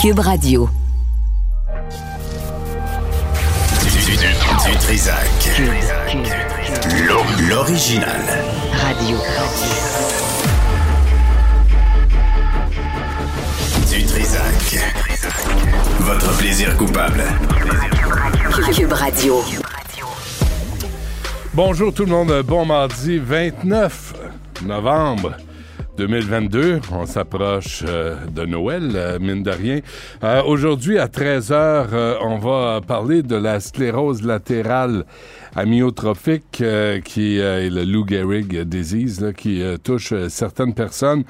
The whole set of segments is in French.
Cube Radio. Du, du, du Trisac. L'o- L'original. Radio. Du Trisac. Votre plaisir coupable. Cube Radio. Bonjour tout le monde, bon mardi 29 novembre 2022. On s'approche euh, de Noël, euh, mine de rien. Euh, Aujourd'hui, à 13h, on va parler de la sclérose latérale amyotrophique qui est le Lou Gehrig disease qui touche certaines personnes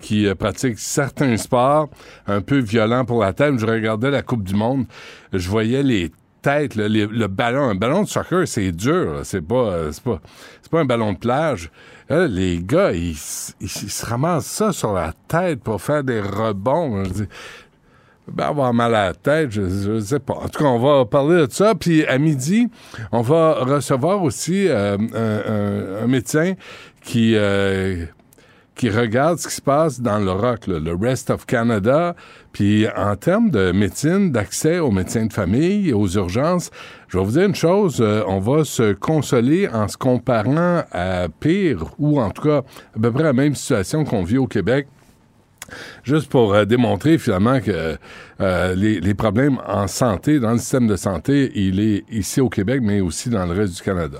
qui pratiquent certains sports un peu violents pour la tête. Je regardais la Coupe du Monde, je voyais les tête, là, les- le ballon, un ballon de soccer, c'est dur, c'est pas, c'est pas un ballon de plage. Là, les gars, ils, se ramassent ça sur la tête pour faire des rebonds. Ben, avoir mal à la tête, je, je sais pas. En tout cas, on va parler de ça. Puis à midi, on va recevoir aussi euh, un médecin qui euh, qui regarde ce qui se passe dans le ROC, là, le Rest of Canada. Puis en termes de médecine, d'accès aux médecins de famille, aux urgences, je vais vous dire une chose, euh, on va se consoler en se comparant à pire, ou en tout cas à peu près la même situation qu'on vit au Québec juste pour euh, démontrer finalement que euh, les, les problèmes en santé, dans le système de santé, il est ici au Québec, mais aussi dans le reste du Canada.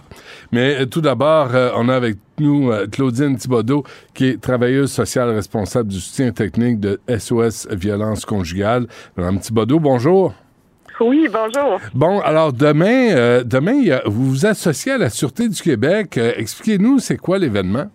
Mais euh, tout d'abord, on a avec nous Claudine Thibodeau, qui est travailleuse sociale responsable du soutien technique de SOS Violence Conjugale. Madame Thibodeau, bonjour. Oui, bonjour. Bon, alors demain, demain, vous vous associez à la Sûreté du Québec. Expliquez-nous, c'est quoi l'événement?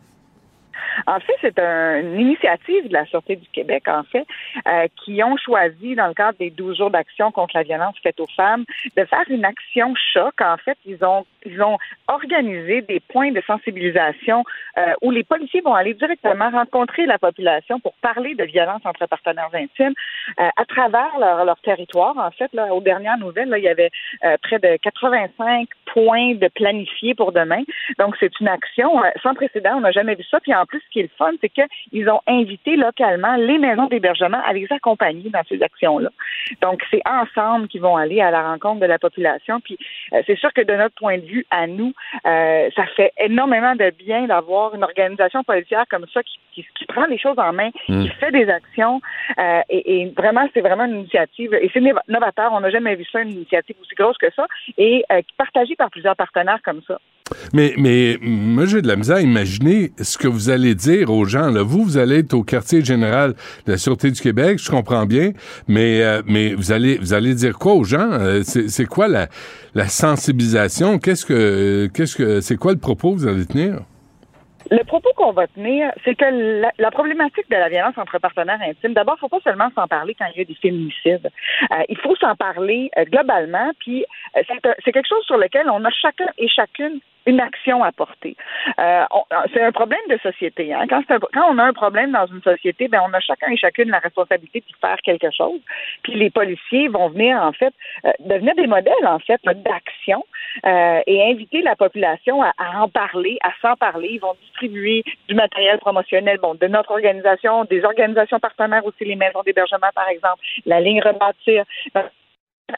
En fait, c'est un- une initiative de la Sûreté du Québec, en fait, euh, qui ont choisi, dans le cadre des 12 jours d'action contre la violence faite aux femmes, de faire une action choc. En fait, ils ont, ils ont organisé des points de sensibilisation euh, où les policiers vont aller directement rencontrer la population pour parler de violence entre partenaires intimes euh, à travers leur, leur territoire. En fait, là, aux dernières nouvelles, là, il y avait euh, près de 85 points de planifiés pour demain. Donc, c'est une action euh, sans précédent. On n'a jamais vu ça. Puis en plus, ce qui est le fun, c'est qu'ils ont invité localement les maisons d'hébergement à les accompagner dans ces actions-là. Donc, c'est ensemble qu'ils vont aller à la rencontre de la population. Puis euh, c'est sûr que de notre point de vue, à nous, euh, ça fait énormément de bien d'avoir une organisation policière comme ça qui, qui, qui prend les choses en main, Mm. qui fait des actions. euh, et, et vraiment, c'est vraiment une initiative. Et c'est novateur. On n'a jamais vu ça, une initiative aussi grosse que ça. Et partagée par plusieurs partenaires comme ça. Mais, mais moi, j'ai de la misère à imaginer ce que vous allez dire aux gens. Vous, vous allez être au quartier général de la Sûreté du Québec, je comprends bien, mais, euh, vous, allez, vous allez dire quoi aux gens? Euh, C'est quoi la, la sensibilisation? Qu'est-ce que, c'est quoi le propos que vous allez tenir? Le propos qu'on va tenir, c'est que la, problématique de la violence entre partenaires intimes, d'abord, il ne faut pas seulement s'en parler quand il y a des féminicides. Euh, il faut s'en parler euh, globalement, puis c'est quelque chose sur lequel on a chacun et chacune une action à porter. Euh, on- c'est un problème de société. Hein? Quand, un- quand on a un problème dans une société, ben on a chacun et chacune la responsabilité de faire quelque chose. Puis les policiers vont venir en fait euh, devenir des modèles en fait d'action euh, et inviter la population à, à en parler, à s'en parler. Ils vont distribuer du matériel promotionnel, bon, de notre organisation, des organisations partenaires aussi, les maisons d'hébergement par exemple, la ligne rebâtir.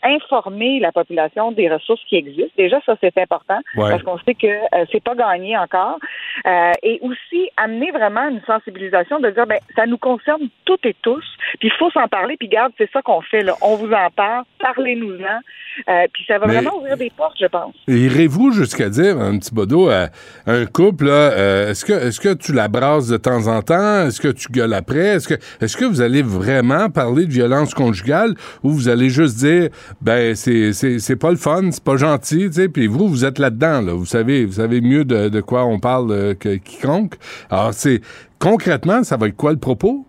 Informer la population des ressources qui existent. Déjà, ça, c'est important Ouais. parce qu'on sait que euh, c'est pas gagné encore. Euh, et aussi, amener vraiment une sensibilisation de dire, ben, ça nous concerne toutes et tous, puis il faut s'en parler, puis garde, c'est ça qu'on fait, là. On vous en parle, parlez-nous-en, euh, puis ça va Mais- vraiment ouvrir des portes, je pense. Irez-vous jusqu'à dire, un petit bodo, à, un couple, là, euh, est-ce que, est-ce que tu la brasses de temps en temps? Est-ce que tu gueules après? Est-ce que, est-ce que vous allez vraiment parler de violence conjugale ou vous allez juste dire, ben, c'est, c'est, c'est pas le fun, c'est pas gentil, tu sais, puis vous, vous êtes là-dedans, là. Vous savez, vous savez mieux de, de quoi on parle euh, que quiconque. Alors, c'est, concrètement, ça va être quoi le propos?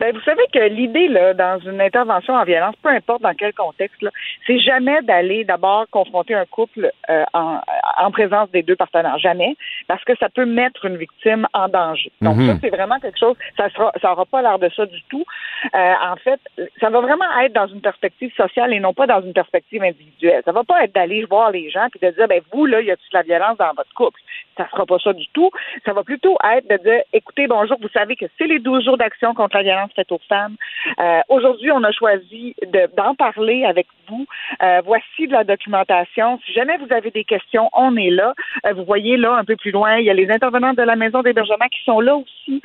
Ben, vous savez que l'idée, là, dans une intervention en violence, peu importe dans quel contexte, là, c'est jamais d'aller d'abord confronter un couple euh, en, en présence des deux partenaires. Jamais. Parce que ça peut mettre une victime en danger. Donc, Mhm. ça, c'est vraiment quelque chose, ça sera, ça aura pas l'air de ça du tout. Euh, en fait, ça va vraiment être dans une perspective sociale et non pas dans une perspective individuelle. Ça va pas être d'aller voir les gens puis de dire, ben, vous, là, y a-t-il de la violence dans votre couple? Ça sera pas ça du tout. Ça va plutôt être de dire, écoutez, bonjour, vous savez que c'est les 12 jours d'action contre la violence faites aux femmes. Euh, aujourd'hui, on a choisi d'en parler avec vous. Euh, voici de la documentation. Si jamais vous avez des questions, on est là. Euh, vous voyez là un peu plus loin, il y a les intervenants de la maison d'hébergement qui sont là aussi.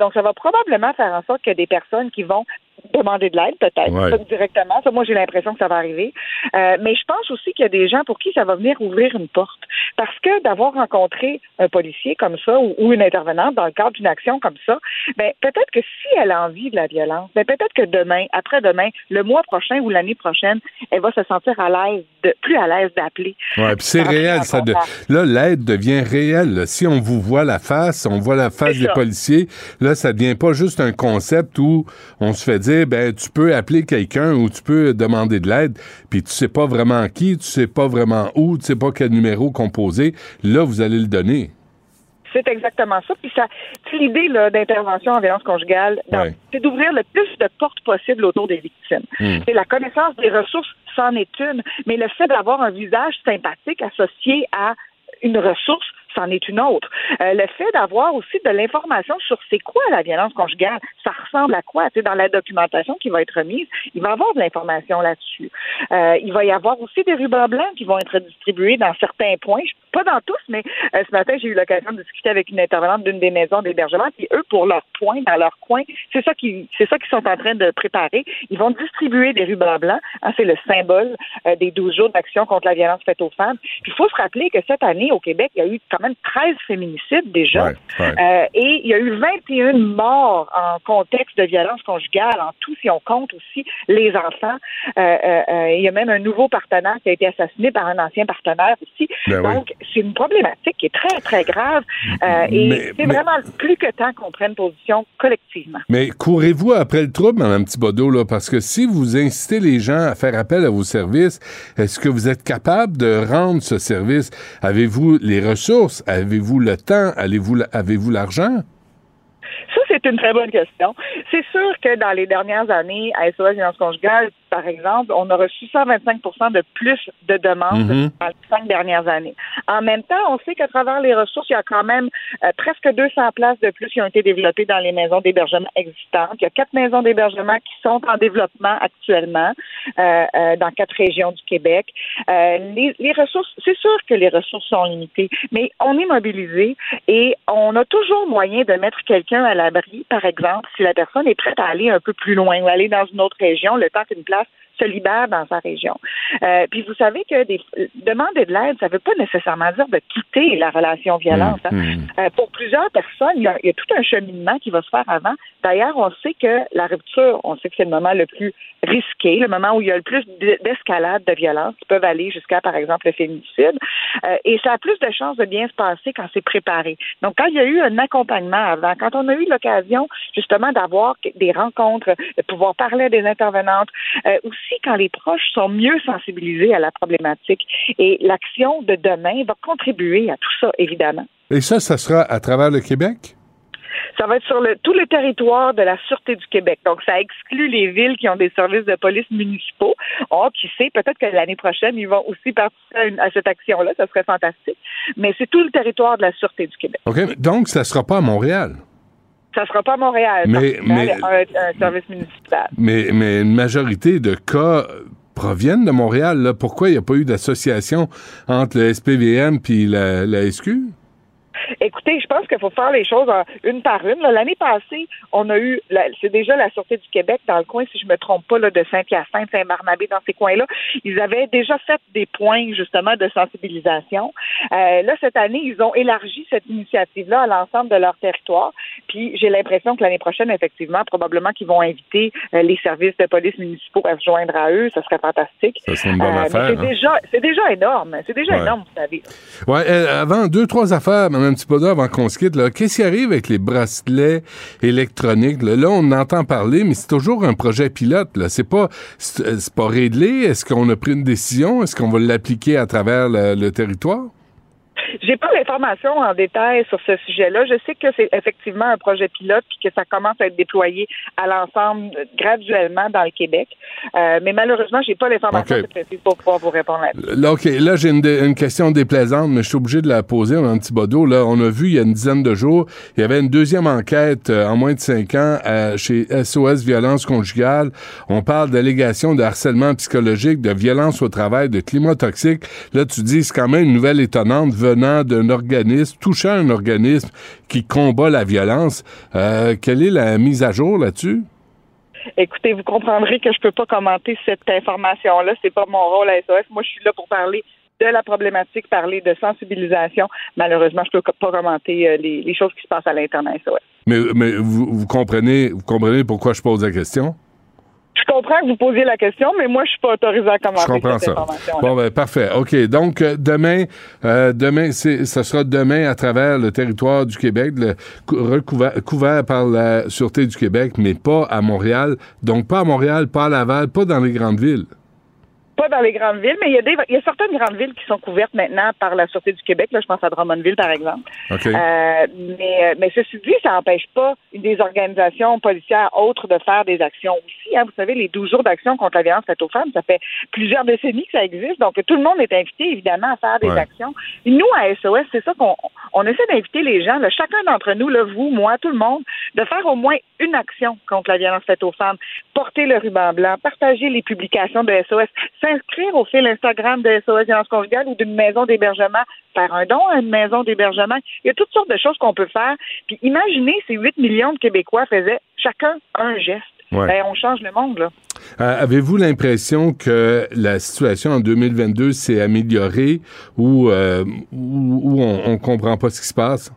donc, ça va probablement faire en sorte que des personnes qui vont demander de l'aide, peut-être, directement. Ça, moi, j'ai l'impression que ça va arriver. Euh, mais je pense aussi qu'il y a des gens pour qui ça va venir ouvrir une porte. Parce que d'avoir rencontré un policier comme ça ou, une intervenante dans le cadre d'une action comme ça, ben, peut-être que si elle a envie de la violence, ben, peut-être que demain, après-demain, le mois prochain ou l'année prochaine, elle va se sentir à l'aise, de, plus à l'aise d'appeler. Ouais, puis c'est réel. Ça Là, l'aide devient réelle. Si on vous voit la face, on voit la face des policiers, là, ça devient pas juste un concept où on se fait dire ben, tu peux appeler quelqu'un ou tu peux demander de l'aide, puis tu sais pas vraiment qui, tu sais pas vraiment où, tu sais pas quel numéro composer. Là, vous allez le donner. C'est exactement ça. Puis ça, l'idée d'intervention en violence conjugale, c'est d'ouvrir le plus de portes possible autour des victimes. Hmm. C'est la connaissance des ressources, c'en est une, mais le fait d'avoir un visage sympathique associé à une ressource, c'en est une autre. Euh, le fait d'avoir aussi de l'information sur c'est quoi la violence conjugale, ça ressemble à quoi, tu sais, dans la documentation qui va être remise, il va y avoir de l'information là-dessus. Euh, il va y avoir aussi des rubans blancs qui vont être distribués dans certains points, pas dans tous, mais euh, ce matin, j'ai eu l'occasion de discuter avec une intervenante d'une des maisons d'hébergement, puis eux, pour leur point, dans leur coin, c'est ça qui, c'est ça qu'ils sont en train de préparer. Ils vont distribuer des rubans blancs. Hein, c'est le symbole des 12 jours d'action contre la violence faite aux femmes. Puis il faut se rappeler que cette année, au Québec, il y a eu quand même 13 féminicides déjà. Euh, et il y a eu 21 morts en contexte de violence conjugale, en tout, si on compte aussi les enfants. Euh, euh, il y a même un nouveau partenaire qui a été assassiné par un ancien partenaire aussi. Ben Donc, c'est une problématique qui est très, très grave. et c'est vraiment plus que temps qu'on prenne position collectivement. Mais courez-vous après le trouble, Mme Thibodeau, là, parce que si vous incitez les gens à faire appel à vos services, est-ce que vous êtes capable de rendre ce service? Avez-vous les ressources? Avez-vous le temps? Avez-vous l'argent? Ça, c'est une très bonne question. C'est sûr que dans les dernières années, à SOS Violence Conjugale, par exemple, on a reçu 125% de plus de demandes mhm. dans les cinq dernières années. En même temps, on sait qu'à travers les ressources, il y a quand même euh, presque 200 places de plus qui ont été développées dans les maisons d'hébergement existantes. Il y a quatre maisons d'hébergement qui sont en développement actuellement euh, euh, dans quatre régions du Québec. Les, les, ressources, c'est sûr que les ressources sont limitées, mais on est mobilisé et on a toujours moyen de mettre quelqu'un à l'abri, par exemple, si la personne est prête à aller un peu plus loin ou aller dans une autre région, le temps qu'une place se libère dans sa région. Euh, puis vous savez que des, demander de l'aide, ça ne veut pas nécessairement dire de quitter la relation violente. Hein. Mmh, mmh. Euh, pour plusieurs personnes, il y, a, il y, a, tout un cheminement qui va se faire avant. D'ailleurs, on sait que la rupture, on sait que c'est le moment le plus risqué, le moment où il y a le plus d'escalade de violence qui peuvent aller jusqu'à, par exemple, le féminicide. Euh, et ça a plus de chances de bien se passer quand c'est préparé. Donc, quand il y a eu un accompagnement avant, quand on a eu l'occasion justement d'avoir des rencontres, de pouvoir parler à des intervenantes, euh, aussi quand les proches sont mieux sensibilisés à la problématique. Et l'action de demain va contribuer à tout ça, évidemment. Et ça, ça sera à travers le Québec? Ça va être sur le, tout le territoire de la Sûreté du Québec. Donc, ça exclut les villes qui ont des services de police municipaux. Oh, qui sait, peut-être que l'année prochaine, ils vont aussi participer à, cette action-là. Ça serait fantastique. Mais c'est tout le territoire de la Sûreté du Québec. OK. Donc, ça ne sera pas à Montréal. Ça ne sera pas à Montréal. Mais, mais un, service municipal. Mais, mais une majorité de cas proviennent de Montréal. Pourquoi il n'y a pas eu d'association entre le SPVM et la, la SQ? Écoutez, je pense qu'il faut faire les choses une par une. L'année passée, on a eu, c'est déjà la Sûreté du Québec dans le coin, si je me trompe pas, là, de Saint-Hyacinthe, Saint-Barnabé, dans ces coins-là. Ils avaient déjà fait des points, justement, de sensibilisation. Euh, là, cette année, ils ont élargi cette initiative-là à l'ensemble de leur territoire. Puis, j'ai l'impression que l'année prochaine, effectivement, probablement qu'ils vont inviter euh, les services de police municipaux à se joindre à eux. Ça serait fantastique. Ça serait une bonne euh, affaire. C'est hein? déjà, c'est déjà énorme. C'est déjà énorme, vous savez. Ouais, avant, deux, trois affaires, un petit peu avant qu'on. Qu'est-ce qui arrive avec les bracelets électroniques? Là, on entend parler, mais c'est toujours un projet pilote. C'est pas, c'est pas réglé. Est-ce qu'on a pris une décision? Est-ce qu'on va l'appliquer à travers le territoire? J'ai pas l'information en détail sur ce sujet-là. Je sais que c'est effectivement un projet pilote puis que ça commence à être déployé à l'ensemble euh, graduellement dans le Québec. Euh, mais malheureusement, j'ai pas l'information OK. précise pour pouvoir vous répondre là-dessus. Là, OK, là, j'ai une, question déplaisante, mais je suis obligé de la poser. Un petit bodo. Là, on a vu il y a une dizaine de jours, il y avait une deuxième enquête euh, en moins de cinq ans euh, chez SOS Violence Conjugale. On parle d'allégations de harcèlement psychologique, de violence au travail, de climat toxique. Là, tu dis, c'est quand même une nouvelle étonnante venant d'un organisme, touchant un organisme qui combat la violence. Euh, quelle est la mise à jour là-dessus? Écoutez, vous comprendrez que je peux pas commenter cette information-là. C'est pas mon rôle à SOS. Moi, je suis là pour parler de la problématique, parler de sensibilisation. Malheureusement, je peux pas commenter euh, les, les choses qui se passent à l'Internet SOS. Mais, mais vous, vous comprenez, vous comprenez pourquoi je pose la question? Je comprends que vous posiez la question, mais moi, je suis pas autorisée à commenter Je comprends cette ça. Bon, ben, parfait. OK. Donc, euh, demain, euh, demain, ça sera demain à travers le territoire du Québec, le, recouvert, couvert par la Sûreté du Québec, mais pas à Montréal. Donc, pas à Montréal, pas à Laval, pas dans les grandes villes. Pas dans les grandes villes, mais il y, a des, il y a certaines grandes villes qui sont couvertes maintenant par la Sûreté du Québec. Là, je pense à Drummondville, par exemple. Euh, mais, euh, mais ceci dit, ça n'empêche pas des organisations policières autres de faire des actions aussi. Hein. Vous savez, les 12 jours d'action contre la violence faite aux femmes, ça fait plusieurs décennies que ça existe. Donc, tout le monde est invité, évidemment, à faire des Ouais. actions. Nous, à SOS, c'est ça qu'on on essaie d'inviter les gens, là, chacun d'entre nous, là, vous, moi, tout le monde, de faire au moins une action contre la violence faite aux femmes. Porter le ruban blanc, partager les publications de SOS, s'inscrire au fil Instagram de SOS Violence Conjugale ou d'une maison d'hébergement, faire un don à une maison d'hébergement. Il y a toutes sortes de choses qu'on peut faire. Puis imaginez si 8 millions de Québécois faisaient chacun un geste. Ouais. Ben, on change le monde, là. Euh, avez-vous l'impression que la situation en 2022 s'est améliorée ou, euh, ou, ou on, on comprend pas ce qui se passe?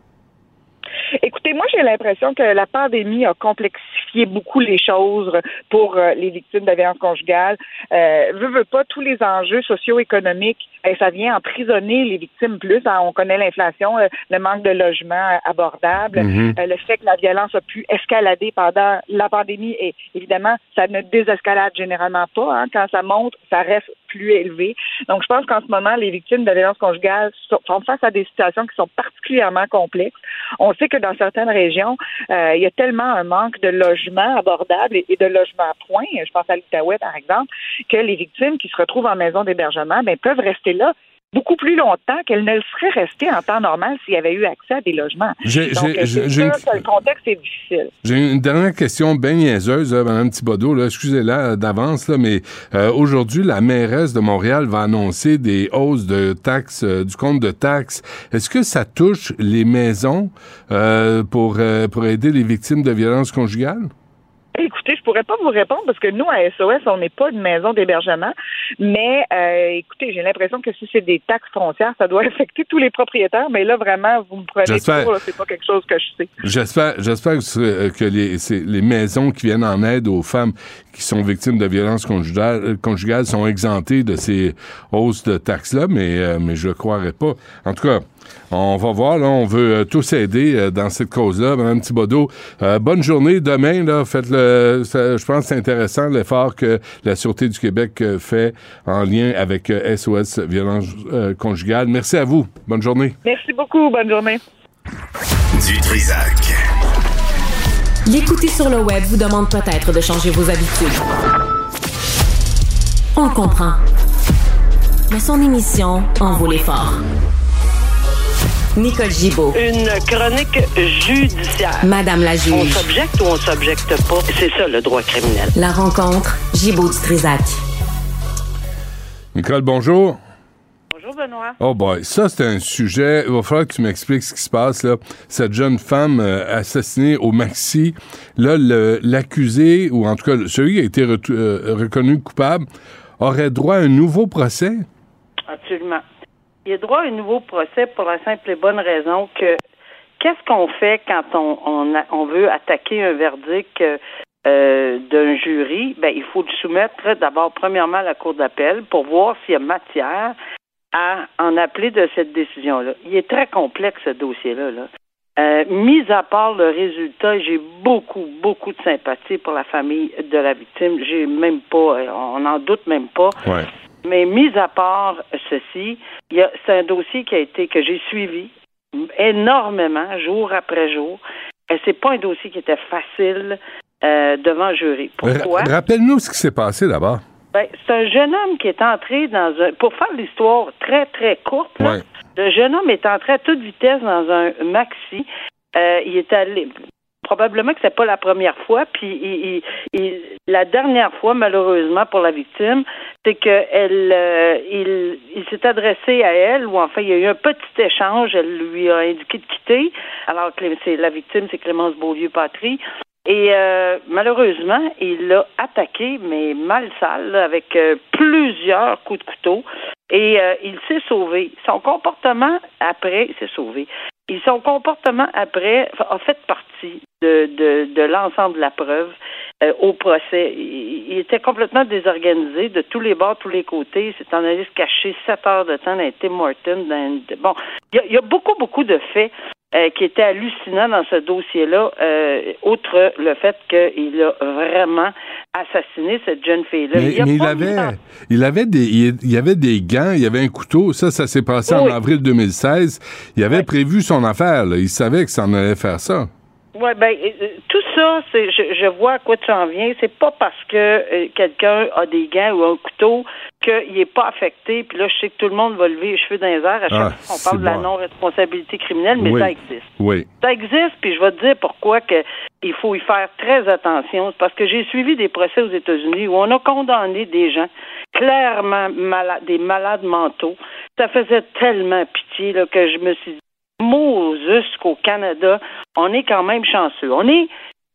Moi, j'ai l'impression que la pandémie a complexifié beaucoup les choses pour euh, les victimes de violence conjugale. Euh, veut, veut pas, tous les enjeux socio-économiques, ben, ça vient emprisonner les victimes plus. Hein. On connaît l'inflation, euh, le manque de logements abordables, Mhm. euh, le fait que la violence a pu escalader pendant la pandémie et évidemment, ça ne désescalade généralement pas. Hein. Quand ça monte, ça reste Donc, je pense qu'en ce moment, les victimes de violence conjugale sont face à des situations qui sont particulièrement complexes. On sait que dans certaines régions, euh, il y a tellement un manque de logements abordables et, et de logements à point, je pense à l'Outaouais par exemple, que les victimes qui se retrouvent en maison d'hébergement ben, peuvent rester là beaucoup plus longtemps qu'elles ne le seraient restées en temps normal s'il y avait eu accès à des logements. J'ai- Donc, j'ai- j'ai- c'est j'ai sûr une- que le contexte est difficile. J'ai une dernière question bien niaiseuse, là, Mme Thibodeau. Là, excusez-la euh, d'avance, là, mais euh, aujourd'hui, la mairesse de Montréal va annoncer des hausses de taxes, euh, du compte de taxes. Est-ce que ça touche les maisons euh, pour, pour aider les victimes de violences conjugales? Écoutez, je pourrais pas vous répondre parce que nous, à SOS, on n'est pas une maison d'hébergement. Mais euh, écoutez, j'ai l'impression que si c'est des taxes foncières, ça doit affecter tous les propriétaires. Mais là, vraiment, vous me prenez là, c'est pas quelque chose que je sais. J'espère, j'espère que, euh, les, maisons qui viennent en aide aux femmes qui sont victimes de violences conjugales, euh, conjugales sont exemptées de ces hausses de taxes-là, mais, euh, mais je ne croirais pas. En tout cas, on va voir, là, on veut tous aider euh, dans cette cause-là. Mme Thibodeau, euh, bonne journée demain, là, faites le, ça- je pense que c'est intéressant l'effort que la Sûreté du Québec euh, fait en lien avec euh, SOS Violences euh, conjugales. Merci à vous. Bonne journée. Merci beaucoup. Bonne journée. Du Trisac. L'écouter sur le web vous demande peut-être de changer vos habitudes. On le comprend. Mais son émission en vaut l'effort. Nicole Gibaud, Une chronique judiciaire. Madame la On juge. s'objecte ou on s'objecte pas. C'est ça le droit criminel. La rencontre, Gibaud du Trisac. Nicole, bonjour. Bonjour Benoît. Oh boy, ça c'est un sujet. Il va falloir que tu m'expliques ce qui se passe là. Cette jeune femme euh, assassinée au Maxi, là l'accusé ou en tout cas celui qui a été euh, reconnu coupable aurait droit à un nouveau procès? Absolument. Il a droit à un nouveau procès pour la simple et bonne raison que qu'est-ce qu'on fait quand on, on, a- on veut attaquer un verdict euh, euh, d'un jury? Ben, il faut le soumettre d'abord, premièrement, à la Cour d'appel pour voir s'il y a matière à en appeler de cette décision-là. Il est très complexe, ce dossier-là. Là. Euh, mis à part le résultat, j'ai beaucoup, beaucoup de sympathie pour la famille de la victime. J'ai même pas, on n'en doute même pas. Mais mis à part ceci, c'est un dossier qui a été que j'ai suivi énormément, jour après jour. C'est pas un dossier qui était facile euh, devant jury. Pourquoi? Ra- Rappelle-nous ce qui s'est passé d'abord. Ben, c'est un jeune homme qui est entré dans un. Pour faire l'histoire très, très courte, là, Ouais. le jeune homme est entré à toute vitesse dans un maxi. Euh, il est allé. Probablement que c'est pas la première fois, puis la dernière fois, malheureusement pour la victime, c'est que elle, euh, il, s'est adressé à elle, ou enfin il y a eu un petit échange. Elle lui a indiqué de quitter, alors que c'est la victime, c'est Clémence Beaulieu-Patry. Et euh, malheureusement, il l'a attaqué, mais mal sale, avec euh, plusieurs coups de couteau. Et euh, il s'est sauvé. Son comportement après, il s'est sauvé. Et son comportement après a fait partie de, de, de l'ensemble de la preuve euh, au procès. Il, il était complètement désorganisé de tous les bords, tous les côtés. Il s'est en allé se cacher sept heures de temps dans Tim. Dans, bon, il y, a, il y a beaucoup, beaucoup de faits euh, qui étaient hallucinants dans ce dossier-là, euh, outre le fait qu'il a vraiment assassiné cette jeune fille-là. Mais, il avait, il avait des, il y avait des gants, il y avait un couteau. Ça, ça s'est passé en avril 2016. Il avait prévu son affaire. là. Il savait que ça en allait faire ça. Oui, ben euh, tout ça, c'est je, je vois à quoi tu en viens. C'est pas parce que euh, quelqu'un a des gants ou un couteau qu'il n'est pas affecté. Puis là, je sais que tout le monde va lever les cheveux dans les airs à chaque Ah, fois qu'on parle de la non-responsabilité criminelle, mais Oui. ça existe. Oui. Ça existe, puis je vais te dire pourquoi que il faut y faire très attention. C'est parce que j'ai suivi des procès aux États-Unis où on a condamné des gens clairement malades, des malades mentaux. Ça faisait tellement pitié là, que je me suis dit, Moses qu'au Canada, on est quand même chanceux. On est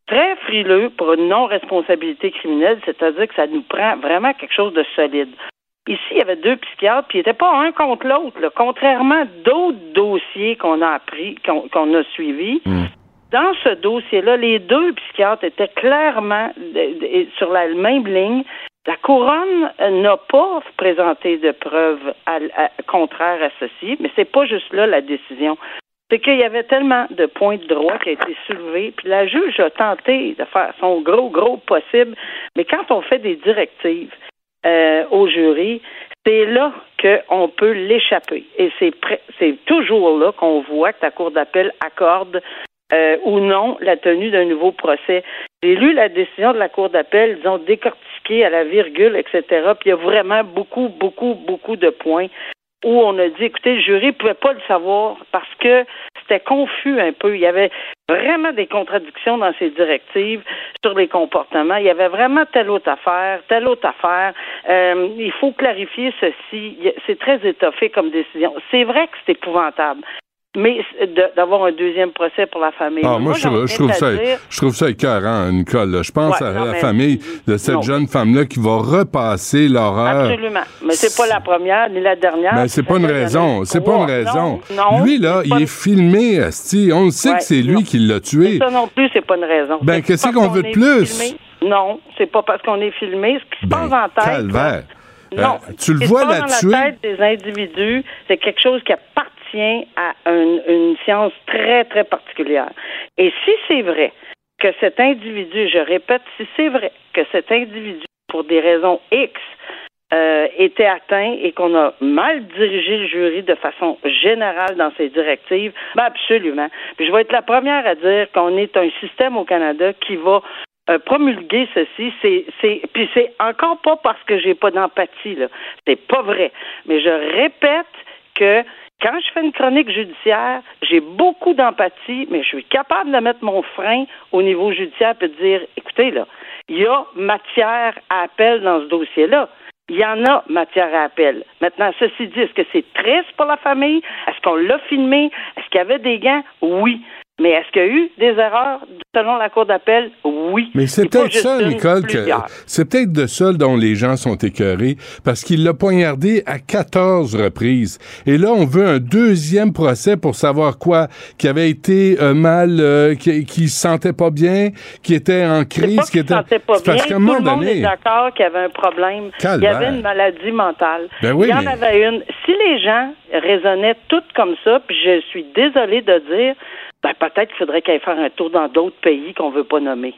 très frileux pour une non-responsabilité criminelle, c'est-à-dire que ça nous prend vraiment quelque chose de solide. Ici, il y avait deux psychiatres, puis ils n'étaient pas un contre l'autre. Contrairement à d'autres dossiers qu'on a appris, qu'on a suivis, dans ce dossier-là, les deux psychiatres étaient clairement de- de- sur la même ligne. La couronne n'a pas présenté de preuves à- à- contraires à ceci, mais c'est pas juste là la décision. C'est qu'il y avait tellement de points de droit qui a été soulevés, puis la juge a tenté de faire son gros, gros possible, mais quand on fait des directives euh, au jury, c'est là qu'on peut l'échapper. Et c'est c'est toujours là qu'on voit que la Cour d'appel accorde euh, ou non la tenue d'un nouveau procès. J'ai lu la décision de la Cour d'appel, disons, décortiquée à la virgule, etc. Puis il y a vraiment beaucoup, beaucoup, beaucoup de points où on a dit, écoutez, le jury ne pouvait pas le savoir parce que c'était confus un peu. Il y avait vraiment des contradictions dans ces directives sur les comportements. Il y avait vraiment telle autre affaire, telle autre affaire. Euh, il faut clarifier ceci. C'est très étoffé comme décision. C'est vrai que c'est épouvantable. Mais d'avoir un deuxième procès pour la famille. Ah, moi, je, j'en trouve- je trouve ça, dire- je trouve ça écœurant, Nicole. Je pense Ouais, à non, la famille de cette non. jeune femme-là qui va repasser l'horreur. Absolument. Mais c'est pas la première ni la dernière. Mais c'est pas une raison. C'est pas une raison. Lui, là, il est filmé, Asti. On sait Ouais, que c'est lui non. qui l'a tué. Ça non plus, c'est pas une raison. Ben, qu'est-ce qu'on veut de plus? filmé. Non, c'est pas parce qu'on est filmé. Ce qui se Ben, passe en tête. calvaire. Non. Euh, tu le vois tuer? la tête des individus, c'est quelque chose qui appartient à une, une science très, très particulière. Et si c'est vrai que cet individu, je répète, si c'est vrai que cet individu, pour des raisons X, euh, était atteint et qu'on a mal dirigé le jury de façon générale dans ses directives, ben absolument. Puis je vais être la première à dire qu'on est un système au Canada qui va euh, promulguer ceci, c'est, c'est, puis c'est encore pas parce que j'ai pas d'empathie là, c'est pas vrai. Mais je répète que quand je fais une chronique judiciaire, j'ai beaucoup d'empathie, mais je suis capable de mettre mon frein au niveau judiciaire et de dire, écoutez là, il y a matière à appel dans ce dossier-là. Il y en a matière à appel. Maintenant, ceci dit, est-ce que c'est triste pour la famille? Est-ce qu'on l'a filmé? Est-ce qu'il y avait des gants? Oui. Mais est-ce qu'il y a eu des erreurs? Selon la Cour d'appel? Oui. Mais c'est peut-être ça, Nicole, que c'est peut-être de ça dont les gens sont écœurés, parce qu'il l'a poignardé à 14 reprises. Et là, on veut un deuxième procès pour savoir quoi, qui avait été euh, mal, euh, qui, qui se sentait pas bien, qui était en crise, pas qui était. se sentait pas C'est parce bien. qu'à un Tout moment le monde donné. est d'accord qu'il y avait un problème. Calvaire. Il y avait une maladie mentale. Ben oui, Il y en mais- avait une. Si les gens raisonnaient toutes comme ça, puis je suis désolée de dire, ben peut-être qu'il faudrait qu'elle fasse un tour dans d'autres pays qu'on veut pas nommer.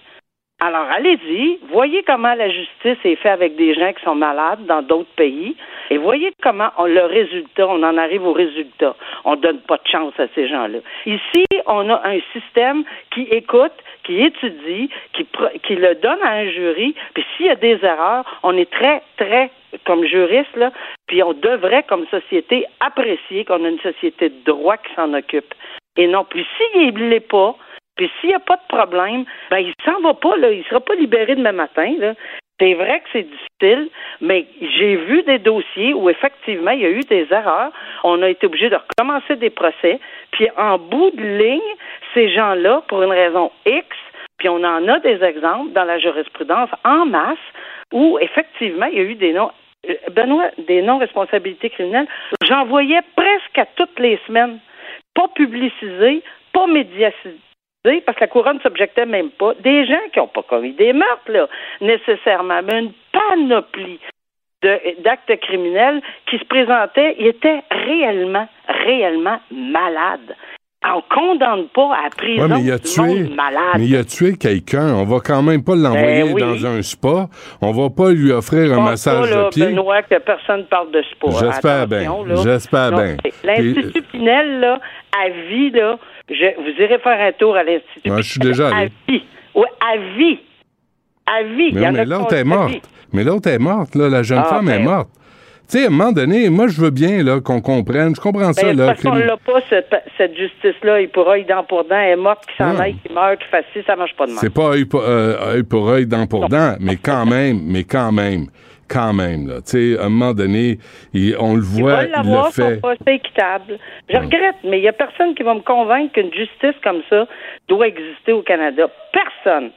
Alors, allez-y, voyez comment la justice est faite avec des gens qui sont malades dans d'autres pays, et voyez comment on, le résultat, on en arrive au résultat. On donne pas de chance à ces gens-là. Ici, on a un système qui écoute, qui étudie, qui, qui le donne à un jury, puis s'il y a des erreurs, on est très, très, comme juriste, là, puis on devrait, comme société, apprécier qu'on a une société de droit qui s'en occupe. Et non plus, s'il ne l'est pas, puis s'il n'y a pas de problème, ben il s'en va pas, là. Il sera pas libéré demain matin, là. C'est vrai que c'est difficile, mais j'ai vu des dossiers où effectivement il y a eu des erreurs. On a été obligé de recommencer des procès. Puis en bout de ligne, ces gens-là, pour une raison X, puis on en a des exemples dans la jurisprudence en masse où effectivement il y a eu des non euh, Benoît, des non-responsabilités criminelles. J'en voyais presque à toutes les semaines. Pas publicisé, pas médiatisé parce que la couronne ne s'objectait même pas. Des gens qui n'ont pas commis des meurtres, là, nécessairement, mais une panoplie d'actes criminels qui se présentaient, ils étaient réellement, réellement malades. On condamne pas à prison mais il a tué, malade. Mais il a tué quelqu'un. On va quand même pas l'envoyer Ben oui. dans un spa. On va pas lui offrir un massage là, de pied. Benoît, que personne parle de sport. J'espère bien. J'espère bien. L'Institut Pinel, là, à vie, là, je, vous irez faire un tour à l'Institut Ouais, je suis déjà allé. À vie. Oui, à vie. À vie. Mais, mais l'autre est morte. Mais l'autre est morte, là. La jeune Ah, femme est ben, morte. Tu sais, à un moment donné, moi, je veux bien là, qu'on comprenne. Je comprends ça, Ben, là. parce qu'on l'a pas, cette, cette justice-là. Il pourra, il dent pour dent, elle est morte, qu'il s'en aille, qu'il meurt, qu'il fasse ci, ça marche pas de mal. C'est pas œil pour, euh, œil pour œil, dent pour dent, mais quand même, mais quand même, quand même, là. Tu sais, à un moment donné, il- on le voit, il le fait. c'est équitable. Je regrette, mais il y a personne qui va me convaincre qu'une justice comme ça doit exister au Canada. Personne.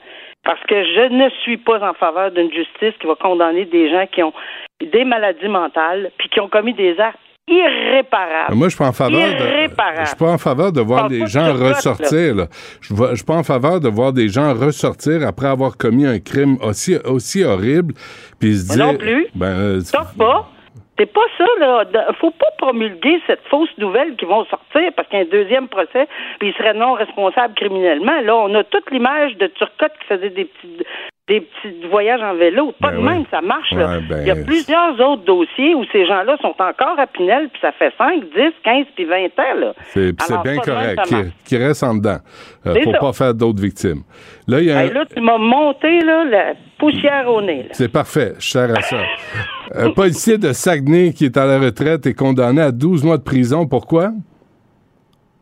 Parce que je ne suis pas en faveur d'une justice qui va condamner des gens qui ont des maladies mentales puis qui ont commis des actes irréparables. Moi, je suis pas en faveur de, je suis pas en faveur de voir des gens ressortir, là. Je je suis pas en faveur de voir des gens ressortir après avoir commis un crime aussi, aussi horrible, puis se dire. non plus. Ben, euh, Stop pas. C'est pas ça, là. Faut pas promulguer cette fausse nouvelle qui vont sortir parce qu'il y a un deuxième procès, puis il serait non responsable criminellement. Là, on a toute l'image de Turcotte qui faisait des petits des petits voyages en vélo. Pas Ben de oui. même, ça marche. là. Ouais, ben, il y a plusieurs autres dossiers où ces gens-là sont encore à Pinel, puis ça fait 5, 10, 15, puis 20 ans. C'est bien correct. Qui, reste en dedans. euh, pour ça. pas faire d'autres victimes. Là, il y a un- Hey, là, tu m'as monté là, la poussière au nez. C'est parfait, je sers à ça. Un policier de Saguenay qui est à la retraite est condamné à 12 mois de prison. Pourquoi?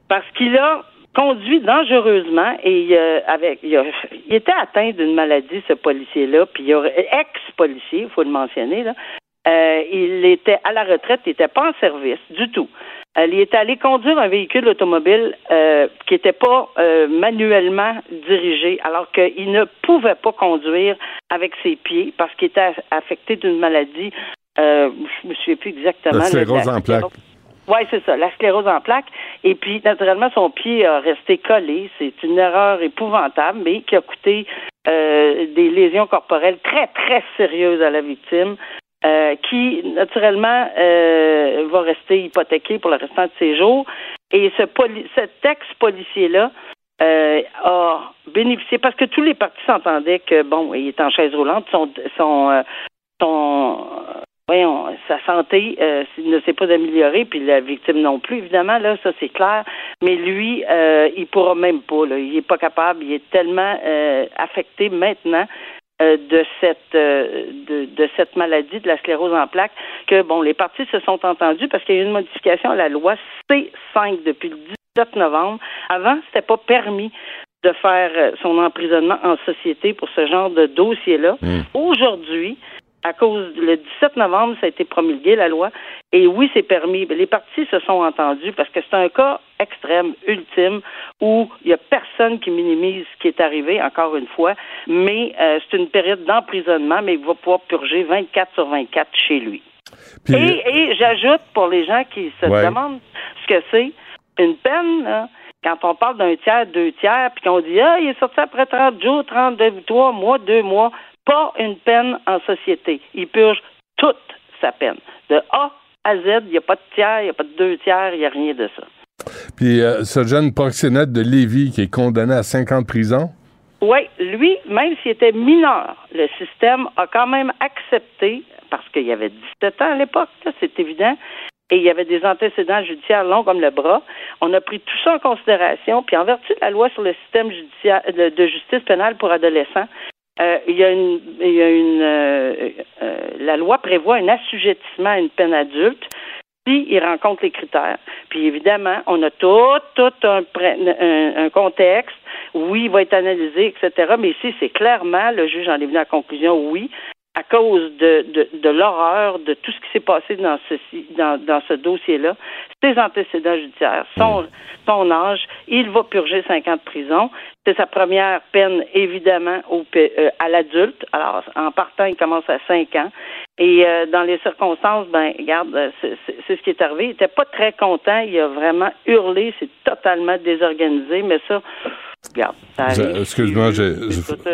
parce qu'il a conduit dangereusement et euh, avec il, a- il était atteint d'une maladie ce policier-là, puis il aurait ex-policier, il faut le mentionner là. Euh, il était à la retraite, il n'était pas en service du tout. Euh, il était allé conduire un véhicule automobile qui n'était pas manuellement dirigé, alors qu'il ne pouvait pas conduire avec ses pieds parce qu'il était affecté d'une maladie. Euh, je me souviens plus exactement. Là. Oui, c'est ça, la sclérose en plaques. Et puis, naturellement, son pied a resté collé. C'est une erreur épouvantable, mais qui a coûté euh, des lésions corporelles très, très sérieuses à la victime, euh, qui, naturellement, euh, va rester hypothéqué pour le restant de ses jours. Et ce poli- cet ex-policier-là euh, a bénéficié, parce que tous les partis s'entendaient que, bon, il est en chaise roulante, son, son, euh, son voyons, sa santé euh, ne s'est pas améliorée, puis la victime non plus, évidemment, là, ça c'est clair. Mais lui, euh, il pourra même pas, là. Il est pas capable, il est tellement euh, affecté maintenant euh, de cette de, de cette maladie de la sclérose en plaques que bon, les partis se sont entendus parce qu'il y a eu une modification à la loi C5 depuis le 17 novembre. Avant, c'était pas permis de faire son emprisonnement en société pour ce genre de dossier-là. Mm. Aujourd'hui, à cause le 17 novembre, ça a été promulgué la loi. Et oui, c'est permis. Les partis se sont entendus parce que c'est un cas extrême, ultime, où il n'y a personne qui minimise ce qui est arrivé, encore une fois. Mais euh, c'est une période d'emprisonnement, mais il va pouvoir purger 24 sur 24 chez lui. Puis, Et, et j'ajoute pour les gens qui se Ouais. demandent ce que c'est, une peine, là, quand on parle d'un tiers, deux tiers, puis qu'on dit Ah, il est sorti après 30 jours, 32, 3 mois, 2 mois, pas une peine en société. Il purge toute sa peine. De A à Z, il n'y a pas de tiers, il n'y a pas de deux tiers, il n'y a rien de ça. puis euh, ce jeune proxénète de Lévis qui est condamné à 5 ans de prison? Oui, lui, même s'il était mineur, le système a quand même accepté, parce qu'il y avait 17 ans à l'époque, c'est évident, et il y avait des antécédents judiciaires longs comme le bras. On a pris tout ça en considération, puis en vertu de la loi sur le système judiciaire de justice pénale pour adolescents, euh, il y a une, il y a une euh, euh, la loi prévoit un assujettissement à une peine adulte si il rencontre les critères. Puis évidemment, on a tout, tout un, un, un contexte. Oui, il va être analysé, etc. Mais ici, c'est clairement, le juge en est venu à la conclusion, oui, à cause de, de, de l'horreur de tout ce qui s'est passé dans ceci, dans, dans ce dossier-là, ses antécédents judiciaires, son, son âge, il va purger cinq ans de prison. C'est sa première peine, évidemment, au, euh, à l'adulte. Alors, en partant, il commence à cinq ans. Et euh, dans les circonstances, ben, regarde, euh, c'est ce qui est arrivé. Il était pas très content. Il a vraiment hurlé. C'est totalement désorganisé. Mais ça, regarde, excuse-moi, j'ai-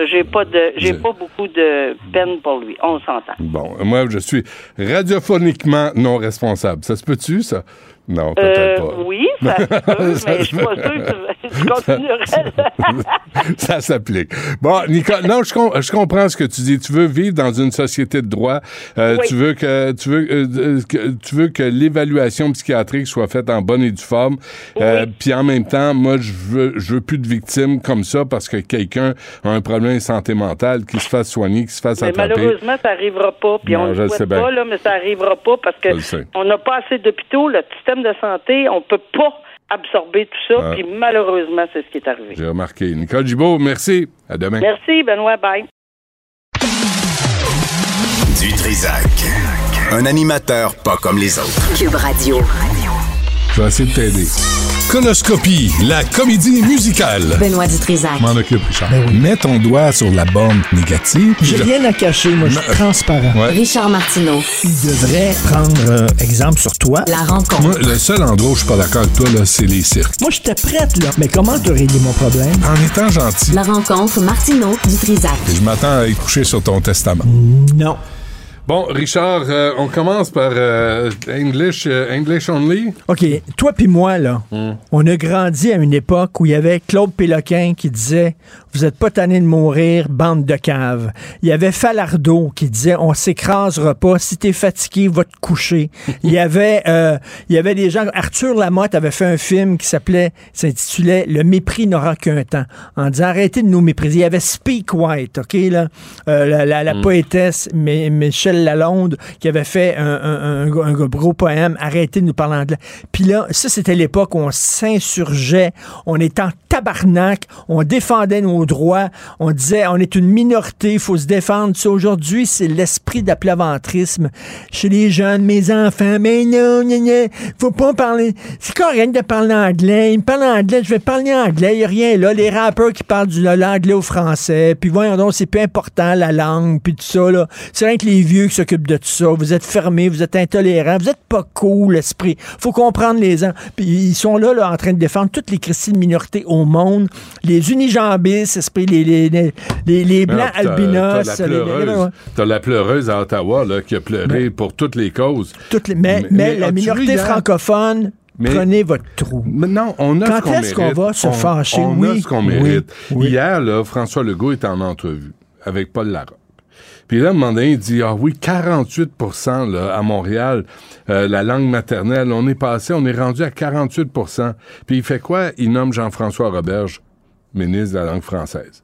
j'ai pas de, j'ai- pas beaucoup de peine pour lui. On s'entend. Bon, moi, je suis radiophoniquement non responsable. Ça se peut-tu, ça? Non, peut-être Euh, pas. oui, ça se peut, Ça mais je suis pas sûr que tu, tu continuerais. ça s'applique. Bon, Nicole, non, je, com- je comprends ce que tu dis. Tu veux vivre dans une société de droit. Euh, Oui. Tu veux que tu veux euh, que, tu veux que l'évaluation psychiatrique soit faite en bonne et due forme. Euh, Puis en même temps, moi, je veux je veux plus de victimes comme ça parce que quelqu'un a un problème de santé mentale, qui se fasse soigner, qui se fasse Mais attraper. malheureusement, ça n'arrivera pas. Puis on ne le souhaite pas, là, mais ça n'arrivera pas parce que on n'a pas assez d'hôpitaux. Le système de santé, on peut pas absorber tout ça. Ah. Puis malheureusement, c'est ce qui est arrivé. J'ai remarqué. Nicole Gibault, merci. À demain. Merci, Benoît. Bye. Du Trisac. Un animateur pas comme les autres. Cube Radio. Je vais essayer de t'aider. Conoscopie, la comédie musicale. Benoît Dutrisac. M'en occupe, Richard. Mets ton doigt sur la borne négative. J'ai rien à cacher, moi, je suis transparent. Ouais. Richard Martineau. Il devrait prendre euh, exemple sur toi. La rencontre. Moi, le seul endroit où je suis pas d'accord avec toi, là, c'est les cirques. Moi, j'étais prête, là. Mais comment te régler mon problème? En étant gentil. La rencontre Martineau Dutrisac. Je m'attends à y coucher sur ton testament. Non. Bon, Richard, euh, on commence par euh, English, euh, English only. OK, toi puis moi, là, on a grandi à une époque où il y avait Claude Péloquin qui disait Vous êtes pas tanné de mourir, bande de caves. Il y avait Falardeau qui disait On s'écrasera pas. Si t'es fatigué, va te coucher. il y avait il y avait des gens. Arthur Lamotte avait fait un film qui s'appelait s'intitulait Le mépris n'aura qu'un temps. En disant Arrêtez de nous mépriser. Il y avait Speak White, OK, là, la, la- la poétesse M- Lalonde qui avait fait un, gros poème Arrêtez de nous parler anglais. Puis là, ça, c'était l'époque où on s'insurgeait, on était en tabarnak, on défendait nos droits, on disait on est une minorité, il faut se défendre. Ça, Aujourd'hui, c'est l'esprit d'aplaventrisme chez les jeunes, mes enfants. Mais non, non, non, faut pas parler. C'est correct de parler anglais. Ils me parlent anglais, je vais parler anglais. Il n'y a rien là. Les rappeurs qui parlent du l'anglais au français. Puis voyons donc, c'est plus important la langue, puis tout ça. là. C'est rien que les vieux qui s'occupent de tout ça. Vous êtes fermés, vous êtes intolérants, vous êtes pas cool, l'esprit. Faut comprendre les gens. Puis ils sont là, là, en train de défendre toutes les christines minorités au monde. Les unijambistes, esprit, les, les, les, les, les blancs Alors, albinos. T'as la la pleureuse à Ottawa là, qui a pleuré pour toutes les causes. toutes les- mais, Mais- mais mais la minorité francophone, Mais- prenez votre trou. Maintenant, on a Quand ce qu'on est-ce qu'on va se On- fâcher? On a Oui, ce qu'on mérite. oui. Hier, là, François Legault est en entrevue avec Paul Larocque. Puis là, à un moment donné, il dit, ah oui, 48 là, à Montréal, euh, la langue maternelle, on est passé, on est rendu à 48% Puis il fait quoi? Il nomme Jean-François Roberge, ministre de la langue française.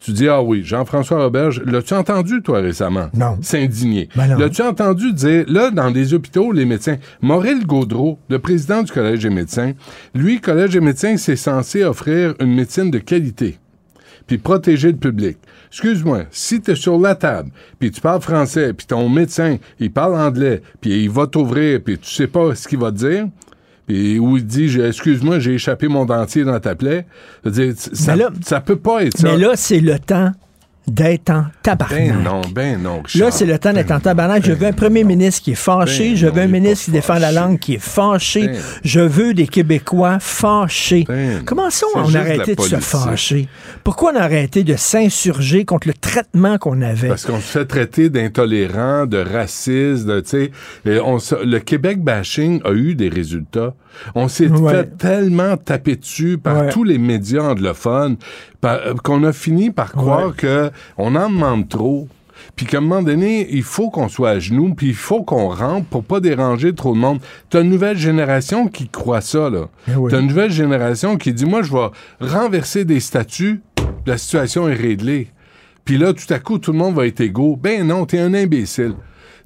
Tu dis, ah oui, Jean-François Roberge, l'as-tu entendu, toi, récemment? Non. S'indigner. Ben. L'as-tu entendu dire, là, dans des hôpitaux, les médecins, Maurice Gaudreau, le président du Collège des médecins, lui, Collège des médecins, c'est censé offrir une médecine de qualité puis protéger le public. Excuse-moi, si tu es sur la table, puis tu parles français, puis ton médecin, il parle anglais, puis il va t'ouvrir, puis tu sais pas ce qu'il va te dire, puis où il dit, j'ai- excuse-moi, j'ai échappé mon dentier dans ta plaie, dire, ça, là- ça peut pas être ça. Mais là, c'est le temps d'être en tabarnak. ben non, ben non, Richard. Là, c'est le temps d'être en Ben tabarnak. Je veux un premier ministre qui est fâché. Ben je veux un ministre qui défend la langue qui est fâché. Ben. Je veux des Québécois fâchés. Ben. Comment ça, on a arrêté de se fâcher? Pourquoi on a arrêté de s'insurger contre le traitement qu'on avait? Parce qu'on se fait traiter d'intolérant, de raciste, de, tu sais, le Québec bashing a eu des résultats. On s'est Ouais. fait tellement taper dessus par Ouais. tous les médias anglophones, qu'on a fini par croire que on en demande trop. Puis qu'à un moment donné, il faut qu'on soit à genoux, puis il faut qu'on rentre pour pas déranger trop de monde. T'as une nouvelle génération qui croit ça, là. Eh oui. T'as une nouvelle génération qui dit, moi, je vais renverser des statuts, la situation est réglée. Puis là, tout à coup, tout le monde va être égaux. Ben non, t'es un imbécile.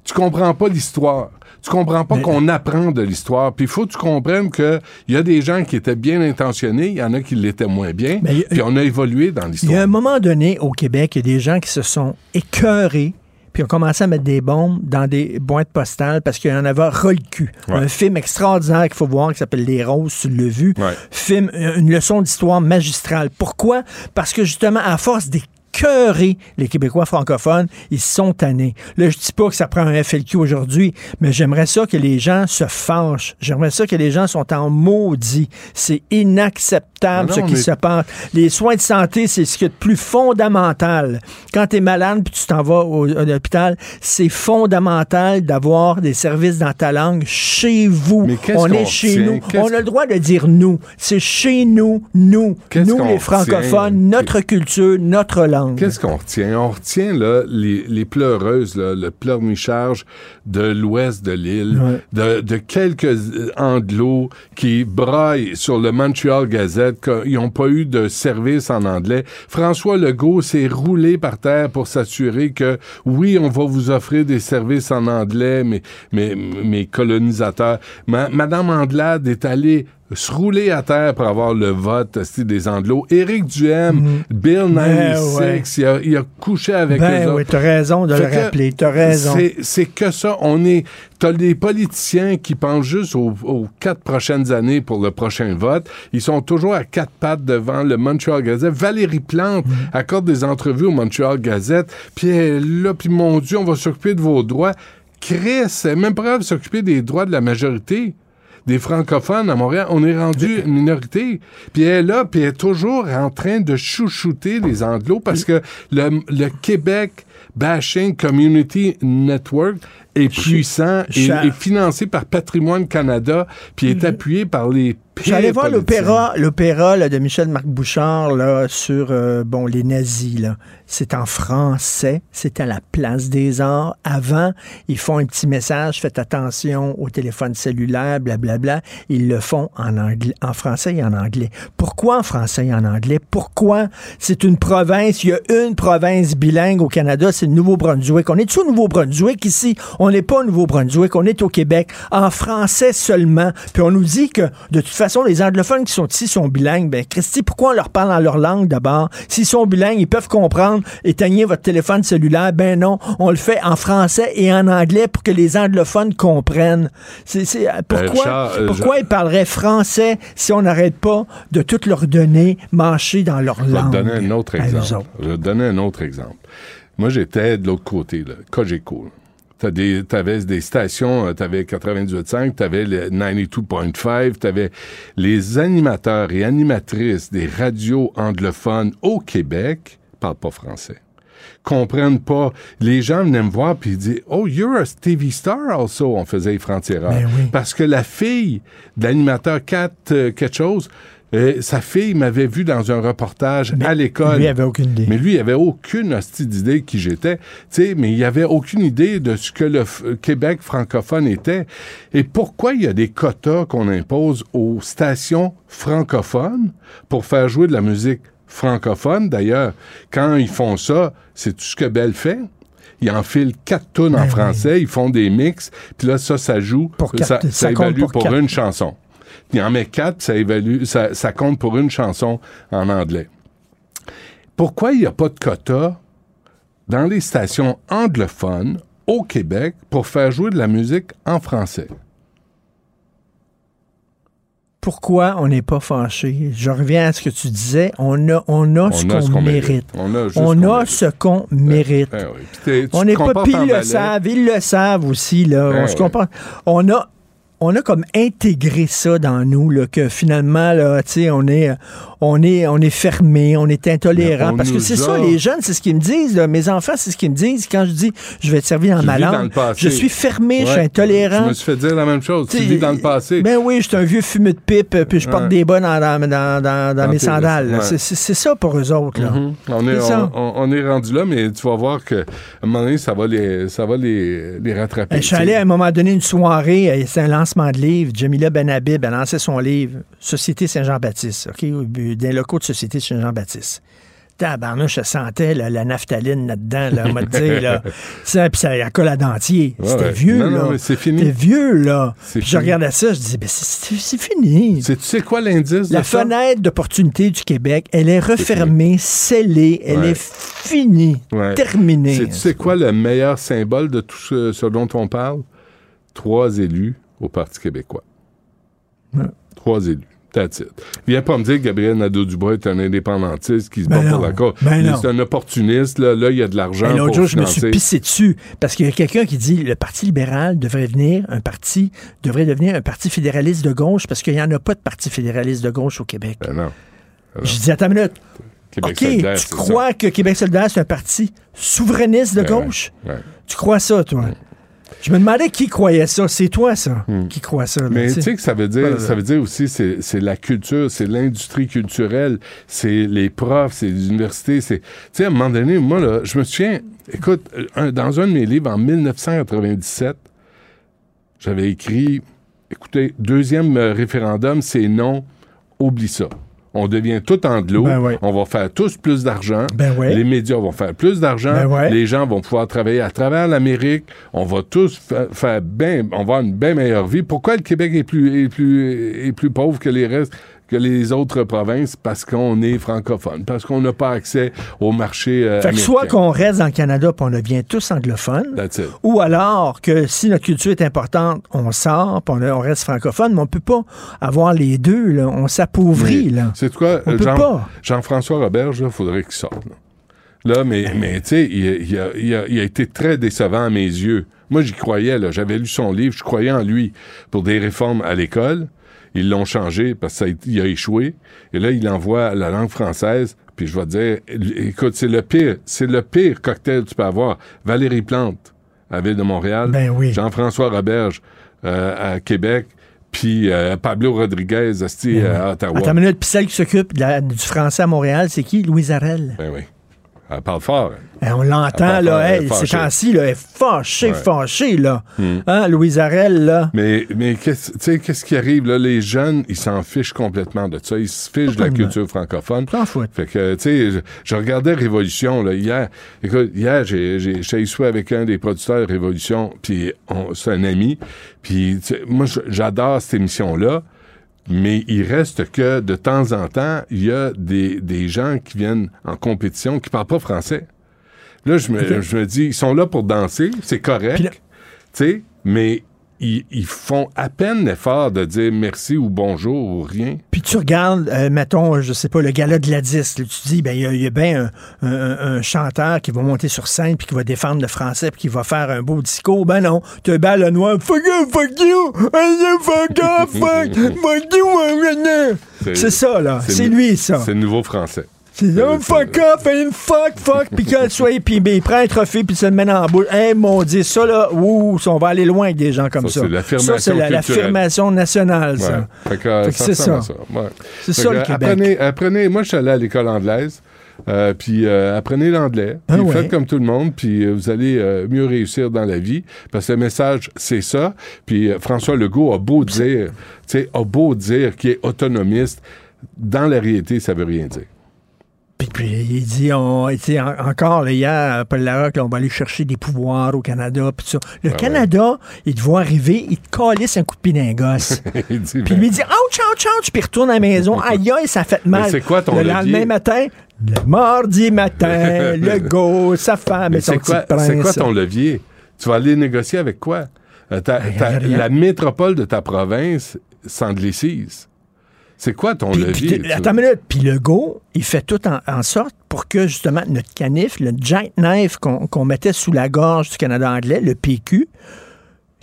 Tu comprends pas l'histoire. Tu comprends pas Mais- qu'on apprend de l'histoire. Puis il faut que tu comprennes qu'il y a des gens qui étaient bien intentionnés, il y en a qui l'étaient moins bien. Mais a- Puis on a évolué dans Il y a l'histoire. un moment donné au Québec, il y a des gens qui se sont écœurés puis ont commencé à mettre des bombes dans des boîtes postales parce qu'il y en avait ras le cul. Ouais. Un film extraordinaire qu'il faut voir qui s'appelle Les Roses, tu l'as vu. Ouais. Film, une leçon d'histoire magistrale. Pourquoi? Parce que justement, à force d'écœurer les Québécois francophones, ils sont tannés. Là, je dis pas que ça prend un FLQ aujourd'hui, mais j'aimerais ça que les gens se fâchent. J'aimerais ça que les gens sont en maudit. C'est inacceptable ce qui mais- se passe. Les soins de santé, c'est ce qui est de plus fondamental. Quand tu es malade puis tu t'en vas au, à l'hôpital, c'est fondamental d'avoir des services dans ta langue chez vous. Mais On est chez nous. On a le droit de dire nous. C'est chez nous, nous. Nous, les francophones, notre culture, notre langue. Qu'est-ce qu'on retient? On retient là, les, les pleureuses, là, le pleurnicharge de l'ouest de l'île, Ouais. de, de quelques anglos qui braillent sur le Montreal Gazette qu'ils n'ont pas eu de service en anglais. François Legault s'est roulé par terre pour s'assurer que oui, on va vous offrir des services en anglais, mais, mais, mais colonisateurs. Ma- Madame Andelade est allée se rouler à terre pour avoir le vote des Anglos. Éric Duhem, Bill Ben 96, ouais. il, a, il a couché avec Ben eux oui, t'as raison de Fait le rappeler. T'as raison. c'est- que ça. On est. T'as des politiciens qui pensent juste aux, aux quatre prochaines années pour le prochain vote. Ils sont toujours à quatre pattes devant le Montreal Gazette. Valérie Plante Mm. accorde des entrevues au Montreal Gazette. Puis elle est là, puis mon Dieu, on va s'occuper de vos droits. Chris, c'est même pas grave s'occuper des droits de la majorité. Des francophones à Montréal, on est rendu une minorité. Puis elle est là, puis elle est toujours en train de chouchouter les anglos parce que le, le Québec Bashing Community Network est puissant et est financé par Patrimoine Canada, puis est appuyé par les J'allais voir l'opéra, l'opéra de Michel-Marc Bouchard là, sur euh, bon les nazis. Là. C'est en français, c'est à la place des arts. Avant, ils font un petit message, faites attention au téléphone cellulaire, blablabla. Ils le font en anglais, en français et en anglais. Pourquoi en français et en anglais? Pourquoi? C'est une province, il y a une province bilingue au Canada, c'est le Nouveau-Brunswick. On est au Nouveau-Brunswick ici? On n'est pas au Nouveau-Brunswick, on est au Québec. En français seulement. Puis on nous dit que, de toute façon, les anglophones qui sont ici sont bilingues. Ben, Christy, pourquoi on leur parle dans leur langue d'abord? S'ils sont bilingues, ils peuvent comprendre. Éteignez votre téléphone cellulaire. Ben non, on le fait en français et en anglais pour que les anglophones comprennent. C'est, c'est- pourquoi Richard, euh, pourquoi ils parleraient français si on n'arrête pas de toutes leurs données mâchées dans leur Je vais langue? donner un autre eux exemple. Je vais donner un autre exemple. Moi, j'étais de l'autre côté, là, Cogeco. Des, t'avais des stations, euh, t'avais 98.5, t'avais le 92.5, t'avais les animateurs et animatrices des radios anglophones au Québec, parlent pas français comprennent pas. Les gens venaient me voir puis ils disaient Oh, you're a TV star also. On faisait les francs-tireurs. Ben oui. Parce que la fille de l'animateur Kat euh, quelque chose, euh, sa fille m'avait vu dans un reportage à l'école. Lui, il avait aucune idée. Mais lui, il avait aucune hostie d'idée qui j'étais. Tu sais, mais il avait aucune idée de ce que le f- Québec francophone était. Et pourquoi il y a des quotas qu'on impose aux stations francophones pour faire jouer de la musique francophone? D'ailleurs, quand ils font ça, c'est tout ce que Bell fait? Ils enfilent quatre tunes en Ben oui. français, ils font des mix, puis là, ça, ça joue. Pour quatre- ça, ça ça compte évalue pour pour, quatre. une chanson. Il en met quatre, ça, évalue, ça, ça compte pour une chanson en anglais. Pourquoi il n'y a pas de quota dans les stations anglophones au Québec pour faire jouer de la musique en français? Pourquoi on n'est pas fâché? Je reviens à ce que tu disais. On a, on a ce qu'on mérite. On a, On mérite. ce qu'on mérite. Ben oui. T'es- tu On n'est pas puis ils le savent, ils le savent aussi là. Ben on se oui. comprend. On a on a comme intégré ça dans nous, là, que finalement, là, on est, on est, on est fermé, on est intolérant. On Parce que c'est ça, les jeunes, c'est ce qu'ils me disent. là. Mes enfants, c'est ce qu'ils me disent quand je dis, je vais te servir dans ma dans langue. Je suis fermé, je suis intolérant. Je me suis fait dire la même chose. Tu vis dans le passé. Ben oui, je suis un vieux fumeux de pipe, euh, puis je porte Ouais. des bas dans, dans, dans, dans- dans Dans mes sandales. ouais. C'est- ça pour eux autres. Là. Mhm. on, est, on, est rendu là, mais tu vas voir qu'à un moment donné, ça va les, ça va les, les rattraper. Euh, Je suis allé à un moment donné une soirée, euh, c'est un lancement de livre. Jamila Benhabib a lancé son livre Société Saint-Jean-Baptiste, OK? Dans les locaux de Société Saint-Jean-Baptiste. Tabarnouche, je sentais là, la naphtaline là-dedans, là, on va te dire, là. Ça, puis ça colle à dentier. Ouais, C'était ouais. vieux, Non, là. non, c'est fini. C'était vieux, là. Puis je fini. regardais ça, je disais, ben, c'est fini. C'est- Tu sais quoi l'indice La de fenêtre d'opportunité du Québec, elle est refermée, scellée, elle Ouais. est finie, terminée. C'est- Tu sais quoi le meilleur symbole de tout ce, ce dont on parle? Trois élus au Parti québécois. Ouais. Trois élus. That's it. Viens pas me dire que Gabriel Nadeau-Dubois est un indépendantiste qui se Ben bat pour non. la cause. Ben. C'est un opportuniste. Là, là, il y a de l'argent Et l'autre pour jour, je me suis pissé dessus parce qu'il y a quelqu'un qui dit le Parti libéral devrait venir un parti devrait devenir un parti fédéraliste de gauche parce qu'il n'y en a pas de parti fédéraliste de gauche au Québec. Ben non. Je dis attends une minute. Québec OK, solidaire, tu crois que Québec solidaire c'est un parti souverainiste de Ben ouais, gauche? ouais. Tu crois ça toi? Je me demandais qui croyait ça. C'est toi ça qui croit ça. là, Hmm. Mais tu sais. que ça veut dire, Voilà. ça veut dire aussi, c'est c'est la culture, c'est l'industrie culturelle, c'est les profs, c'est les universités, c'est, tu sais, à un moment donné, moi, là, je me souviens, écoute, un- dans un de mes livres, en 1997, j'avais écrit, écoutez, deuxième euh, référendum, c'est non, oublie ça. On devient tout en de l'eau. Ben ouais. On va faire tous plus d'argent. Ben ouais. Les médias vont faire plus d'argent. Ben ouais. Les gens vont pouvoir travailler à travers l'Amérique. On va tous fa- faire bien, on va avoir une bien meilleure vie. Pourquoi le Québec est plus, est plus, est plus pauvre que les restes, que les autres provinces? Parce qu'on est francophone. Parce qu'on n'a pas accès au marché euh, Fait que soit qu'on reste dans le Canada puis on devient tous anglophones. Ou alors que si notre culture est importante, on sort, puis on, on reste francophone, mais on peut pas avoir les deux. Là. On s'appauvrit. Là. C'est quoi? On euh, peut Jean- pas. Jean-François Roberge, il faudrait qu'il sorte. Là, Là, mais, mais tu sais, il, a- il a, il a- il a été très décevant à mes yeux. Moi, j'y croyais, là. J'avais lu son livre, je croyais en lui pour des réformes à l'école. Ils l'ont changé parce qu'il a échoué. Et là, il envoie la langue française. Puis je vais te dire, écoute, c'est le pire, c'est le pire cocktail que tu peux avoir. Valérie Plante, à Ville de Montréal. Ben oui. Jean-François Roberge, euh, à Québec. Puis euh, Pablo Rodriguez, asti, à Ottawa. Attends une minute, puis celle qui s'occupe du français à Montréal, c'est qui? Louise Arel. Ben oui. Elle parle fort. Eh, on l'entend, là, hey, ces temps-ci, là, elle est fâchée, Ouais. fâchée, là. Hmm. Hein, Louise Arel, là? Mais, mais qu'est-ce tu sais, qu'est-ce qui arrive, là? Les jeunes, ils s'en fichent complètement de ça. Ils se fichent de la culture francophone. T'en. Fait que, tu sais, je, je regardais Révolution, là, hier. Écoute, hier, j'ai, j'ai, avec un des producteurs de Révolution, puis on- c'est un ami. Puis, moi, j'adore cette émission-là. Mais il reste que, de temps en temps, il y a des, des gens qui viennent en compétition qui parlent pas français. Là, je me, je me dis, ils sont là pour danser, c'est correct, tu sais, mais ils, ils font à peine l'effort de dire merci ou bonjour ou rien. Puis tu regardes, euh, mettons, je sais pas, le gala de la disque. là, tu dis, ben, il y a, a bien un, un- un chanteur qui va monter sur scène puis qui va défendre le français puis qui va faire un beau discours. Ben non, tu as le noir. Fuck you, fuck you, fuck off, fuck, fuck you, uh, C'est- C'est ça, là. C'est lui, ça. C'est le nouveau français. C'est un fuck off, and fuck, fuck, puis quand soit, puis ben, il prend un trophée, puis il se le met dans la bouche. Hey, mon Dieu, ça, là, ouh, on va aller loin avec des gens comme Ça, ça. c'est l'affirmation la- nationale, Ouais. ça. Fait que, Fait que ça c'est ça. Ouais. C'est ça, que, le Québec. Apprenez, apprenez, moi, je suis allé à l'école anglaise. euh, puis euh, apprenez l'anglais, Ah ouais. faites comme tout le monde, puis euh, vous allez mieux réussir dans la vie. Parce que le message, c'est ça. Puis François Legault a beau dire, tu sais, a beau dire qu'il est autonomiste, dans la réalité, ça veut rien dire. Puis, puis il dit, on, sais, en- encore là, hier, Paul Larocque, là, on va aller chercher des pouvoirs au Canada, puis ça. Le Ah Canada, il te voit arriver, il te calisse un coup de pied d'un gosse. Il dit, puis ben, lui dit, ouch, ouch, ouch, puis il retourne à la maison. Aïe, aïe, ça fait mal. C'est quoi ton Le levier? lendemain matin, le mardi matin, le go, sa femme mais et son c'est petit quoi, prince. c'est quoi ton levier? Tu vas aller négocier avec quoi? Euh, ta- ta- rien, rien. la métropole de ta province s'anglicise. C'est quoi ton Puis- puis levier? tu attends une minute. Puis le go, il fait tout en, en sorte pour que, justement, notre canif, le jackknife qu'on qu'on mettait sous la gorge du Canada anglais, le PQ,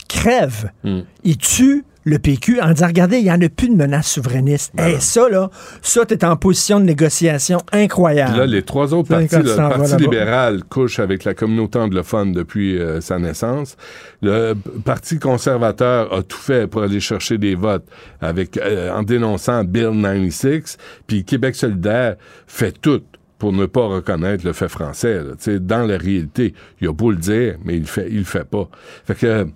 crève. Hmm. Il tue le PQ en disant, regardez, il n'y en a plus de menace souverainiste. Et ça, là, ça, t'es en position de négociation incroyable. Puis là, les trois autres partis, tu le Parti libéral couche avec la communauté anglophone depuis euh, sa naissance. Le Parti conservateur a tout fait pour aller chercher des votes avec euh, en dénonçant Bill 96. Puis Québec solidaire fait tout pour ne pas reconnaître le fait français. là. Tu sais, Dans la réalité, il a beau le dire, mais il fait, il le fait pas. Fait que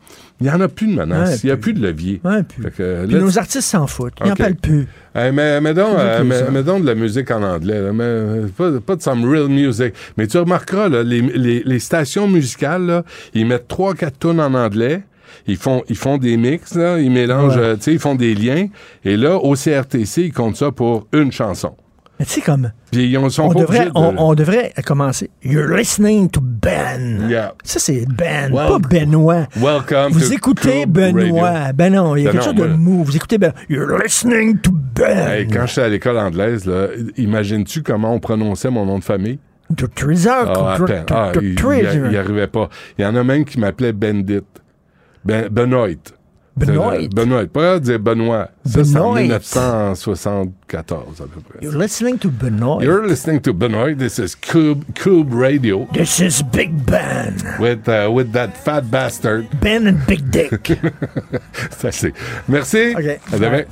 il y en a plus de menace, Ouais, il y a plus de levier. Ouais, puis- Fait que, Puis nos artistes s'en foutent. Ils n'en parlent plus. Hey, mais, mais donc, euh, mais- mais donc de la musique en anglais, là, mais, pas, pas de some real music. Mais tu remarqueras, là, les, les, les stations musicales, là, ils mettent trois, quatre tunes en anglais. Ils font, ils font des mix, là, ils mélangent, Ouais. euh, tu sais, ils font des liens. Et là, au CRTC, ils comptent ça pour une chanson. Mais tu sais, comme, Puis ils ont- sont on pas devrait, de... on, on devrait commencer. You're listening to Ben. Yeah. Ça, c'est Ben, Well- pas Benoît. Welcome Vous to écoutez Benoît. Radio. Ben non, il y a Ben quelque non, chose de mou. Vous écoutez Ben. You're listening to Ben. Hey, quand j'étais à l'école anglaise, imagines-tu comment on prononçait mon nom de famille? To Treasure. Ah, Ah, il, il arrivait pas. Il y en a même qui m'appelaient Bendit. Ben, Benoît. Benoît. C'est- Benoît. Pas dire Benoît. Ça, c'est en Benoît. 1974, à peu près. You're listening to Benoit. You're listening to Benoit. This is Cube, Cube Radio This is Big Ben. with, uh, with that fat bastard. Ben and Big Dick. Ça, c'est. Merci. OK. À demain.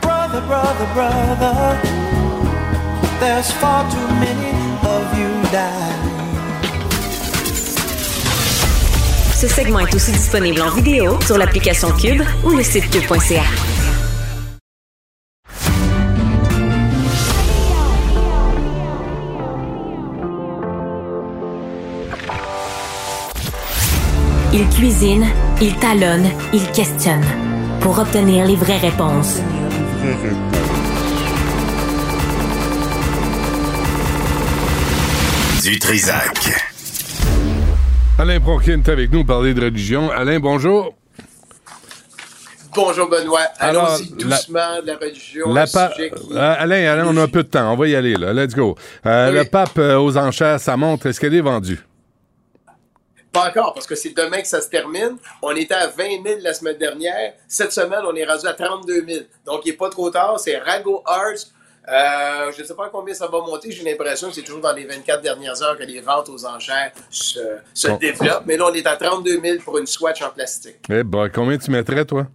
Brother, brother, brother, there's far too many of you dying. Ce segment est aussi disponible en vidéo sur l'application Cube ou le site cube.ca. Il cuisine, il talonne, il questionne pour obtenir les vraies réponses. Du Trisac. Alain Bronquin est avec nous pour parler de religion. Alain, bonjour. Bonjour Benoît. Allons-y doucement de la religion. La sujet qui- Euh, Alain, Alain, on a un peu de temps. On va y aller, là. Let's go. Euh, Oui. Le pape euh, aux enchères, sa montre, est-ce qu'elle est vendue? Pas encore, parce que c'est demain que ça se termine. On était à 20 000 la semaine dernière. Cette semaine, on est rendu à 32 000. Donc, il n'est pas trop tard. C'est Rago Arts. Euh, je ne sais pas combien ça va monter. J'ai l'impression que c'est toujours dans les 24 dernières heures que les ventes aux enchères se, se Bon. développent. Mais là, on est à 32 000 pour une swatch en plastique. Eh ben, combien tu mettrais, toi?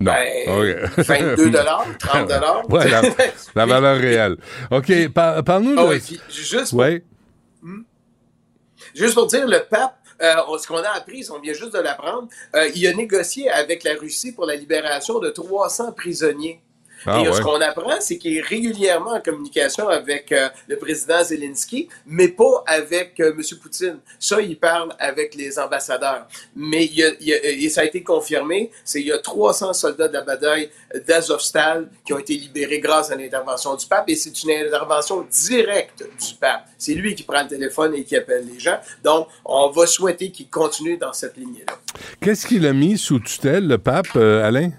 Non. Ben, OK. 22 30 Ouais, la, la valeur réelle. OK, par- parle-nous de... oui, puis juste pour Ouais. Juste pour dire, le pape, euh, ce qu'on a appris, on vient juste de l'apprendre, euh, il a négocié avec la Russie pour la libération de 300 prisonniers. Ah Et euh, ouais. ce qu'on apprend, c'est qu'il est régulièrement en communication avec euh, le président Zelensky, mais pas avec euh, M. Poutine. Ça, il parle avec les ambassadeurs. Mais il y a- il y a- et ça a été confirmé, c'est il y a 300 soldats de la bataille d'Azovstal qui ont été libérés grâce à l'intervention du pape, et c'est une intervention directe du pape. C'est lui qui prend le téléphone et qui appelle les gens. Donc, on va souhaiter qu'il continue dans cette lignée-là. Qu'est-ce qu'il a mis sous tutelle, le pape, euh, Alain?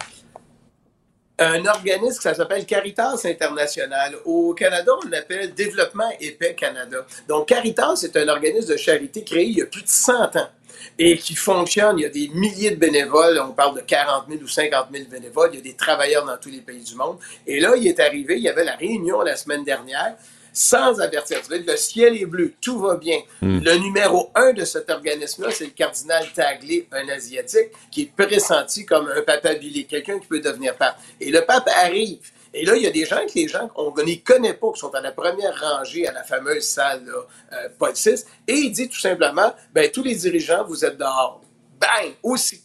Un organisme ça s'appelle Caritas International. Au Canada, on l'appelle Développement Épais Canada. Donc, Caritas est un organisme de charité créé il y a plus de 100 ans et qui fonctionne. Il y a des milliers de bénévoles. On parle de 40 000 ou 50 000 bénévoles. Il y a des travailleurs dans tous les pays du monde. Et là, il est arrivé, il y avait la réunion la semaine dernière sans avertir. Le ciel est bleu, tout va bien. Le numéro un de cet organisme-là, c'est le cardinal Taglé, un Asiatique, qui est pressenti comme un papabilier, quelqu'un qui peut devenir pape. Et le pape arrive. Et là, il y a des gens que les gens, on ne connaît pas, qui sont à la première rangée à la fameuse salle là, euh, Paul VI, et il dit tout simplement, ben tous les dirigeants, vous êtes dehors. Bang! Aussi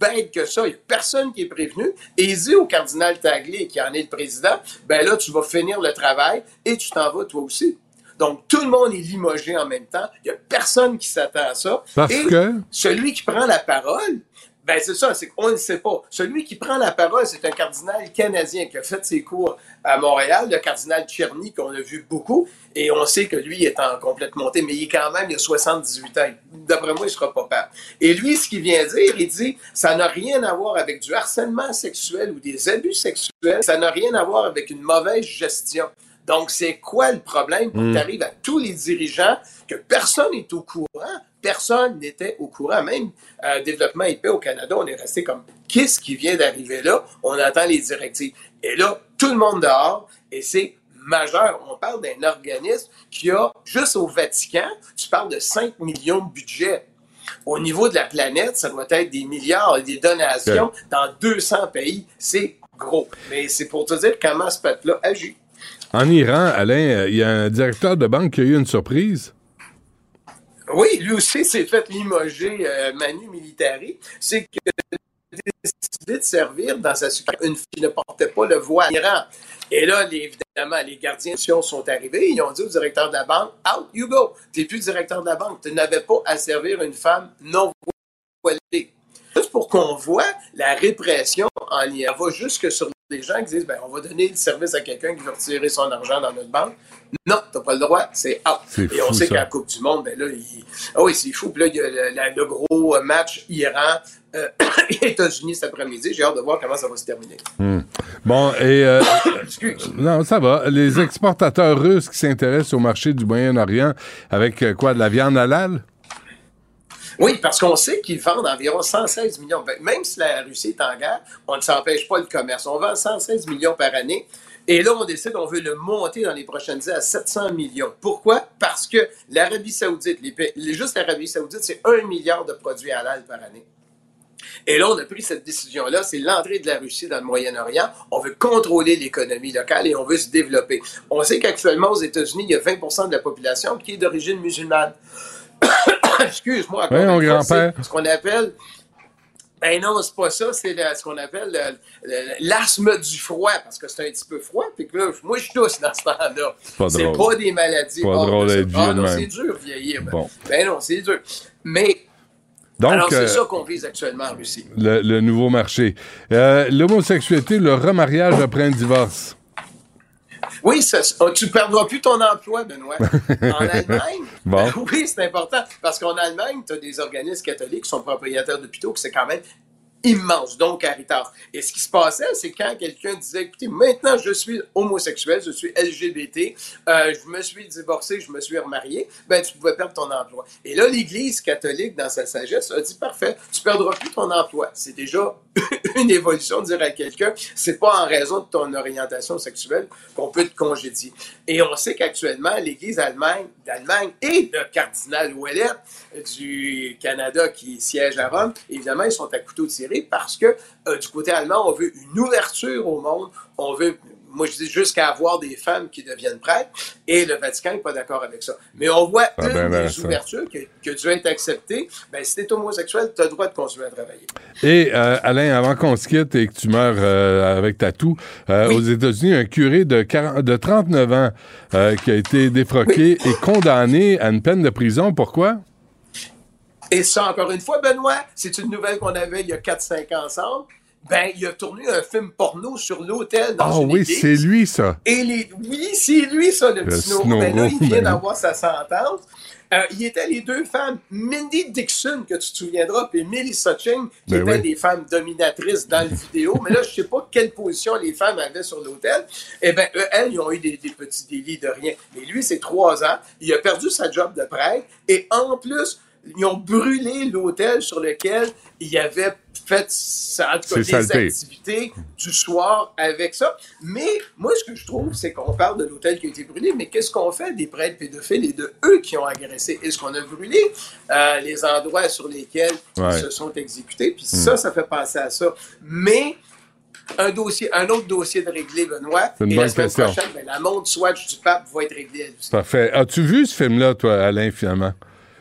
bête que ça, il n'y a personne qui est prévenu. Et il dit au cardinal Taglé, qui en est le président, ben là, tu vas finir le travail et tu t'en vas toi aussi. Donc, tout le monde est limogé en même temps. Il n'y a personne qui s'attend à ça. Parce Et que? celui qui prend la parole, ben c'est ça, c'est qu'on ne sait pas. Celui qui prend la parole, c'est un cardinal canadien qui a fait ses cours à Montréal, le cardinal Tcherny, qu'on a vu beaucoup, et on sait que lui est en complète montée, mais il est quand même, il a 78 ans. D'après moi, il sera pas pape. Et lui, ce qu'il vient dire, il dit, ça n'a rien à voir avec du harcèlement sexuel ou des abus sexuels, ça n'a rien à voir avec une mauvaise gestion. Donc, c'est quoi le problème pour Mm. tu arrives à tous les dirigeants que personne n'est au courant? Personne n'était au courant. Même euh, développement IP au Canada, on est resté comme qu'est-ce qui vient d'arriver là? On attend les directives. Et là, tout le monde dehors, et c'est majeur. On parle d'un organisme qui a, juste au Vatican, tu parles de 5 millions de budget. Au niveau de la planète, ça doit être des milliards et des donations dans 200 pays. C'est gros. Mais c'est pour te dire comment ce peuple-là agit. En Iran, Alain, euh, il y a un directeur de banque qui a eu une surprise. Oui, lui aussi s'est fait limoger euh, Manu Militari. C'est que de servir dans sa succursale une fille qui ne portait pas le voile. Et là, évidemment, les gardiens sont arrivés. Ils ont dit au directeur de la banque, out you go. Tu n'es plus directeur de la banque. Tu n'avais pas à servir une femme non voilée. Juste pour qu'on voit la répression en Iran. Elle va jusque sur des gens qui disent, ben, on va donner le service à quelqu'un qui veut retirer son argent dans notre banque. Non, t'as pas le droit, c'est out. Et on sait qu'à la Coupe du Monde, ben là, il- ah oui, c'est fou. Puis là, il y a le, gros euh, match Iran, euh, États-Unis cet après-midi. J'ai hâte de voir comment ça va se terminer. Hmm. Bon, et... euh, Excuse. non, ça va. Les exportateurs russes qui s'intéressent au marché du Moyen-Orient avec euh, quoi, de la viande halal? Oui, parce qu'on sait qu'ils vendent environ 116 millions. Ben, Même si la Russie est en guerre, on ne s'empêche pas le commerce. On vend 116 millions par année. Et là, on décide, on veut le monter dans les prochaines années à 700 millions. Pourquoi? Parce que l'Arabie Saoudite, les pays- juste l'Arabie Saoudite, c'est 1 milliard de produits halal par année. Et là, on a pris cette décision-là, c'est l'entrée de la Russie dans le Moyen-Orient. On veut contrôler l'économie locale et on veut se développer. On sait qu'actuellement, aux États-Unis, il y a 20% de la population qui est d'origine musulmane. Excuse-moi. Oui, mon grand-père. Ce qu'on appelle ben non, c'est pas ça, c'est ce qu'on appelle le- le- l'asthme du froid, parce que c'est un petit peu froid, puis que là, moi, je tousse dans ce temps-là. Pas C'est pas des maladies. Pas de drôle d'être vieux Ah non, c'est dur, vieillir. Ben, Bon. ben non, c'est dur. Mais, Donc, alors, c'est euh, ça qu'on vise actuellement en Russie. le, le nouveau marché. Euh, L'homosexualité, le remariage après un divorce. Oui, ça, oh, tu perdras plus ton emploi, Benoît. En Allemagne, Bon. oui, c'est important. Parce qu'en Allemagne, tu as des organismes catholiques qui sont propriétaires d'hôpitaux, que c'est quand même immense, donc Caritas. Et ce qui se passait, c'est quand quelqu'un disait, écoutez, maintenant je suis homosexuel, je suis LGBT, euh, je me suis divorcé, je me suis remarié, ben tu pouvais perdre ton emploi. Et là, l'Église catholique, dans sa sagesse, a dit, parfait, tu perdras plus ton emploi. C'est déjà une évolution dire à quelqu'un, c'est pas en raison de ton orientation sexuelle qu'on peut te congédier. Et on sait qu'actuellement, l'Église Allemagne, d'Allemagne et le cardinal Ouellet du Canada qui siège à Rome, évidemment, ils sont à couteau tiré parce que euh, du côté allemand, on veut une ouverture au monde, on veut moi, je dis jusqu'à avoir des femmes qui deviennent prêtres, et le Vatican n'est pas d'accord avec ça. Mais on voit Ah, une ben, ben, des ça. ouvertures qui, qui a dû être acceptée. Ben, si tu es homosexuel, tu as le droit de continuer à travailler. Et euh, Alain, avant qu'on se quitte et que tu meurs euh, avec ta toux, euh, Oui. aux États-Unis, un curé de, 40 de 39 ans qui a été défroqué et condamné à une peine de prison. Pourquoi? Et ça, encore une fois, Benoît, c'est une nouvelle qu'on avait il y a 4-5 ans ensemble. Ben, il a tourné un film porno sur l'hôtel dans Ah oui, c'est lui, ça. Et les... oui, c'est lui, ça, le, Le petit Snoro. Snoro, Ben là, il vient ben. d'avoir sa sentence. Euh, il était les deux femmes, Mindy Dixon, que tu te souviendras, puis Melissa Ching, qui Ben étaient oui. des femmes dominatrices dans le vidéo. Mais là, je sais pas quelle position les femmes avaient sur l'hôtel. Eh bien, elles, ils ont eu des, des petits délits de rien. Mais lui, c'est trois ans. Il a perdu sa job de prêtre. Et en plus, ils ont brûlé l'hôtel sur lequel il avait fait ça, en tout cas, C'est des saleté. activités du soir avec ça. Mais moi, ce que je trouve, c'est qu'on parle de l'hôtel qui a été brûlé, mais qu'est-ce qu'on fait des prêtres pédophiles et de eux qui ont agressé? Est-ce qu'on a brûlé euh, les endroits sur lesquels Ouais. ils se sont exécutés? Puis ça, ça fait penser à ça. Mais un dossier, un autre dossier de régler, Benoît, C'est une et bonne la question. prochaine, ben, la montre Swatch du pape va être réglée. Parfait. As-tu vu ce film-là, toi, Alain, finalement?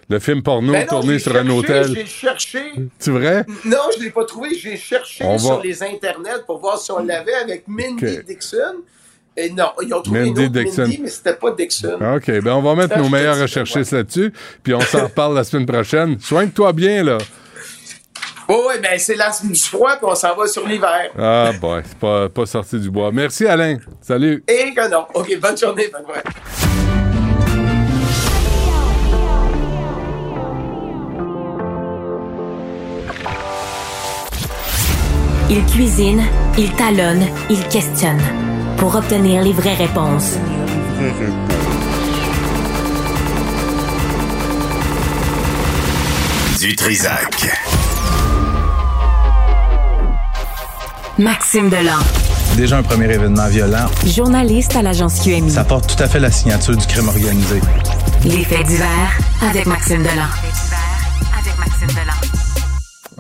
Le film porno Ben non, tourné j'ai sur un hôtel. J'ai cherché. C'est vrai? Non, je ne l'ai pas trouvé. J'ai cherché On sur va- les internets pour voir si on l'avait avec Mindy. Dixon. Et non, ils ont trouvé Mindy une autre Dixon. Mindy, mais c'était pas Dixon. OK, ben on va mettre Ça, nos meilleurs recherchistes là-dessus, puis on s'en reparle la semaine prochaine. Soigne-toi bien, là. Oh, oui, ben c'est la du froid, puis on s'en va sur l'hiver. Ah, boy, c'est pas, pas sorti du bois. Merci, Alain. Salut. Et que non. OK, bonne journée, Benoît. Il cuisine, il talonne, il questionne pour obtenir les vraies réponses. Du Trisac. Maxime Delan. Déjà un premier événement violent. Journaliste à l'agence QMI. Ça porte tout à fait la signature du crime organisé. Les faits divers avec Maxime Delan. Avec Maxime Delan.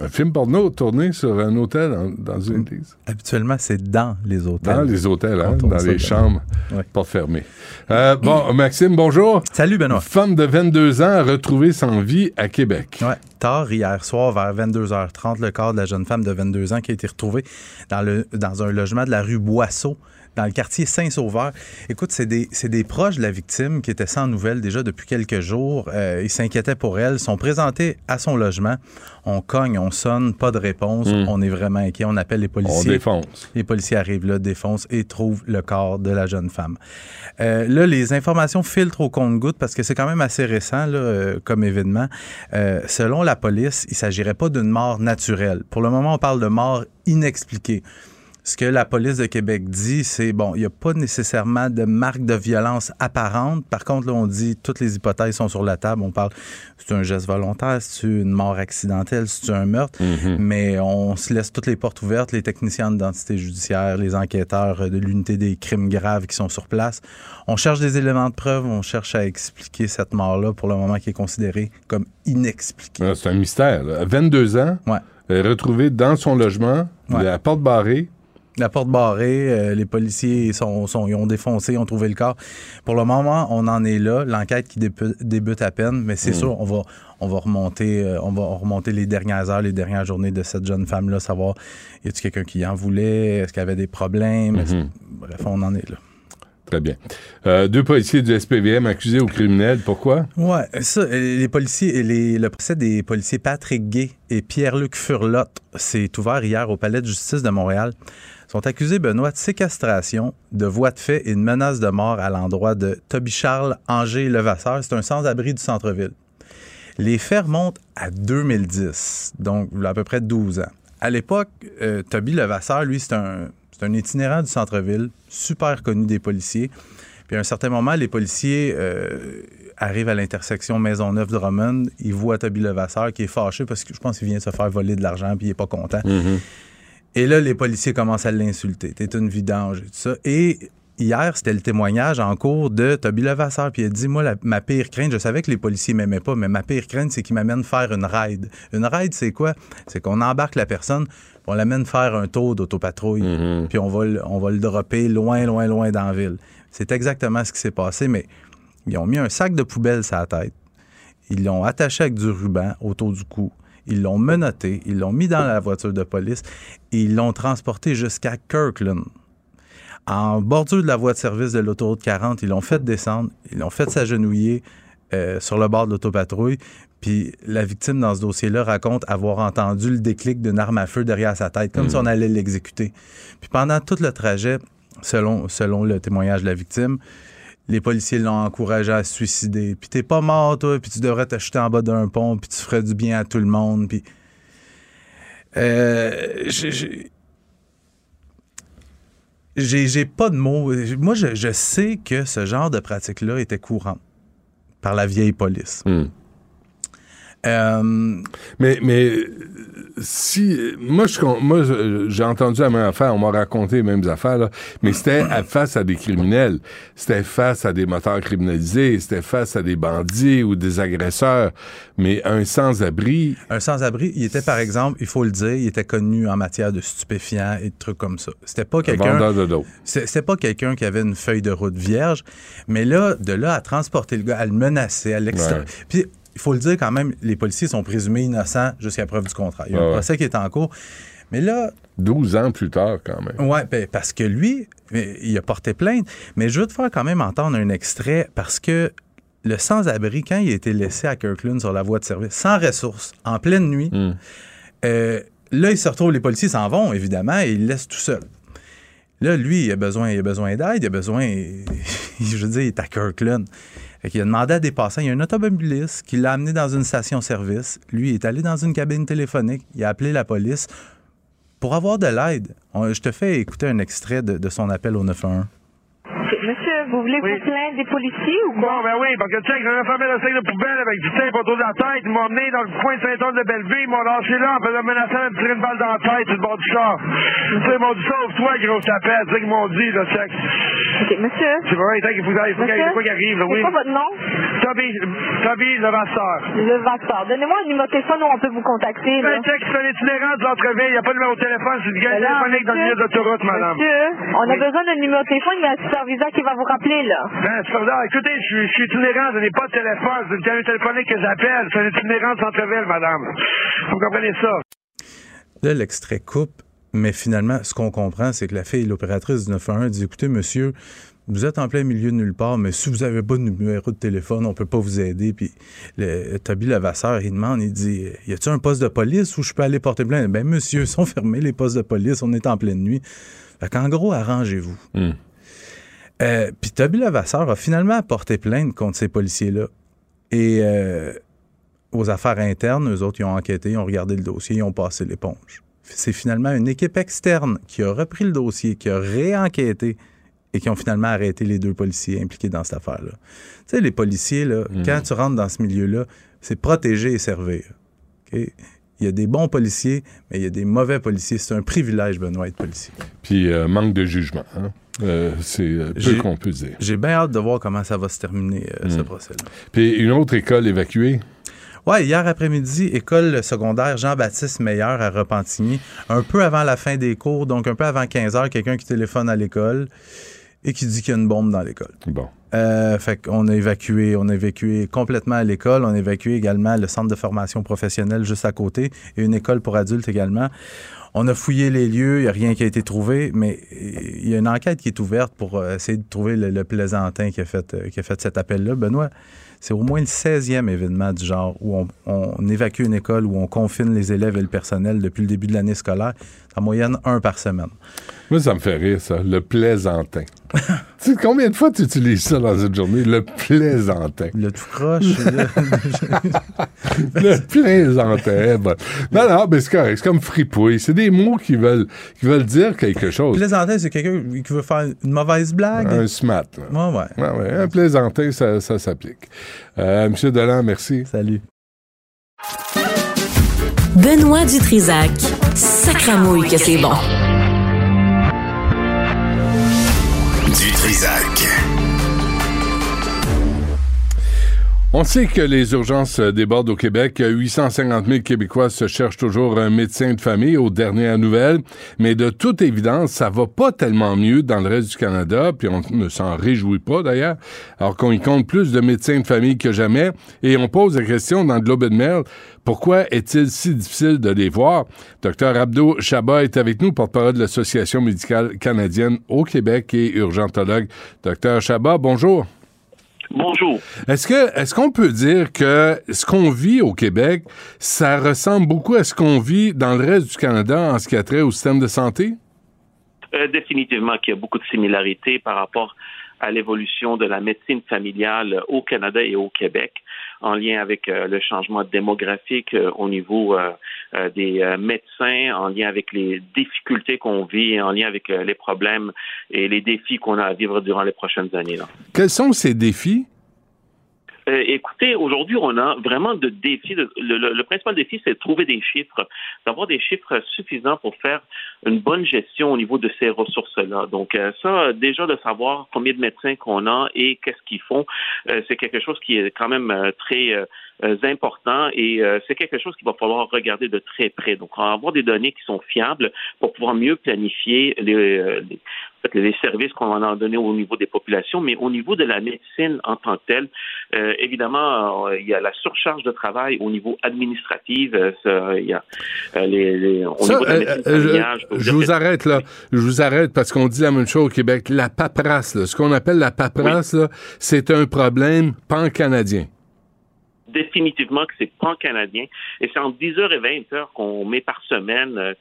Un film porno tourné sur un hôtel en- dans une église. Habituellement, c'est dans les hôtels. Dans les hôtels, hein, dans les chambres, Ouais. pas fermées. Euh, bon, Maxime, bonjour. Salut, Benoît. Femme de 22 ans retrouvée sans vie à Québec. Ouais. Tard hier soir, vers 22h30, le corps de la jeune femme de 22 ans qui a été retrouvée dans, le, dans un logement de la rue Boisseau, dans le quartier Saint-Sauveur. Écoute, c'est des, des proches de la victime qui étaient sans nouvelles déjà depuis quelques jours. Euh, ils s'inquiétaient pour elle, sont présentés à son logement. On cogne, on sonne, pas de réponse. On est vraiment inquiet. On appelle les On policiers. défonce. Les policiers arrivent là, défoncent et trouvent le corps de la jeune femme. Euh, là, les informations filtrent au compte-goutte parce que c'est quand même assez récent là, euh, comme événement. Selon la police, il ne s'agirait pas d'une mort naturelle. Pour le moment, on parle de mort inexpliquée. Ce que la police de Québec dit, c'est bon, il n'y a pas nécessairement de marque de violence apparente. Par contre, là, on dit toutes les hypothèses sont sur la table. On parle, c'est un geste volontaire, c'est une mort accidentelle, c'est un meurtre. Mais on se laisse toutes les portes ouvertes. Les techniciens d'identité judiciaire, les enquêteurs de l'unité des crimes graves qui sont sur place. On cherche des éléments de preuve. On cherche à expliquer cette mort-là pour le moment qui est considérée comme inexpliquée. Ah, C'est un mystère. là. À 22 ans, Ouais. retrouvée dans son logement, Ouais. la porte barrée. La porte barrée, euh, les policiers sont, sont- ils ont défoncé, ont trouvé le corps. Pour le moment, on en est là. L'enquête qui débute à peine, mais c'est sûr, on va, on va remonter, euh, on va remonter les dernières heures, les dernières journées de cette jeune femme-là, savoir y a-t-il quelqu'un qui en voulait, est-ce qu'elle avait des problèmes, Est-ce- bref, on en est là. Très bien. Euh, deux policiers du SPVM accusés au criminel. Pourquoi? Ouais, ça, les policiers, les, le procès des policiers Patrick Gay et Pierre-Luc Furlotte s'est ouvert hier au Palais de justice de Montréal. Sont accusés, Benoît, de séquestration, de voie de fait et de menace de mort à l'endroit de Toby Charles Angers Levasseur. C'est un sans-abri du centre-ville. Les faits remontent à 2010, donc à peu près 12 ans. À l'époque, euh, Toby Levasseur, lui, c'est un, un itinérant du centre-ville, super connu des policiers. Puis à un certain moment, les policiers euh, arrivent à l'intersection Maisonneuve-Drummond. Ils voient Toby Levasseur qui est fâché parce que je pense qu'il vient de se faire voler de l'argent puis il est pas content. Et là, les policiers commencent à l'insulter. T'es une vidange et tout ça. Et hier, c'était le témoignage en cours de Toby Levasseur. Puis il a dit, moi, la- ma pire crainte, je savais que les policiers m'aimaient pas, mais ma pire crainte, c'est qu'ils m'amènent faire une raid. Une raid, c'est quoi? C'est qu'on embarque la personne, puis on l'amène faire un tour d'autopatrouille. Puis on va, on va le dropper loin, loin, loin dans la ville. C'est exactement ce qui s'est passé, mais ils ont mis un sac de poubelle sur la tête. Ils l'ont attaché avec du ruban autour du cou. Ils l'ont menotté, ils l'ont mis dans la voiture de police et ils l'ont transporté jusqu'à Kirkland. En bordure de la voie de service de l'autoroute 40, ils l'ont fait descendre, ils l'ont fait s'agenouiller euh, sur le bord de l'autopatrouille. Puis la victime dans ce dossier-là raconte avoir entendu le déclic d'une arme à feu derrière sa tête, comme si on allait l'exécuter. Puis pendant tout le trajet, selon, selon le témoignage de la victime, les policiers l'ont encouragé à se suicider. Puis t'es pas mort, toi, puis tu devrais te jeter en bas d'un pont, puis tu ferais du bien à tout le monde. Puis. Euh, j'ai- pas de mots. Moi, je, je sais que ce genre de pratique-là était courant par la vieille police. Euh, Mais, mais si. Moi, je, moi j'ai entendu la même affaire, on m'a raconté les mêmes affaires, là, mais c'était face à des criminels. C'était face à des moteurs criminalisés, c'était face à des bandits ou des agresseurs. Mais un sans-abri. Un sans-abri, il était, par exemple, il faut le dire, il était connu en matière de stupéfiants et de trucs comme ça. C'était pas quelqu'un. C'était pas quelqu'un qui avait une feuille de route vierge, mais là, de là à transporter le gars, à le menacer, à l'extraire. Ouais. Puis, il faut le dire quand même, les policiers sont présumés innocents jusqu'à preuve du contraire. Il y a Ouais, un procès qui est en cours. Mais là, 12 ans plus tard, quand même. Ouais, ben, parce que lui, il a porté plainte. Mais je veux te faire quand même entendre un extrait parce que le sans-abri, quand il a été laissé à Kirkland sur la voie de service, sans ressources, en pleine nuit, euh, là, il se retrouve, les policiers s'en vont, évidemment, et il le laisse tout seul. Là, lui, il a besoin, il a besoin d'aide, il a besoin, je veux dire, il est à Kirkland. Fait qu'il a demandé à des passants, il y a un automobiliste qui l'a amené dans une station-service. Lui, il est allé dans une cabine téléphonique, il a appelé la police pour avoir de l'aide. Je te fais écouter un extrait de, de son appel au 911. Vous voulez Oui. vous plaindre des policiers ou quoi? Bon, ben oui, parce que tu sais, j'avais fermé le sac de poubelle avec du tape autour de la tête. Ils m'ont emmené dans le coin de Saint-Anne de Belleville. Ils m'ont lâché là en faisant menaçant de me tirer une balle dans la tête sur le bord du char. Tu sais, ils m'ont dit sauve-toi, gros tapette. C'est ça qu'ils m'ont dit, là, sec. Ok, monsieur. C'est vrai, il faut qu'il arrive, là, oui. C'est quoi votre nom? Toby, Toby Levasseur. Le Vasseur. Donnez-moi un numéro de téléphone où on peut vous contacter, là. Ben, c'est un itinérant de l'entreville. Il n'y a pas de numéro de téléphone. C'est du gars Ben téléphonique dans le milieu d'autoroute, madame. Monsieur, on a Oui. besoin d'un numéro de téléphone, il y a un superviseur qui va vous rappeler, là. Ben, c'est pas grave. Écoutez, je suis, je suis itinérant, je n'ai pas de téléphone. C'est une téléphonique que j'appelle. C'est un itinérant de centre-ville, madame. Vous comprenez ça? Là, l'extrait coupe, mais finalement, ce qu'on comprend, c'est que la fille, l'opératrice du 911, dit Écoutez, monsieur, vous êtes en plein milieu de nulle part, mais si vous n'avez pas de numéro de téléphone, on peut pas vous aider. Puis le, Toby Levasseur, il demande il dit Y a-t-il un poste de police où je peux aller porter plainte? Ben, monsieur, ils sont fermés, les postes de police, on est en pleine nuit. Fait qu'en gros, arrangez-vous. Euh, Puis Toby Levasseur a finalement porté plainte contre ces policiers-là. Et euh, aux affaires internes, eux autres, ils ont enquêté, ils ont regardé le dossier, ils ont passé l'éponge. C'est finalement une équipe externe qui a repris le dossier, qui a réenquêté et qui ont finalement arrêté les deux policiers impliqués dans cette affaire-là. Tu sais, les policiers, là, quand tu rentres dans ce milieu-là, c'est protéger et servir. Il y a des bons policiers, mais il y a des mauvais policiers. C'est un privilège, Benoît, être policier. Puis euh, manque de jugement. hein? Euh, c'est peu qu'on peut dire. J'ai bien hâte de voir comment ça va se terminer, euh, ce Mm. procès-là. Puis une autre école évacuée? Ouais, hier après-midi, école secondaire Jean-Baptiste Meyer à Repentigny. Un peu avant la fin des cours, donc un peu avant 15 heures, quelqu'un qui téléphone à l'école et qui dit qu'il y a une bombe dans l'école. Bon. Euh, fait qu'on a évacué, on a évacué complètement l'école. On a évacué également le centre de formation professionnelle juste à côté et une école pour adultes également. On a fouillé les lieux, il n'y a rien qui a été trouvé, mais il y a une enquête qui est ouverte pour euh, essayer de trouver le, plaisantin qui a fait, euh, qui a fait cet appel-là. Benoît, c'est au moins le 16e événement du genre où on évacue une école, où on confine les élèves et le personnel depuis le début de l'année scolaire. En moyenne, un par semaine. Moi, ça me fait rire, ça. Le plaisantin. tu sais, combien de fois tu utilises ça dans une journée? Le plaisantin. Le tout croche. le plaisantin. bon. Non, non, mais c'est correct. C'est comme fripouille. C'est des mots qui veulent, qui veulent dire quelque chose. Plaisantin, c'est quelqu'un qui veut faire une mauvaise blague? Un smat. là. Ouais, ouais. Ouais, ouais. Un plaisantin, ça, ça s'applique. Euh, Monsieur Delan, merci. Salut. Benoît Dutrisac. Sacramouille que c'est bon. Du On sait que les urgences euh, débordent au Québec. 850 000 Québécois se cherchent toujours un médecin de famille aux dernières nouvelles. Mais de toute évidence, ça va pas tellement mieux dans le reste du Canada, puis on ne s'en réjouit pas d'ailleurs, alors qu'on y compte plus de médecins de famille que jamais. Et on pose la question dans le Globe and Mail, pourquoi est-il si difficile de les voir? Docteur Abdo Chabat est avec nous, porte-parole de l'Association médicale canadienne au Québec et urgentologue. Docteur Chabat, bonjour. Bonjour. Est-ce que est-ce qu'on peut dire que ce qu'on vit au Québec, ça ressemble beaucoup à ce qu'on vit dans le reste du Canada en ce qui a trait au système de santé? Euh, définitivement qu'il y a beaucoup de similarités par rapport à l'évolution de la médecine familiale au Canada et au Québec, en lien avec euh, le changement démographique euh, au niveau euh, des euh, médecins, en lien avec les difficultés qu'on vit, en lien avec euh, les problèmes et les défis qu'on a à vivre durant les prochaines années. Là. Quels sont ces défis? Écoutez, aujourd'hui, on a vraiment de défis. Le, le- le principal défi, c'est de trouver des chiffres, d'avoir des chiffres suffisants pour faire une bonne gestion au niveau de ces ressources-là. Donc, ça, déjà de savoir combien de médecins qu'on a et qu'est-ce qu'ils font, c'est quelque chose qui est quand même très euh, euh, important et euh, c'est quelque chose qu'il va falloir regarder de très près. Donc, on va avoir des données qui sont fiables pour pouvoir mieux planifier les, euh, les, les services qu'on va en donner au niveau des populations, mais au niveau de la médecine en tant que telle, euh, évidemment, euh, il y a la surcharge de travail au niveau administratif, euh, ça, il y a euh, les, les- au Ça, niveau de la médecine familiale. je, vous je arrête là. Je vous arrête parce qu'on dit la même chose au Québec. La paperasse, là, ce qu'on appelle la paperasse, là, c'est un problème pan-canadien. Définitivement que c'est pan-canadien. Et c'est entre 10 heures et 20 heures qu'on met par semaine euh,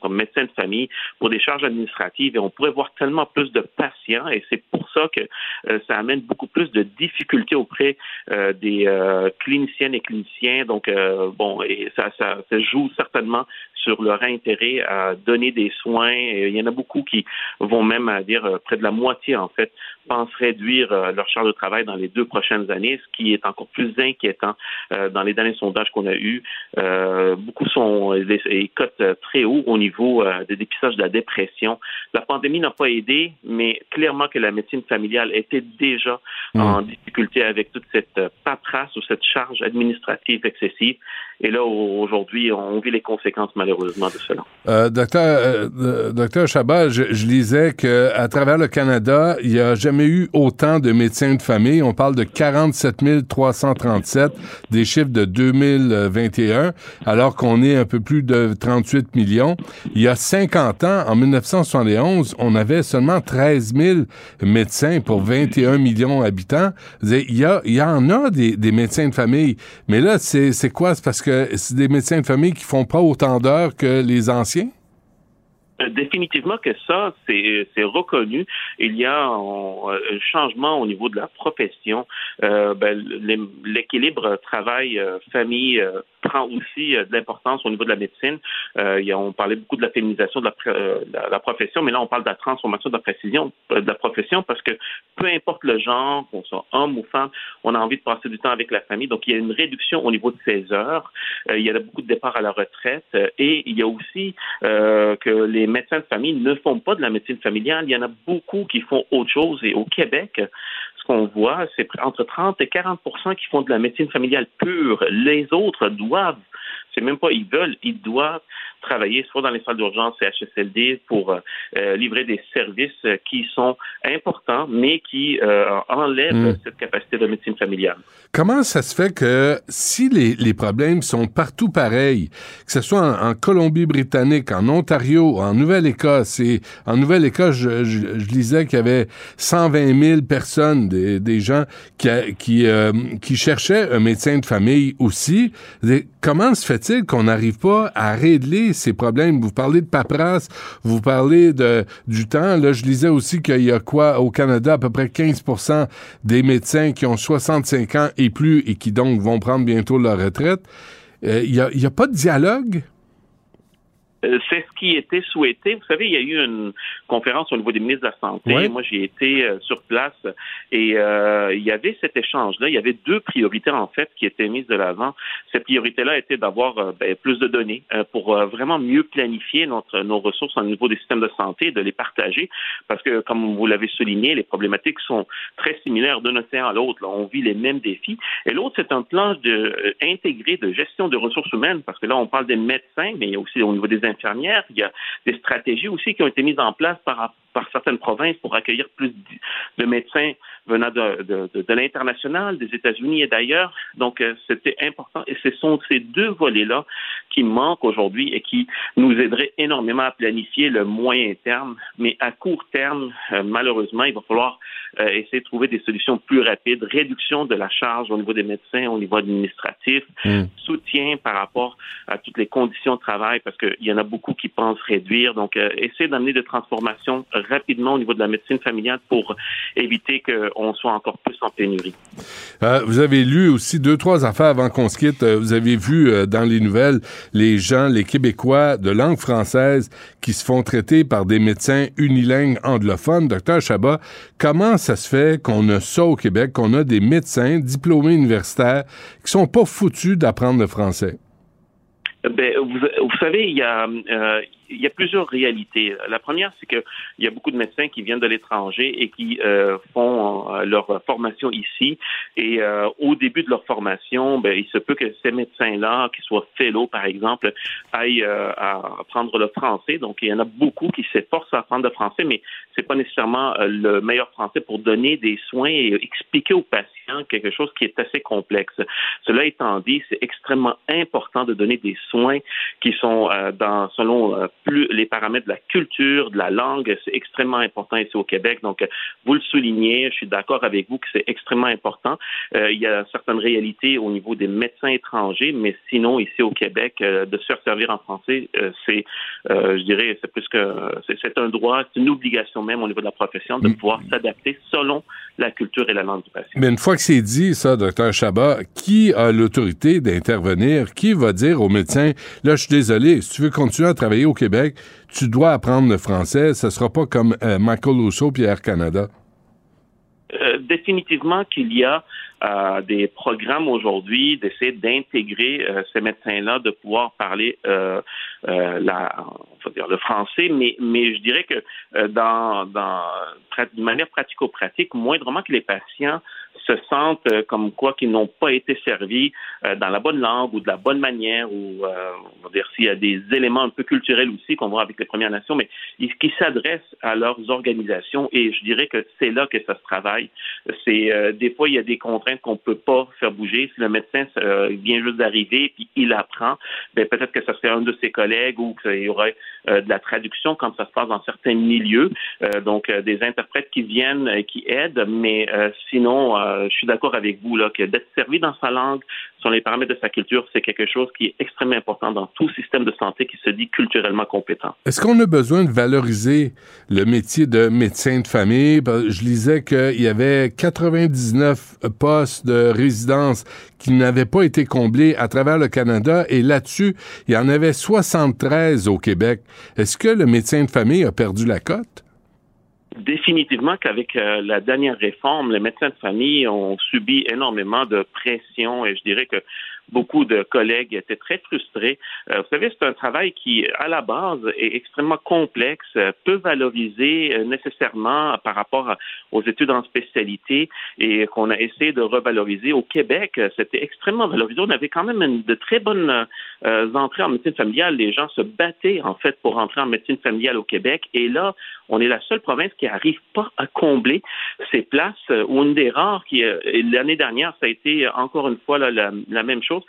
comme médecin de famille pour des charges administratives. Et on pourrait voir tellement plus de patients. Et c'est pour ça que euh, ça amène beaucoup plus de difficultés auprès euh, des euh, cliniciennes et cliniciens. Donc, bon, et ça, ça, joue certainement sur leur intérêt à donner des soins. Il y en a beaucoup qui vont même à dire près de la moitié, en fait, pensent réduire leur charge de travail dans les deux prochaines années, ce qui est encore plus inquiétant dans les derniers sondages qu'on a eus. beaucoup sont les, cotes très haut au niveau des dépistages de la dépression. La pandémie n'a pas aidé, mais clairement que la médecine familiale était déjà Mm. en difficulté avec toute cette euh, paperasse ou cette charge administrative excessive. Et là, au- aujourd'hui, on vit les conséquences malheureusement de cela. Euh, docteur, euh, euh, docteur Chabat, je, je lisais que à travers le Canada, il n'y a jamais eu autant de médecins de famille. On parle de 47 337, des chiffres de 2021, alors qu'on est un peu plus de 38 millions. Il y a 50 ans, en 1971, on avait seulement 13 000 médecins pour 21 millions d'habitants. Il y, en a des, médecins de famille, mais là, c'est quoi? C'est parce que c'est des médecins de famille qui font pas autant d'heures que les anciens? Euh, Définitivement que ça, c'est reconnu. Il y a un, un changement au niveau de la profession. Euh, ben, l'é- L'équilibre travail-famille euh, prend aussi euh, de l'importance au niveau de la médecine. Euh, on parlait beaucoup de la féminisation de euh, la, profession, mais là, on parle de la transformation de la précision de la profession parce que peu importe le genre, qu'on soit homme ou femme, on a envie de passer du temps avec la famille. Donc, il y a une réduction au niveau de ses heures. Il y a beaucoup de départs à la retraite et il y a aussi que les médecins de famille ne font pas de la médecine familiale. Il y en a beaucoup qui font autre chose. Et au Québec, ce qu'on voit, c'est entre 30 et 40 qui font de la médecine familiale pure. Les autres c'est même pas ils veulent, ils doivent travailler soit dans les salles d'urgence CHSLD pour euh, euh, livrer des services euh, qui sont importants, mais qui euh, enlèvent Mm. cette capacité de médecine familiale. Comment ça se fait que si les, les problèmes sont partout pareils, que ce soit en, en Colombie-Britannique, en Ontario, en Nouvelle-Écosse, et en Nouvelle-Écosse, je, je- je lisais qu'il y avait 120 000 personnes, des, des gens qui, qui, euh, qui cherchaient un médecin de famille aussi. Comment se fait-il qu'on n'arrive pas à régler ces problèmes? Vous parlez de paperasse, vous parlez du temps. Là, je lisais aussi qu'il y a quoi au Canada, à peu près 15% des médecins qui ont 65 ans et plus et qui donc vont prendre bientôt leur retraite. Euh, Il n'y a pas de dialogue? Euh, C'est ce qui était souhaité. Vous savez, il y a eu une conférence au niveau des ministres de la Santé. Ouais. Moi, j'ai été euh, sur place et euh, il y avait cet échange-là. Il y avait deux priorités, en fait, qui étaient mises de l'avant. Cette priorité-là était d'avoir euh, ben, plus de données pour vraiment mieux planifier notre, nos ressources au niveau des systèmes de santé et de les partager. Parce que, comme vous l'avez souligné, les problématiques sont très similaires d'un océan à l'autre. On vit les mêmes défis. Et l'autre, c'est un plan de, intégré de gestion de ressources humaines. Parce que là, on parle des médecins, mais il y a aussi au niveau des infirmières, il y a des stratégies aussi qui ont été mises en place par, par certaines provinces pour accueillir plus de- de médecins venant de, de, de, de l'international, des États-Unis et d'ailleurs. Donc, euh, c'était important. Et ce sont ces deux volets-là qui manquent aujourd'hui et qui nous aideraient énormément à planifier le moyen terme. Mais à court terme, euh, malheureusement, il va falloir euh, essayer de trouver des solutions plus rapides, réduction de la charge au niveau des médecins, au niveau administratif, soutien par rapport à toutes les conditions de travail, parce qu'il y en a beaucoup qui pensent réduire. Donc, euh, essayer d'amener des transformations rapidement au niveau de la médecine familiale pour éviter qu'on soit encore plus en pénurie. Euh, vous avez lu aussi deux, trois affaires avant qu'on se quitte. Euh, vous avez vu euh, dans les nouvelles les gens, les Québécois de langue française qui se font traiter par des médecins unilingues anglophones. Docteur Chabat, comment ça se fait qu'on a ça au Québec, qu'on a des médecins diplômés universitaires qui sont pas foutus d'apprendre le français? Ben, vous, vous savez, il y a, euh, il y a plusieurs réalités. La première, c'est que il y a beaucoup de médecins qui viennent de l'étranger et qui euh, font euh, leur formation ici. Et euh, au début de leur formation, ben, il se peut que ces médecins-là, qui soient fellows par exemple, aillent euh, à apprendre le français. Donc, il y en a beaucoup qui s'efforcent à apprendre le français, mais c'est pas nécessairement euh, le meilleur français pour donner des soins et expliquer aux patients quelque chose qui est assez complexe. Cela étant dit, c'est extrêmement important de donner des soins qui sont dans selon plus les paramètres de la culture, de la langue, c'est extrêmement important ici au Québec. Donc, vous le soulignez, je suis d'accord avec vous que c'est extrêmement important. il y a certaines réalités au niveau des médecins étrangers, mais sinon, ici au Québec, de se faire servir en français, c'est, je dirais, c'est plus que, c'est un droit, c'est une obligation même au niveau de la profession de mm. pouvoir s'adapter selon la culture et la langue. Mais une fois que c'est dit, ça, docteur Chabat, qui a l'autorité d'intervenir? Qui va dire au médecin, là, je suis désolé, si tu veux continuer à travailler au Québec, tu dois apprendre le français, ce sera pas comme euh, Michael Rousseau Air Canada? Euh, définitivement qu'il y a euh, des programmes aujourd'hui d'essayer d'intégrer ces médecins-là, de pouvoir parler la, va dire le français, mais, mais je dirais que dans, dans d'une manière pratico-pratique, moindrement que les patients se sentent euh, comme quoi qu'ils n'ont pas été servis euh, dans la bonne langue ou de la bonne manière, ou euh, on va dire s'il y a des éléments un peu culturels aussi qu'on voit avec les Premières Nations, mais qui s'adressent à leurs organisations et je dirais que c'est là que ça se travaille. C'est des fois il y a des contraintes qu'on peut pas faire bouger. Si le médecin vient juste d'arriver puis il apprend, ben peut-être que ça serait un de ses collègues ou qu'il y aurait de la traduction comme ça se passe dans certains milieux, donc des interprètes qui viennent qui aident, mais sinon euh, je suis d'accord avec vous là, que d'être servi dans sa langue, sur les paramètres de sa culture, c'est quelque chose qui est extrêmement important dans tout système de santé qui se dit culturellement compétent. Est-ce qu'on a besoin de valoriser le métier de médecin de famille? Je lisais qu'il y avait 99 postes de résidence qui n'avaient pas été comblés à travers le Canada et là-dessus, il y en avait 73 au Québec. Est-ce que le médecin de famille a perdu la cote? Définitivement qu'avec euh, la dernière réforme, les médecins de famille ont subi énormément de pression et je dirais que beaucoup de collègues étaient très frustrés. Euh, vous savez, c'est un travail qui, à la base, est extrêmement complexe, euh, peu valorisé euh, nécessairement par rapport aux études en spécialité et qu'on a essayé de revaloriser. Au Québec, c'était extrêmement valorisé. On avait quand même de très bonnes entrées en médecine familiale. Les gens se battaient, en fait, pour entrer en médecine familiale au Québec. Et là, on est la seule province qui n'arrive pas à combler ces places, ou une des rares qui, l'année dernière, ça a été encore une fois la, la même chose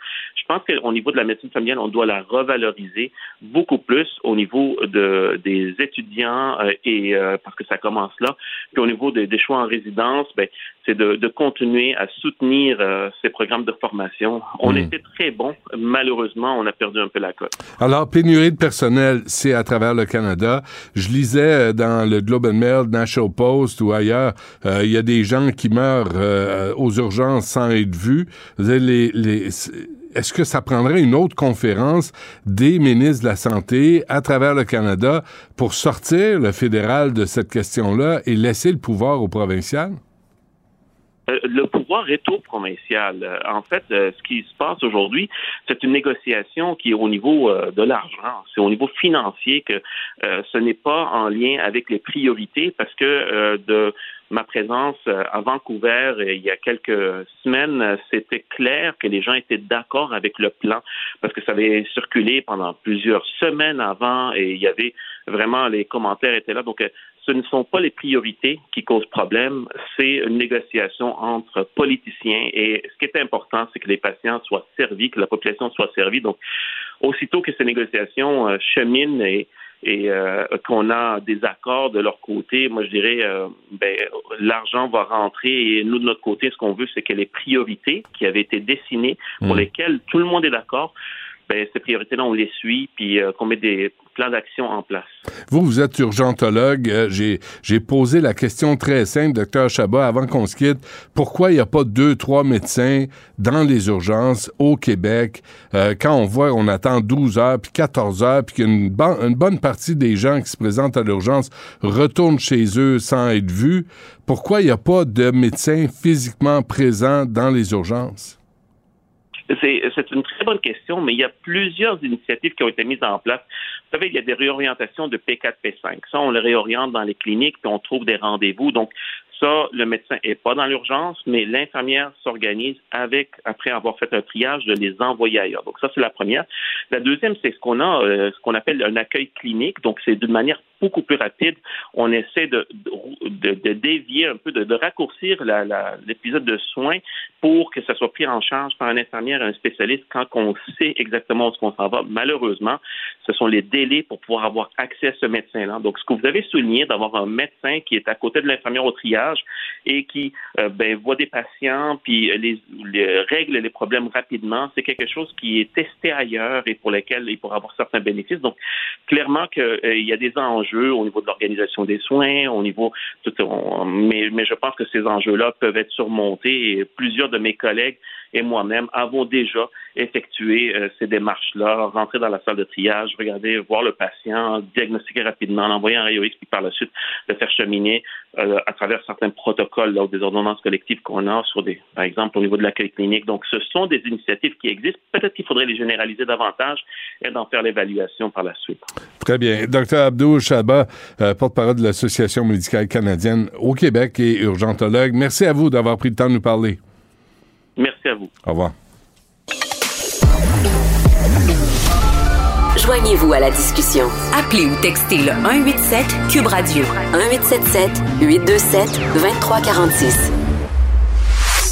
je pense qu'au niveau de la médecine familiale, on doit la revaloriser beaucoup plus au niveau de, des étudiants euh, et euh, parce que ça commence là. Puis au niveau des, choix en résidence, ben, c'est de, continuer à soutenir euh, ces programmes de formation. On hmm. était très bons. Malheureusement, on a perdu un peu la cote. Alors, pénurie de personnel, c'est à travers le Canada. Je lisais dans le Globe and Mail, National Post ou ailleurs, il y a des gens qui meurent aux urgences sans être vus. Est-ce que ça prendrait une autre conférence des ministres de la Santé à travers le Canada pour sortir le fédéral de cette question-là et laisser le pouvoir au provincial? Euh, le pouvoir est au provincial. Euh, en fait, euh, ce qui se passe aujourd'hui, c'est une négociation qui est au niveau de l'argent, c'est au niveau financier que ce n'est pas en lien avec les priorités parce que de ma présence à Vancouver il y a quelques semaines, c'était clair que les gens étaient d'accord avec le plan parce que ça avait circulé pendant plusieurs semaines avant et il y avait vraiment les commentaires étaient là. Ce ne sont pas les priorités qui causent problème, c'est une négociation entre politiciens. Et ce qui est important, c'est que les patients soient servis, que la population soit servie. Donc, aussitôt que ces négociations euh, cheminent et, euh, qu'on a des accords de leur côté, moi je dirais, euh, ben, l'argent va rentrer et nous de notre côté, ce qu'on veut, c'est que les priorités qui avaient été dessinées, pour mmh. lesquelles tout le monde est d'accord, ben, ces priorités-là, on les suit, puis euh, qu'on met des plans d'action en place. Vous, vous êtes urgentologue. Euh, j'ai, posé la question très simple, docteur Chabat, avant qu'on se quitte. Pourquoi il n'y a pas deux, trois médecins dans les urgences au Québec? Euh, quand on voit on attend 12 heures, puis 14 heures, puis qu'une une bonne partie des gens qui se présentent à l'urgence retournent chez eux sans être vus? Pourquoi il n'y a pas de médecins physiquement présents dans les urgences? C'est une très bonne question, mais il y a plusieurs initiatives qui ont été mises en place. Vous savez, il y a des réorientations de P4, P5. Ça, on le réoriente dans les cliniques, puis on trouve des rendez-vous. Donc, ça, le médecin n'est pas dans l'urgence, mais l'infirmière s'organise avec, après avoir fait un triage, de les envoyer ailleurs. Donc ça, c'est la première. La deuxième, c'est ce qu'on a, euh, ce qu'on appelle un accueil clinique. Donc c'est d'une manière beaucoup plus rapide. On essaie de, de, dévier un peu, de, raccourcir l'épisode de soins pour que ça soit pris en charge par un infirmière et un spécialiste quand on sait exactement où qu'on s'en va. Malheureusement, ce sont les délais pour pouvoir avoir accès à ce médecin-là. Donc, ce que vous avez souligné, d'avoir un médecin qui est à côté de l'infirmière au triage et qui euh, ben, voit des patients puis les, règle les problèmes rapidement, c'est quelque chose qui est testé ailleurs et pour lequel il pourra avoir certains bénéfices. Donc, clairement qu'il y a des enjeux au niveau de l'organisation des soins, au niveau tout, mais, mais je pense que ces enjeux-là peuvent être surmontés et plusieurs de mes collègues et moi-même avons déjà effectué euh, ces démarches-là, rentrer dans la salle de triage, regarder, voir le patient, diagnostiquer rapidement, l'envoyer en rayon X, puis par la suite le faire cheminer euh, à travers certains protocoles, ou des ordonnances collectives qu'on a sur des, par exemple, au niveau de l'accueil clinique. Donc, ce sont des initiatives qui existent. Peut-être qu'il faudrait les généraliser davantage et d'en faire l'évaluation par la suite. Très bien. Docteur Abdou Chaba, euh, porte-parole de l'Association médicale canadienne au Québec et urgentologue. Merci à vous d'avoir pris le temps de nous parler. Merci à vous. Au revoir. Joignez-vous à la discussion. Appelez ou textez le 187 Cube Radio 1877 827 2346.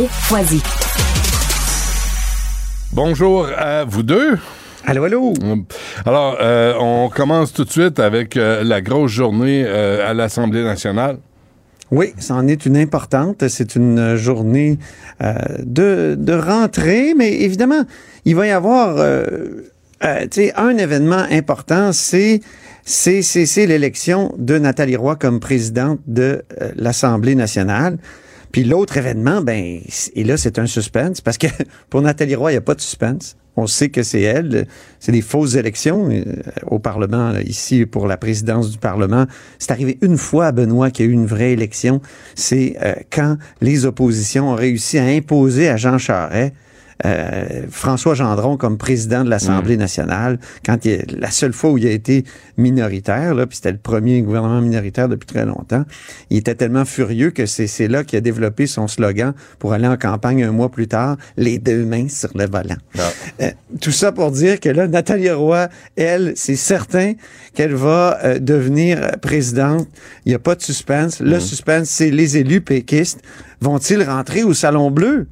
Foisy. Bonjour à vous deux. Allô, allô? Alors, euh, on commence tout de suite avec euh, la grosse journée euh, à l'Assemblée nationale. Oui, c'en est une importante. C'est une journée euh, de, de rentrée, mais évidemment, il va y avoir euh, euh, tu sais, un événement important, c'est c'est c'est- c'est l'élection de Nathalie Roy comme présidente de euh, l'Assemblée nationale. Puis l'autre événement, ben, et là, c'est un suspense, parce que pour Nathalie Roy, il n'y a pas de suspense. On sait que c'est elle. C'est des fausses élections euh, au Parlement, ici, pour la présidence du Parlement. C'est arrivé une fois à Benoît qu'il y a eu une vraie élection. C'est euh, quand les oppositions ont réussi à imposer à Jean Charest euh, François Gendron comme président de l'Assemblée nationale, quand il, la seule fois où il a été minoritaire, là, puis c'était le premier gouvernement minoritaire depuis très longtemps, il était tellement furieux que c'est là qu'il a développé son slogan pour aller en campagne un mois plus tard, les deux mains sur le volant. Euh, tout ça pour dire que là, Nathalie Roy, elle, c'est certain qu'elle va euh, devenir présidente. Il n'y a pas de suspense. Le suspense, c'est les élus péquistes. Vont-ils rentrer au Salon Bleu?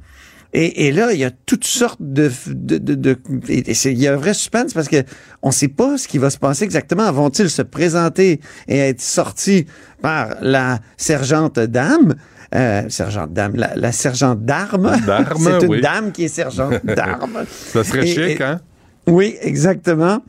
Et, et là, il y a toutes sortes de... de, de, de- et- il y a un vrai suspense parce que on ne sait pas ce qui va se passer exactement. Vont-ils se présenter et être sortis par la sergente dame? Euh, sergente dame, la, la sergente d'armes. C'est une oui. dame qui est sergente d'armes. Ça serait Et- chic, et- hein? Oui, exactement.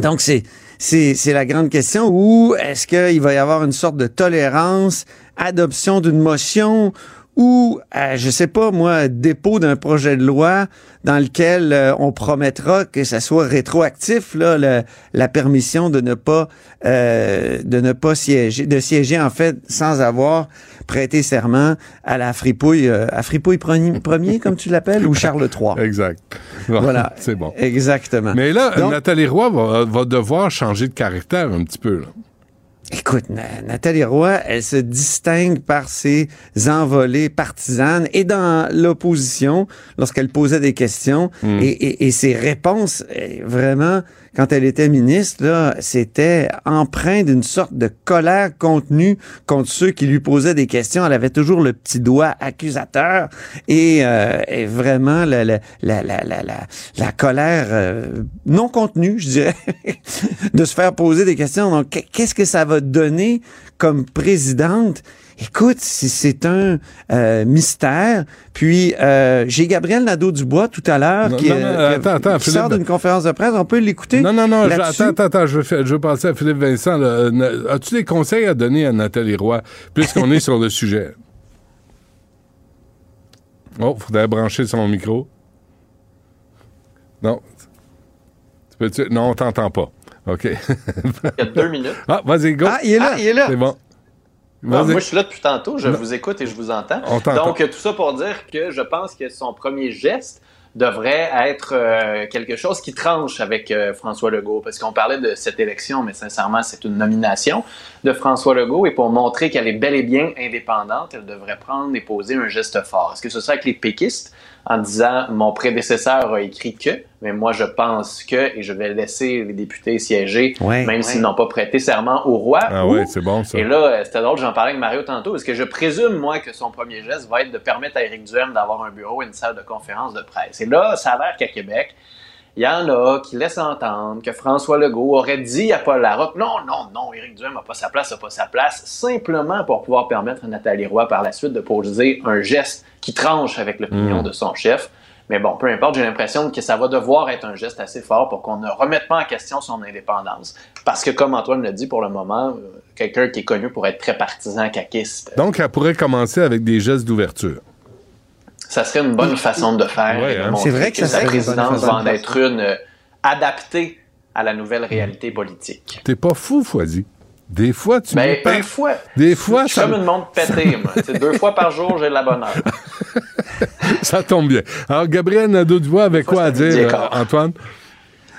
Donc, c'est, c'est, c'est la grande question. Ou est-ce qu'il va y avoir une sorte de tolérance, adoption d'une motion ou, euh, je sais pas, moi, dépôt d'un projet de loi dans lequel euh, on promettra que ça soit rétroactif, là, le- la permission de ne pas, euh, de ne pas siéger, de siéger, en fait, sans avoir prêté serment à la fripouille, euh, à fripouille premier, premier, comme tu l'appelles, ou Charles III. Exact. Voilà. C'est bon. Exactement. Mais là, Donc- Nathalie Roy va, va devoir changer de caractère un petit peu. Là. Écoute, Na- Nathalie Roy, elle se distingue par ses envolées partisanes et dans l'opposition, lorsqu'elle posait des questions, Mm. et, et- et ses réponses, eh, vraiment, quand elle était ministre, c'était empreint d'une sorte de colère contenue contre ceux qui lui posaient des questions. Elle avait toujours le petit doigt accusateur et, euh, vraiment la, colère euh, non contenue, je dirais, de se faire poser des questions. Donc, qu'est- qu'est-ce que ça va donner comme présidente? Écoute, c'est- un euh, mystère. Puis, euh, j'ai Gabriel Nadeau-Dubois tout à l'heure qui, non, euh, non, attends, attends, qui sort d'une conférence de presse. On peut l'écouter? Non, non, non, attends, attends, attends, je veux, je veux passer à Philippe Vincent. Euh, As-tu des conseils à donner à Nathalie Roy, puisqu'on est sur le sujet? Oh, faudrait brancher son micro. Non. Tu peux-tu- Non, on t'entend pas. OK. Il y a deux minutes. Ah, vas-y, go. Ah, il est là, il est là. C'est bon. Moi, je suis là depuis tantôt. Je Non. vous écoute et je vous entends. Donc, tout ça pour dire que je pense que son premier geste devrait être euh, quelque chose qui tranche avec euh, François Legault. Parce qu'on parlait de cette élection, mais sincèrement, c'est une nomination de François Legault. Et pour montrer qu'elle est bel et bien indépendante, elle devrait prendre et poser un geste fort. Est-ce que ce serait avec les péquistes? En disant mon prédécesseur a écrit que, mais moi je pense que, et je vais laisser les députés siéger, Ouais. même Ouais. s'ils n'ont pas prêté serment au roi. Ah Ou- ouais, c'est bon, ça. Et là, euh, c'était drôle, j'en parlais avec Mario tantôt, parce que je présume, moi, que son premier geste va être de permettre à Éric Duhem d'avoir un bureau et une salle de conférence de presse? Et là, ça a l'air qu'à Québec, il y en a qui laissent entendre que François Legault aurait dit à Paul Larocque non, non, non, Éric Duhem n'a pas sa place, n'a pas sa place, simplement pour pouvoir permettre à Nathalie Roy par la suite de poser un geste qui tranche avec l'opinion Mm. de son chef. Mais bon, peu importe, j'ai l'impression que ça va devoir être un geste assez fort pour qu'on ne remette pas en question son indépendance. Parce que, comme Antoine l'a dit pour le moment, euh, quelqu'un qui est connu pour être très partisan caquiste, Donc, elle pourrait commencer avec des gestes d'ouverture. Ça serait une bonne façon de faire. Ouais, hein. C'est vrai que ça sa serait une bonne présidence va en être une euh, adaptée à la nouvelle réalité politique. T'es pas fou, Foisy. Des fois, tu Ben, me des fois, Des fois, je suis ça, comme une montre pétée, moi. Deux fois par jour, j'ai de la bonne heure. ça tombe bien. Alors, Gabriel Nadeau-Dubois avait quoi à dire, euh, Antoine?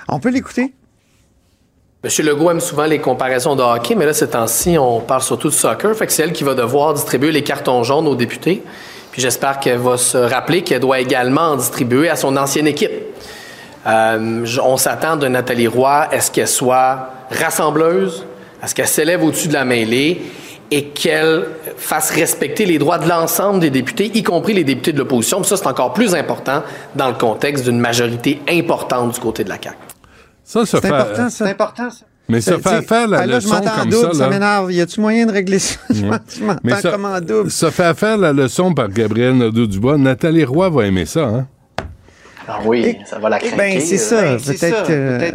On peut l'écouter? M. Legault aime souvent les comparaisons de hockey, mais là, ces temps-ci, on parle surtout de soccer. Fait que c'est elle qui va devoir distribuer les cartons jaunes aux députés. Puis j'espère qu'elle va se rappeler qu'elle doit également en distribuer à son ancienne équipe. Euh, on s'attend de Nathalie Roy, est-ce qu'elle soit rassembleuse, est-ce qu'elle s'élève au-dessus de la mêlée? Et qu'elle fasse respecter les droits de l'ensemble des députés, y compris les députés de l'opposition. Ça, c'est encore plus important dans le contexte d'une majorité importante du côté de la CAQ. Ça, se C'est fait. important, ça. C'est important, ça. Mais se C'est- faire tu sais, faire la ah, là, je leçon m'entends en comme double, ça, là. m'énerve. Y a-tu moyen de régler ça? Je m'entends ça, comme en double. se faire faire la leçon par Gabriel Nadeau-Dubois, Nathalie Roy va aimer ça, hein? Ah oui, ça va la craquer. Ben, c'est ça. euh. Peut-être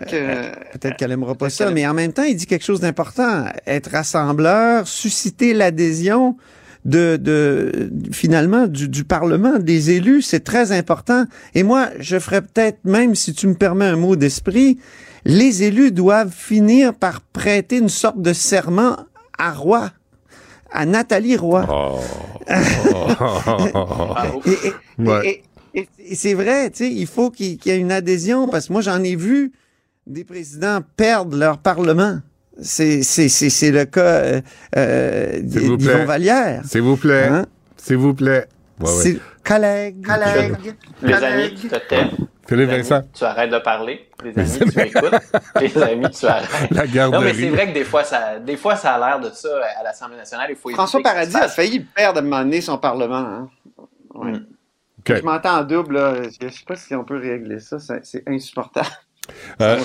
que, peut-être qu'elle aimera pas ça. Mais en même temps, il dit quelque chose d'important. Être rassembleur, susciter l'adhésion de, de, finalement, du, du Parlement, des élus, c'est très important. Et moi, je ferais peut-être, même si tu me permets un mot d'esprit, les élus doivent finir par prêter une sorte de serment à Roy, à Nathalie Roy. Et- et- Ouais. et- et- et c'est vrai, tu sais, il faut qu'il y ait une adhésion parce que moi, j'en ai vu des présidents perdre leur parlement. C'est c'est- c'est- c'est le cas euh, euh, S'il vous d'Yvon plaît. Vallière. S'il vous plaît. Hein? S'il vous plaît. Ouais, ouais. C'est collègue, collègue, Les collègue. amis, tu Vincent. amis, arrêtes de parler. Les amis, tu écoutes. Les amis, tu arrêtes. La garderie. Non, mais c'est vrai que des fois, ça, des fois, ça a l'air de ça à l'Assemblée nationale. Il faut François Paradis a failli perdre à un moment donné son parlement. hein. Ouais. OK. Je m'entends en double, là. Je sais pas si on peut régler ça. C'est insupportable. Euh,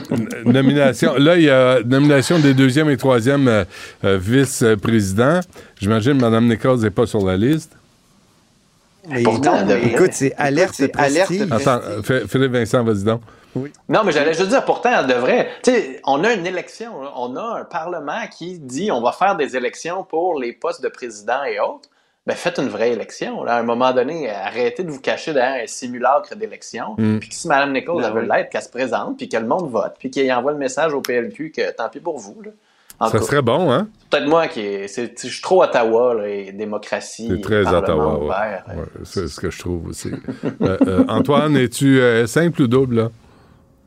nomination. Là, il y a nomination des deuxième et troisième euh, euh, vice-présidents. J'imagine que Mme Nichols n'est pas sur la liste. Mais Pourtant, non, écoute, c'est alerte. Attends, Ph- Philippe Vincent, vas-y donc. Non, mais j'allais juste dire, pourtant, elle devrait. Tu sais, on a une élection, on a un Parlement qui dit on va faire des élections pour les postes de président et autres. Ben, faites une vraie élection. Là. À un moment donné, arrêtez de vous cacher derrière un simulacre d'élection. Mm. Puis que si Mme Nichols Ben veut oui. l'être, qu'elle se présente, puis que le monde vote, puis qu'il envoie le message au PLQ que tant pis pour vous. Là. En Ça cas, serait bon, hein? Peut-être moi qui est, je suis trop Ottawa là, et démocratie. C'est très Ottawa. ouais. Ouais, c'est ce que je trouve aussi. Euh, euh, Antoine, es-tu euh, simple ou double, là?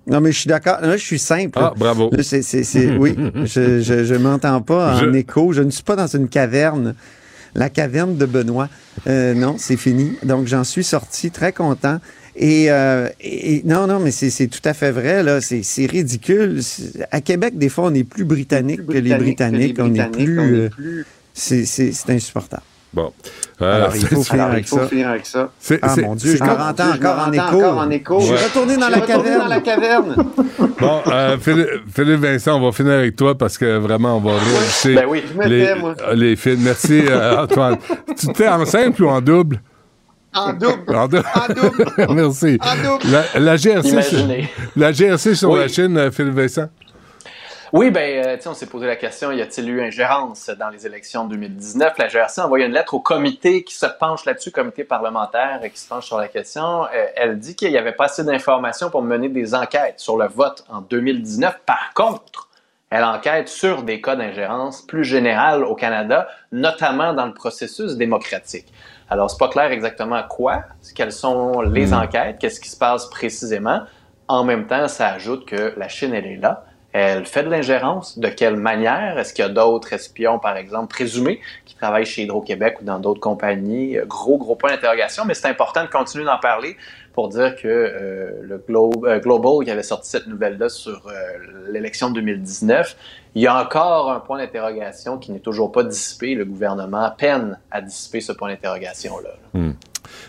Non, mais je suis d'accord. Là, je suis simple. Ah, bravo. Là, c'est, c'est, c'est- oui, je, je, je m'entends pas en Je- écho. Je ne suis pas dans une caverne. La caverne de Benoît. Euh, non, c'est fini. Donc, j'en suis sorti très content. Et, euh, et- non, non, mais c'est, tout à fait vrai. Là, c'est, ridicule. À Québec, des fois, on est plus britannique que les Britanniques. On est plus. euh, c'est, c'est, c'est insupportable. Bon. Euh, Alors, il faut finir avec ça. avec ça. c'est- Ah mon Dieu, je me encore en écho. encore en écho. Je suis retourné dans Je la suis retourné caverne. dans la caverne. Bon, euh, Philippe, Philippe Vincent, on va finir avec toi parce que vraiment, on va réajuster Ben oui, je me les, les films. Merci, euh, Antoine. tu t'es en simple ou en double? En double. En double. En double. Merci. En double. La, la GRC, sur, la GRC sur Oui. la Chine, euh, Philippe Vincent? Oui, ben, euh, tu sais, on s'est posé la question, y a-t-il eu ingérence dans les élections de 2019? La GRC a envoyé une lettre au comité qui se penche là-dessus, comité parlementaire qui se penche sur la question. Euh, elle dit qu'il n'y avait pas assez d'informations pour mener des enquêtes sur le vote en 2019. Par contre, elle enquête sur des cas d'ingérence plus générales au Canada, notamment dans le processus démocratique. Alors, c'est pas clair exactement quoi, quelles sont les Hmm. enquêtes, qu'est-ce qui se passe précisément. En même temps, ça ajoute que la Chine, elle est là. Elle fait de l'ingérence. De quelle manière? Est-ce qu'il y a d'autres espions, par exemple, présumés, qui travaillent chez Hydro-Québec ou dans d'autres compagnies? Gros, gros point d'interrogation, mais c'est important de continuer d'en parler pour dire que euh, le Glo- euh, Global, qui avait sorti cette nouvelle-là sur euh, l'élection de 2019, il y a encore un point d'interrogation qui n'est toujours pas dissipé. Le gouvernement peine à dissiper ce point d'interrogation-là. Hmm.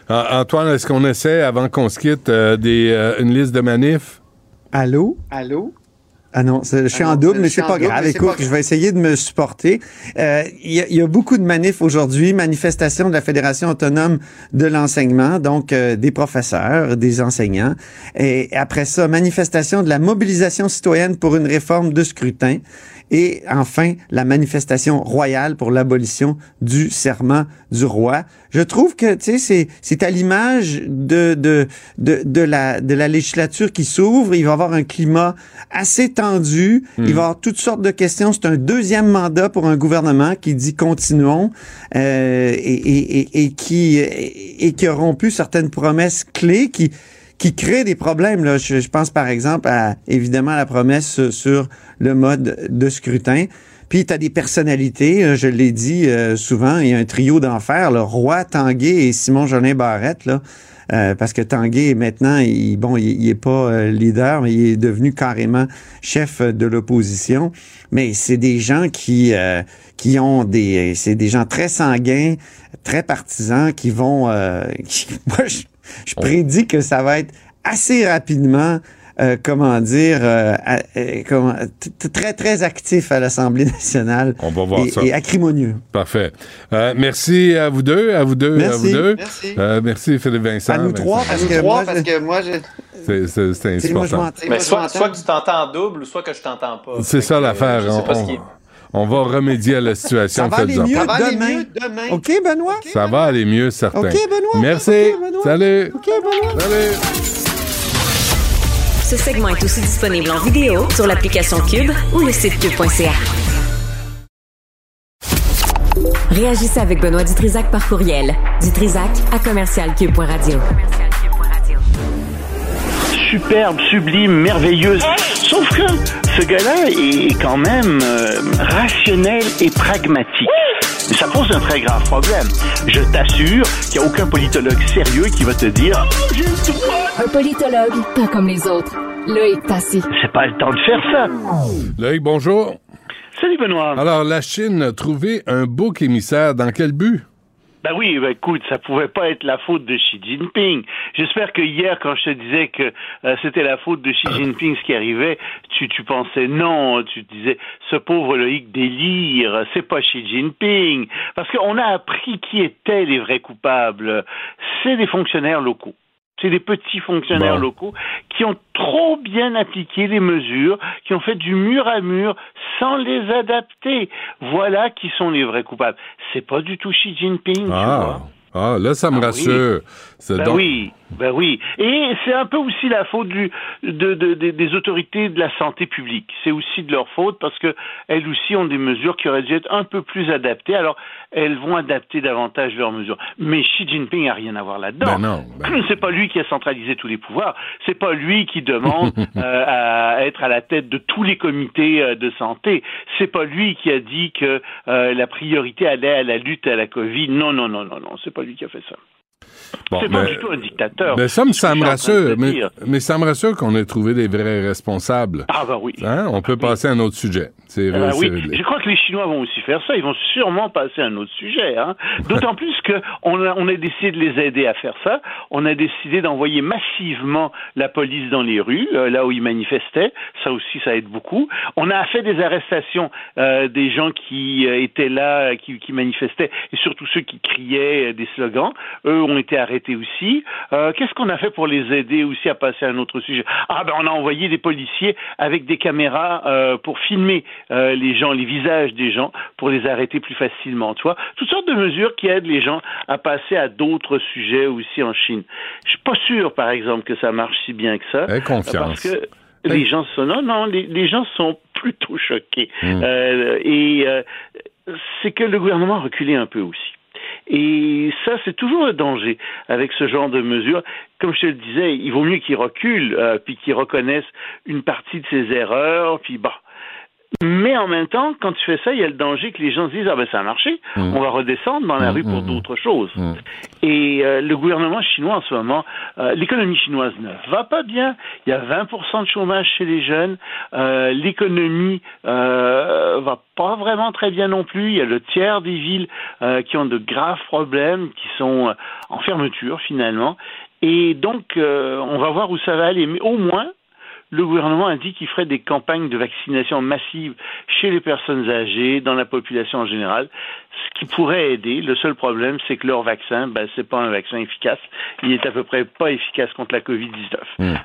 Ah, Antoine, est-ce qu'on essaie, avant qu'on se quitte, euh, des, euh, une liste de manifs? Allô? Allô? Ah non, je suis Ah en double, mais c'est pas double, grave. Écoute, pas je vais essayer de me supporter. Euh, Il y, a- il y a beaucoup de manifs aujourd'hui, manifestations de la Fédération autonome de l'enseignement, donc euh, des professeurs, des enseignants. Et après ça, manifestation de la mobilisation citoyenne pour une réforme de scrutin. Et enfin, la manifestation royale pour l'abolition du serment du roi. Je trouve que, tu sais, c'est, c'est à l'image de, de, de, de la, de la législature qui s'ouvre. Il va y avoir un climat assez tendu. Il va y avoir toutes sortes de questions. C'est un deuxième mandat pour un gouvernement qui dit continuons euh, et, et, et, et qui, et qui a rompu certaines promesses clés qui, qui crée des problèmes. Là. Je, je pense par exemple à évidemment la promesse sur le mode de scrutin. Puis tu as des personnalités, euh, je l'ai dit euh, souvent, il y a un trio d'enfer, le roi Tanguay et Simon Jolin Barrette, là. Euh, parce que Tanguay, maintenant, il, bon, il, il est pas euh, leader, mais il est devenu carrément chef de l'opposition. Mais c'est des gens qui euh, qui ont des, c'est des gens très sanguins, très partisans, qui vont, qui- moi, je, je prédis que ça va être assez rapidement. euh, comment dire, euh, euh, comment- très, très actif à l'Assemblée nationale. On va voir et, ça. et acrimonieux. Parfait. Euh, merci à vous deux, à vous deux, à vous deux. Merci. Euh, merci Philippe Vincent. À nous Vincent. trois, parce Nous que trois, moi, parce que moi, je... C'est- moi, je important. Mais moi, je soit, que tu t'entends en double ou soit que je t'entends pas. C'est ça l'affaire. Je sais pas On, ce qui est- on va remédier à la situation. Ça va aller mieux Ça va aller demain. mieux demain. OK, Benoît? Ça va aller mieux, certain. OK, Benoît. Merci. Benoît. Salut. OK, Benoît. Salut. Ce segment est aussi disponible en vidéo sur l'application Cube ou le site cube.ca. Réagissez avec Benoît Dutrisac par courriel. Dutrisac à commercialcube.radio. superbe, sublime, merveilleuse. Sauf que ce gars-là est quand même euh, rationnel et pragmatique. Ça pose un très grave problème. Je t'assure qu'il n'y a aucun politologue sérieux qui va te dire Oh. Un politologue, pas comme les autres. Loïc Passy. C'est pas le temps de faire ça. Loïc, bonjour. Salut Benoît. Alors, la Chine a trouvé un bouc émissaire. Dans quel but? Ben oui, ben écoute, ça pouvait pas être la faute de Xi Jinping. J'espère que hier, quand je te disais que euh, c'était la faute de Xi Jinping ce qui arrivait, tu, tu pensais non, tu te disais ce pauvre Loïc délire, c'est pas Xi Jinping. Parce qu'on a appris qui étaient les vrais coupables. C'est des fonctionnaires locaux. C'est des petits fonctionnaires Bon. locaux qui ont trop bien appliqué les mesures, qui ont fait du mur à mur sans les adapter. Voilà qui sont les vrais coupables. C'est pas du tout Xi Jinping, tu vois. Ah, ah, là, ça me Ah rassure. Ben donc- oui, ben oui. Et c'est un peu aussi la faute du, de, de- de- des autorités de la santé publique. C'est aussi de leur faute parce que elles aussi ont des mesures qui auraient dû être un peu plus adaptées. Alors, elles vont adapter davantage leurs mesures. Mais Xi Jinping a rien à voir là-dedans. Ben non, C'est pas lui qui a centralisé tous les pouvoirs. C'est pas lui qui demande euh, à être à la tête de tous les comités euh, de santé. C'est pas lui qui a dit que euh, la priorité allait à la lutte à la Covid. Non, non, non, non, non. C'est pas lui qui a fait ça. Bon, c'est pas du tout un dictateur. Mais ça me, ça rassure. Mais, ça me rassure qu'on ait trouvé des vrais responsables. Ah, bah oui. Hein? On peut passer à un autre sujet. C'est Ah oui, c'est- je crois que les Chinois vont aussi faire ça. Ils vont sûrement passer à un autre sujet. Hein. D'autant plus que on a, on a décidé de les aider à faire ça. On a décidé d'envoyer massivement la police dans les rues, euh, là où ils manifestaient. Ça aussi, ça aide beaucoup. On a fait des arrestations euh, des gens qui euh, étaient là, qui, qui manifestaient, et surtout ceux qui criaient des slogans. Eux ont été arrêtés aussi. Euh, Qu'est-ce qu'on a fait pour les aider aussi à passer à un autre sujet? Ah ben, on a envoyé des policiers avec des caméras euh, pour filmer euh, les gens, les visages des gens, pour les arrêter plus facilement. Tu vois, toutes sortes de mesures qui aident les gens à passer à d'autres sujets aussi en Chine. Je suis pas sûr, par exemple, que ça marche si bien que ça. Aie confiance. Parce que les gens sont non, non, les, les gens sont plutôt choqués. Mm. Euh, et c'est que le gouvernement a reculé un peu aussi. Et ça, c'est toujours le danger avec ce genre de mesures. Comme je te le disais, il vaut mieux qu'ils reculent, euh, puis qu'ils reconnaissent une partie de ses erreurs, puis bah. Mais en même temps, quand tu fais ça, il y a le danger que les gens se disent ah ben ça a marché, Mm. on va redescendre dans la rue pour d'autres choses. Et euh, le gouvernement chinois en ce moment, euh, l'économie chinoise ne va pas bien. Il y a 20% de chômage chez les jeunes. Euh, l'économie euh, va pas vraiment très bien non plus. Il y a le tiers des villes euh, qui ont de graves problèmes, qui sont euh, en fermeture finalement. Et donc, euh, on va voir où ça va aller. Mais au moins, le gouvernement a dit qu'il ferait des campagnes de vaccination massive chez les personnes âgées, dans la population en général, ce qui pourrait aider. Le seul problème, c'est que leur vaccin, ben, c'est pas un vaccin efficace. Il est à peu près pas efficace contre la COVID-19.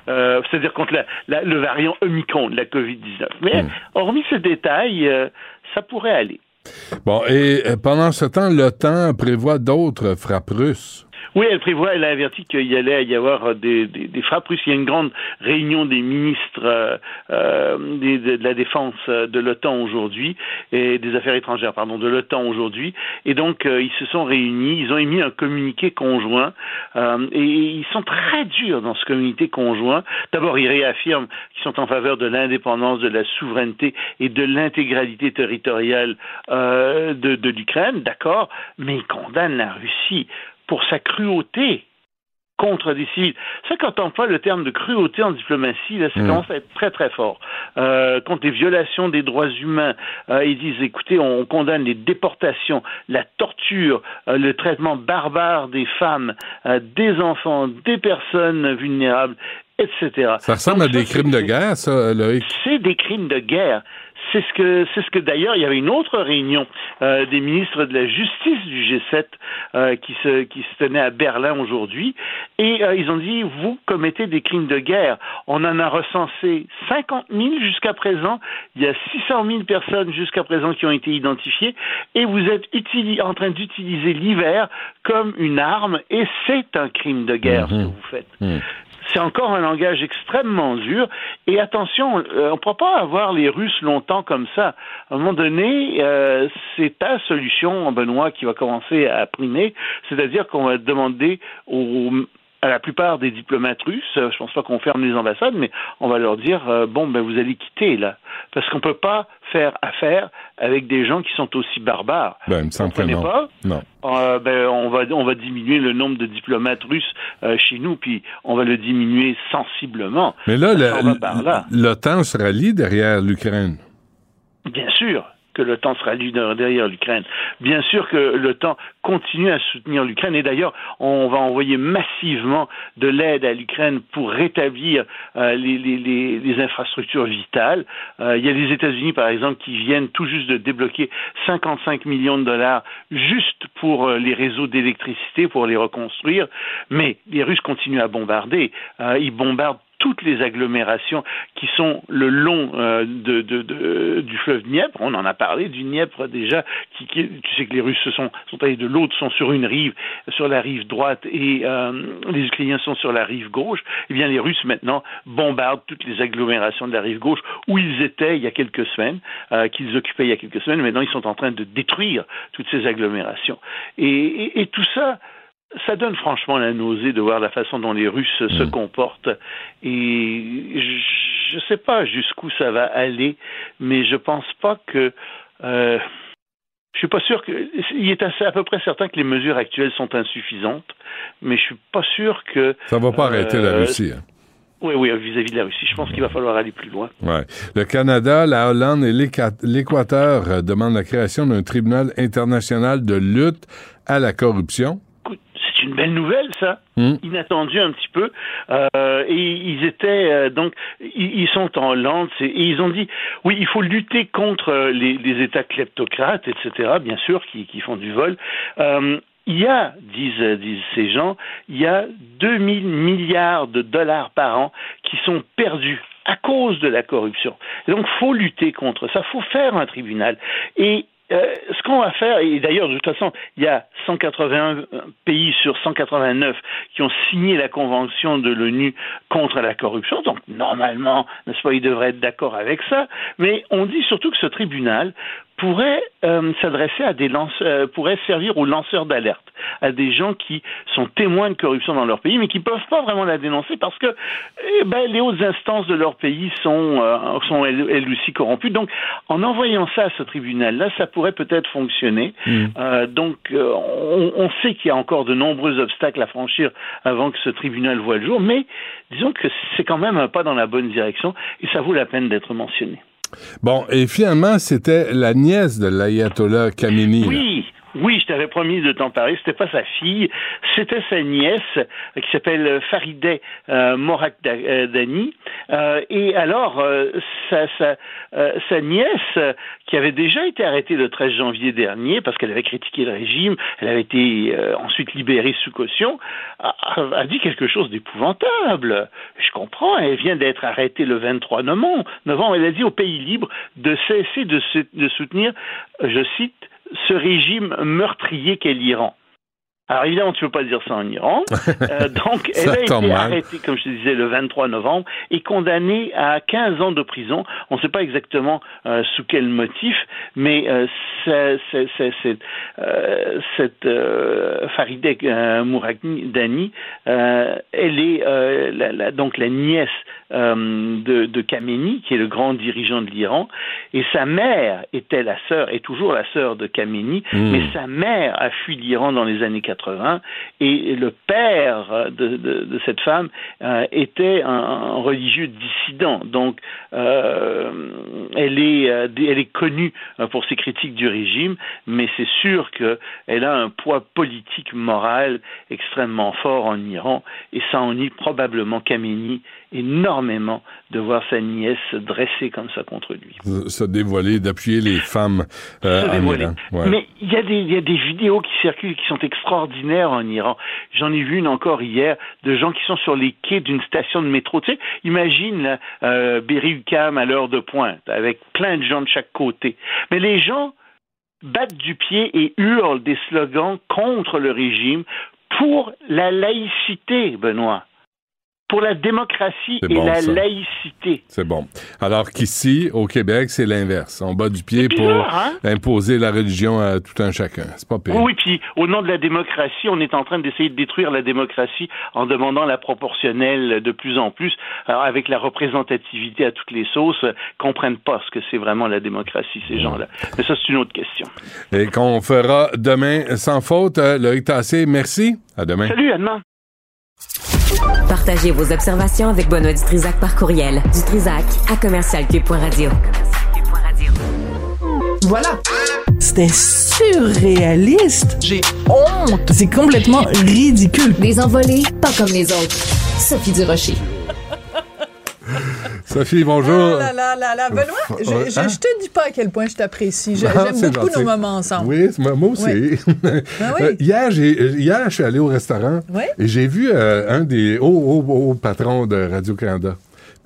Euh, c'est-à-dire contre la- la- le variant Omicron de la COVID-19. Mais hormis ce détail, euh, ça pourrait aller. Bon, et euh, pendant ce temps, l'OTAN prévoit d'autres frappes russes. Oui, elle prévoit, elle a averti qu'il allait y avoir des, des, frappes russes. Il y a une grande réunion des ministres euh, euh, de, la défense de l'OTAN aujourd'hui et des affaires étrangères, pardon, de l'OTAN aujourd'hui. Et donc, euh, ils se sont réunis, ils ont émis un communiqué conjoint et ils sont très durs dans ce communiqué conjoint. D'abord, ils réaffirment qu'ils sont en faveur de l'indépendance, de la souveraineté et de l'intégralité territoriale de l'Ukraine, d'accord, mais ils condamnent la Russie pour sa cruauté contre des civils. Ça, quand on emploie le terme de cruauté en diplomatie, là, ça Mm. commence à être très, très fort. Euh, contre les violations des droits humains, euh, ils disent, écoutez, on, condamne les déportations, la torture, euh, le traitement barbare des femmes, euh, des enfants, des personnes vulnérables, etc. Ça ressemble à des crimes de guerre, ça, Loïc. C'est des crimes de guerre. C'est ce que, c'est ce que d'ailleurs, il y avait une autre réunion euh, des ministres de la Justice du G7 euh, qui, se, qui se tenait à Berlin aujourd'hui, et euh, ils ont dit vous commettez des crimes de guerre. On en a recensé 50 000 jusqu'à présent. Il y a 600 000 personnes jusqu'à présent qui ont été identifiées, et vous êtes en train d'utiliser l'hiver comme une arme, et c'est un crime de guerre ce que vous faites. C'est encore un langage extrêmement dur. Et attention, euh, on ne pourra pas avoir les Russes longtemps comme ça. À un moment donné, euh, c'est ta solution, Benoît, qui va commencer à primer. C'est-à-dire qu'on va demander aux à la plupart des diplomates russes, euh, je pense pas qu'on ferme les ambassades, mais on va leur dire euh, bon ben vous allez quitter là, parce qu'on peut pas faire affaire avec des gens qui sont aussi barbares. Ben, non. pas Non. euh, ben, on va on va diminuer le nombre de diplomates russes euh, chez nous, puis on va le diminuer sensiblement. Mais là. l'OTAN se rallie derrière l'Ukraine. Bien sûr que l'OTAN sera lui derrière l'Ukraine. Bien sûr que l'OTAN continue à soutenir l'Ukraine et d'ailleurs on va envoyer massivement de l'aide à l'Ukraine pour rétablir euh, les, infrastructures vitales. Euh, il y a les États-Unis par exemple qui viennent tout juste de débloquer 55 millions de dollars juste pour euh, les réseaux d'électricité pour les reconstruire, mais les Russes continuent à bombarder. Ils bombardent toutes les agglomérations qui sont le long euh, de, de- de- du fleuve Dniepr. On en a parlé du Dniepr déjà. Qui, qui- tu sais que les Russes se sont, sont allés de l'autre, sont sur une rive, sur la rive droite, et euh, les Ukrainiens sont sur la rive gauche. Eh bien, les Russes maintenant bombardent toutes les agglomérations de la rive gauche où ils étaient il y a quelques semaines, euh, qu'ils occupaient il y a quelques semaines. Maintenant, ils sont en train de détruire toutes ces agglomérations. Et, et- et tout ça ça donne franchement la nausée de voir la façon dont les Russes se comportent. Et je ne sais pas jusqu'où ça va aller, mais je pense pas que. euh, je suis pas sûr que. Il est assez, à peu près certain que les mesures actuelles sont insuffisantes, mais je suis pas sûr que. Ça va pas arrêter la euh, Russie. hein. Oui, oui, vis-à-vis de la Russie. Je pense qu'il va falloir aller plus loin. Ouais. Le Canada, la Hollande et l'Équateur euh, demandent la création d'un tribunal international de lutte à la corruption. C'est une belle nouvelle, ça. Hmm. Inattendu un petit peu. Euh, et ils étaient euh, donc, ils, ils sont en Hollande et ils ont dit, oui, il faut lutter contre euh, les, les États kleptocrates, etc. Bien sûr, qui, qui font du vol. Euh, il y a, disent, disent ces gens, il y a 2000 milliards de dollars par an qui sont perdus à cause de la corruption. Donc, faut lutter contre ça. Faut faire un tribunal. Et euh, ce qu'on va faire, et d'ailleurs, de toute façon, il y a 181 pays sur 189 qui ont signé la convention de l'ONU contre la corruption, donc normalement, n'est-ce pas, ils devraient être d'accord avec ça, mais on dit surtout que ce tribunal pourrait euh, s'adresser à des lanceurs, euh, pourrait servir aux lanceurs d'alerte, à des gens qui sont témoins de corruption dans leur pays, mais qui peuvent pas vraiment la dénoncer parce que eh ben, les hautes instances de leur pays sont, euh, sont elles, elles aussi corrompues. Donc, en envoyant ça à ce tribunal-là, ça pourrait peut-être fonctionner. Euh, donc, euh, on, on sait qu'il y a encore de nombreux obstacles à franchir avant que ce tribunal voie le jour, mais disons que c'est quand même un pas dans la bonne direction et ça vaut la peine d'être mentionné. Bon, et finalement, c'était la nièce de l'ayatollah Khamenei. Oui, je t'avais promis de t'en parler. C'était pas sa fille, c'était sa nièce euh, qui s'appelle Farideh euh, Morakdani. Euh, et alors, euh, sa, euh, nièce, euh, qui avait déjà été arrêtée le 13 janvier dernier parce qu'elle avait critiqué le régime, elle avait été euh, ensuite libérée sous caution, a, dit quelque chose d'épouvantable. Je comprends, elle vient d'être arrêtée le 23 novembre. Elle a dit au pays libre de cesser de, se- de soutenir, je cite, ce régime meurtrier qu'est l'Iran. Alors évidemment, tu ne peux pas dire ça en Iran. Euh, donc, elle a été mal. arrêtée, comme je te disais, le 23 novembre et condamnée à 15 ans de prison. On ne sait pas exactement euh, sous quel motif, mais euh, c'est- c'est- c'est- euh, cette euh, Farideh Mourakdani, euh, elle est euh, la- la- donc la nièce euh, de, de Khamenei, qui est le grand dirigeant de l'Iran, et sa mère était la sœur, est toujours la sœur de Khamenei, Hmm. mais sa mère a fui l'Iran dans les années 80, et le père de, de- de cette femme euh, était un, un religieux dissident, donc euh, elle, est, euh, elle est connue euh, pour ses critiques du régime, mais c'est sûr qu'elle a un poids politique, moral extrêmement fort en Iran, et ça ennuie probablement Khamenei énormément de voir sa nièce se dresser comme ça contre lui. Se- dévoiler, d'appuyer les femmes euh, en. Iran. Ouais. Mais il y, y a des vidéos qui circulent qui sont extraordinaires J'en ai vu une encore hier de gens qui sont sur les quais d'une station de métro. Tu sais, imagine là, euh, à l'heure de pointe, avec plein de gens de chaque côté. Mais les gens battent du pied et hurlent des slogans contre le régime pour la laïcité, Benoît. Pour la démocratie et bon, la ça. laïcité. C'est bon. Alors qu'ici, au Québec, c'est l'inverse. On bat du pied pour hein? imposer la religion à tout un chacun. C'est pas pire. Oui, puis au nom de la démocratie, on est en train d'essayer de détruire la démocratie en demandant la proportionnelle de plus en plus, alors avec la représentativité à toutes les sauces, euh, comprennent pas ce que c'est vraiment la démocratie, ces gens-là. Mais ça, c'est une autre question. Et qu'on fera demain sans faute. Euh, Loïc Tassé, merci. À demain. Salut, à demain. Partagez vos observations avec Benoît Dutrisac par courriel. Dutrisac à commercialcube.radio. Voilà. C'était surréaliste. J'ai honte. C'est complètement ridicule. Des envolées, pas comme les autres. Sophie Durocher. Sophie, bonjour. Ah là là là là, Benoît, je, je, Hein? je te dis pas à quel point je t'apprécie. Ah, J'aime beaucoup gentil. nos moments ensemble. Oui, c'est- moi, aussi. Oui. Ben oui. Euh, hier, j'ai, hier, je suis allé au restaurant Oui. et j'ai vu euh, un des hauts, patrons de Radio-Canada.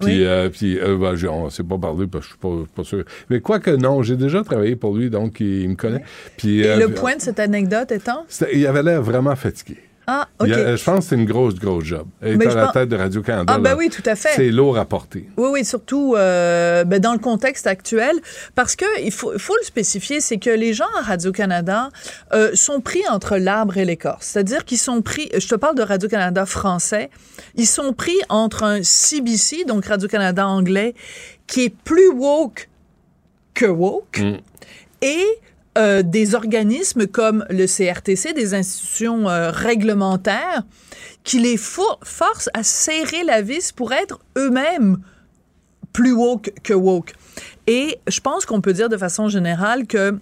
Puis, Oui. euh, puis euh, ben, on s'est pas parlé parce que je suis pas, pas sûr. Mais quoi que non, j'ai déjà travaillé pour lui, donc il, il me connaît. Puis, Et euh, le puis, point de cette anecdote étant? il avait l'air vraiment fatigué. Ah, OK. Il a- je pense que c'est une grosse, grosse job. Est à la pense- tête de Radio-Canada. Ah, ben oui, tout à fait. C'est lourd à porter. Oui, oui, surtout euh, ben, dans le contexte actuel, parce que il faut, il faut le spécifier, c'est que les gens à Radio-Canada euh, sont pris entre l'arbre et l'écorce. C'est-à-dire qu'ils sont pris, je te parle de Radio-Canada français, ils sont pris entre un CBC, donc Radio-Canada anglais, qui est plus woke que woke, Mm. et euh, des organismes comme le CRTC, des institutions euh, réglementaires, qui les fo- forcent à serrer la vis pour être eux-mêmes plus woke que woke. Et je pense qu'on peut dire de façon générale que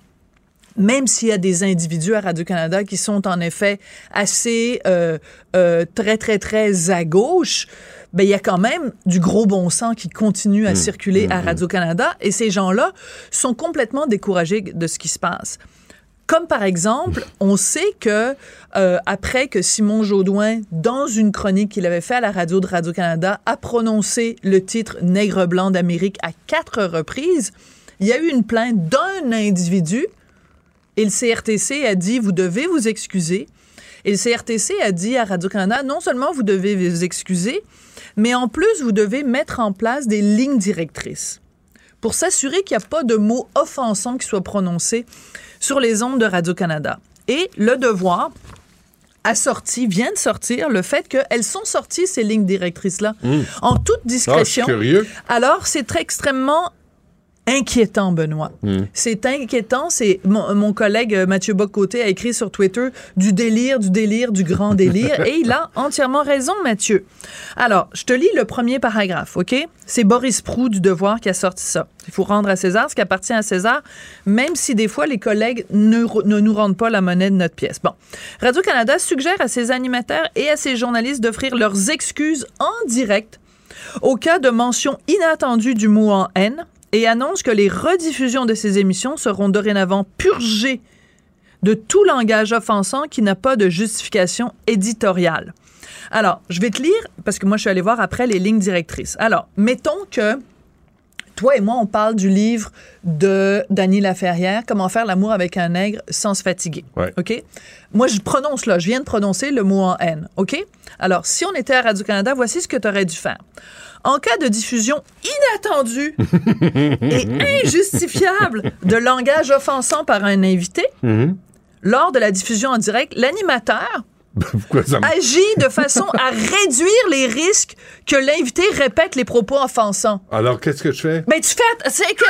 même s'il y a des individus à Radio-Canada qui sont en effet assez euh, euh, très, très, très à gauche, ben, il y a quand même du gros bon sens qui continue à circuler à Radio-Canada et ces gens-là sont complètement découragés de ce qui se passe. Comme par exemple, on sait que euh, après que Simon Jaudoin, dans une chronique qu'il avait fait à la radio de Radio-Canada, a prononcé le titre Nègre blanc d'Amérique à quatre reprises, il y a eu une plainte d'un individu et le CRTC a dit vous devez vous excuser. Et le CRTC a dit à Radio-Canada non seulement vous devez vous excuser, mais en plus vous devez mettre en place des lignes directrices pour s'assurer qu'il n'y a pas de mots offensants qui soient prononcés sur les ondes de Radio-Canada. Et le devoir a sorti, vient de sortir, le fait qu'elles sont sorties, ces lignes directrices-là, Mmh. en toute discrétion. Ah, je suis curieux. Alors, c'est très extrêmement inquiétant, Benoît. Hmm. C'est inquiétant. C'est mon, mon collègue euh, Mathieu Bocoté a écrit sur Twitter du délire, du délire, du grand délire, et il a entièrement raison, Mathieu. Alors, je te lis le premier paragraphe, ok? C'est Boris Prou du Devoir qui a sorti ça. Il faut rendre à César ce qui appartient à César, même si des fois les collègues ne, ne nous rendent pas la monnaie de notre pièce. Bon, Radio Canada suggère à ses animateurs et à ses journalistes d'offrir leurs excuses en direct au cas de mention inattendue du mot en haine et annonce que les rediffusions de ces émissions seront dorénavant purgées de tout langage offensant qui n'a pas de justification éditoriale. Alors, je vais te lire, parce que moi, je suis allée voir après les lignes directrices. Alors, mettons que toi et moi, on parle du livre de Dany Laferrière, Comment faire l'amour avec un nègre sans se fatiguer. Ouais. OK? Moi, je prononce là, je viens de prononcer le mot en haine. OK? Alors, si on était à Radio-Canada, voici ce que tu aurais dû faire. En cas de diffusion inattendue et injustifiable de langage offensant par un invité, Mhm. lors de la diffusion en direct, l'animateur agit de façon à réduire les risques que l'invité répète les propos offensants. Alors, qu'est-ce que je fais? Mais tu fais, c'est que,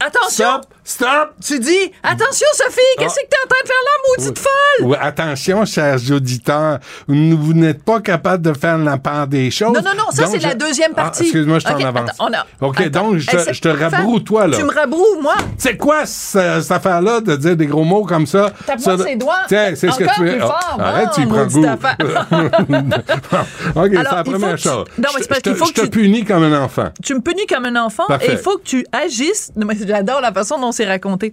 attention. Stop! Stop! Tu dis, attention Sophie, qu'est-ce Ah. que t'es en train de faire là, maudite folle? Oui, attention, chers auditeurs, vous, n'êtes pas capable de faire la part des choses. Non, non, non, ça c'est la deuxième Ah, partie. Excuse-moi, je t'en Ok, avance. attends, on a- OK, attends, donc je je te rabroue, toi, là. Tu me rabroues, moi? C'est quoi ce- cette affaire-là de dire des gros mots comme ça? Tape-moi Ça- ses doigts. Tiens, c'est ce que tu plus Ah. Arrête, Ah, tu y prends goût. affaire. OK, c'est la première chose. Non, mais c'est parce Je te- je punis comme un enfant. Tu me punis comme un enfant et il faut que tu agisses. J'adore la façon dont c'est raconté.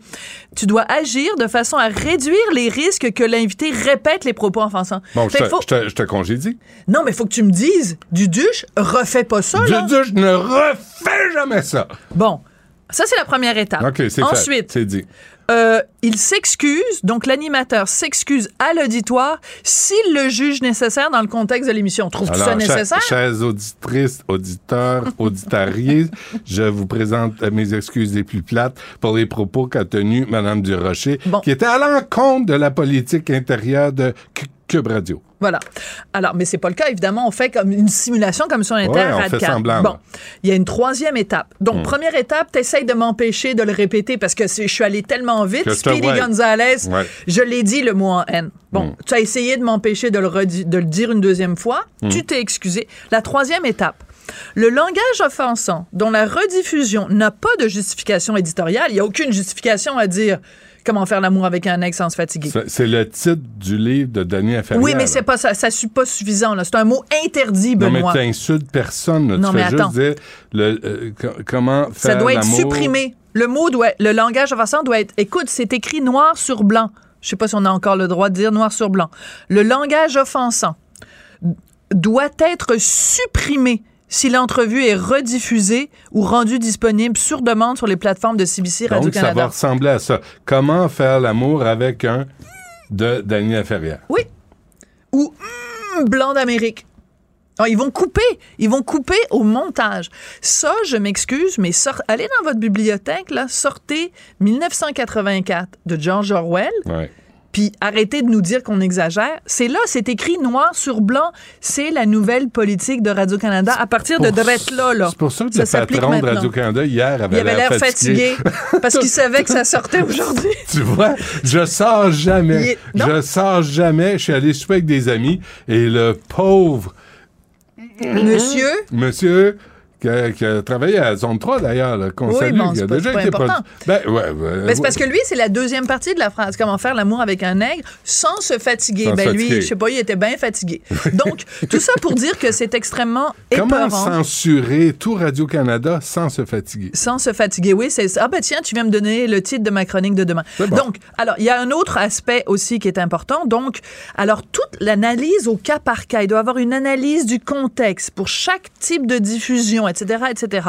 Tu dois agir de façon à réduire les risques que l'invité répète les propos offensants. Bon, je te, que faut- je te- je te congédie. Non, mais il faut que tu me dises, Duduche, refais pas ça, je ne refais jamais ça. Bon, ça, c'est la première étape. OK, c'est fait. Ensuite, C'est dit. euh, il s'excuse, donc l'animateur s'excuse à l'auditoire s'il le juge nécessaire dans le contexte de l'émission. Trouves-tu ça chers- nécessaire? chères auditrices, auditeurs, auditariés, je vous présente mes excuses les plus plates pour les propos qu'a tenus Mme Durocher, qui était à l'encontre de la politique intérieure de Cube Radio. Voilà. Alors, mais c'est pas le cas. Évidemment, on fait comme une simulation comme on était Ouais, semblant, Bon, il y a une troisième étape. Donc, Hmm. première étape, t'essayes de m'empêcher de le répéter parce que je suis allé tellement vite. Speedy vois. Gonzalez, Ouais. je l'ai dit le mot en haine. Bon, Hmm. tu as essayé de m'empêcher de, de le dire une deuxième fois. Hmm. Tu t'es excusé. La troisième étape. Le langage offensant dont la rediffusion n'a pas de justification éditoriale, il n'y a aucune justification à dire comment faire l'amour avec un ex sans se fatiguer? C'est- le titre du livre de Ferrière. Oui, mais c'est pas ça, ça suit pas suffisant. C'est un mot interdit, Non, mais Benoît. t'insultes personne. là. Non, tu mais fais attends. juste dire le, euh, co- comment ça faire doit être supprimé. Le mot doit, le langage offensant doit être. Écoute, c'est écrit noir sur blanc. Je sais pas si on a encore le droit de dire noir sur blanc. Le langage offensant doit être supprimé si l'entrevue est rediffusée ou rendue disponible sur demande sur les plateformes de CBC Donc, ça va Radio-Canada. ressembler à ça. Comment faire l'amour avec un de Daniel Ferrière? Oui. Ou hum, blanc d'Amérique. Alors, ils vont couper, ils vont couper au montage. Ça, je m'excuse, mais sort- allez dans votre bibliothèque, là, sortez 1984 de George Orwell Ouais. Puis arrêtez de nous dire qu'on exagère. C'est là, c'est écrit noir sur blanc. C'est la nouvelle politique de Radio-Canada à partir de drette là. là. C'est pour ça que Ça le patron de. Radio-Canada, hier, avait Il avait l'air fatigué parce qu'il savait que ça sortait aujourd'hui. Tu vois, je sors jamais. est-. Je sors jamais. Je suis allé souper avec des amis et le pauvre Monsieur, monsieur qui a, qui a travaillé à Zone 3 d'ailleurs, qu'on Oui, salue, bon, qui a pas- déjà été important. Ben, ouais, ouais, Ben, c'est parce que lui, c'est la deuxième partie de la phrase. Comment faire l'amour avec un nègre sans se fatiguer. Sans ben lui, je sais pas, il était bien fatigué. Donc, tout ça pour dire que c'est extrêmement Comment épeurant. censurer tout Radio-Canada sans se fatiguer? Sans se fatiguer, oui, c'est. Ah ben tiens, tu viens me donner le titre de ma chronique de demain. bon. Donc, alors, il y a un autre aspect aussi qui est important. Donc, alors, toute l'analyse au cas par cas, il doit y avoir une analyse du contexte pour chaque type de diffusion, etc., etc.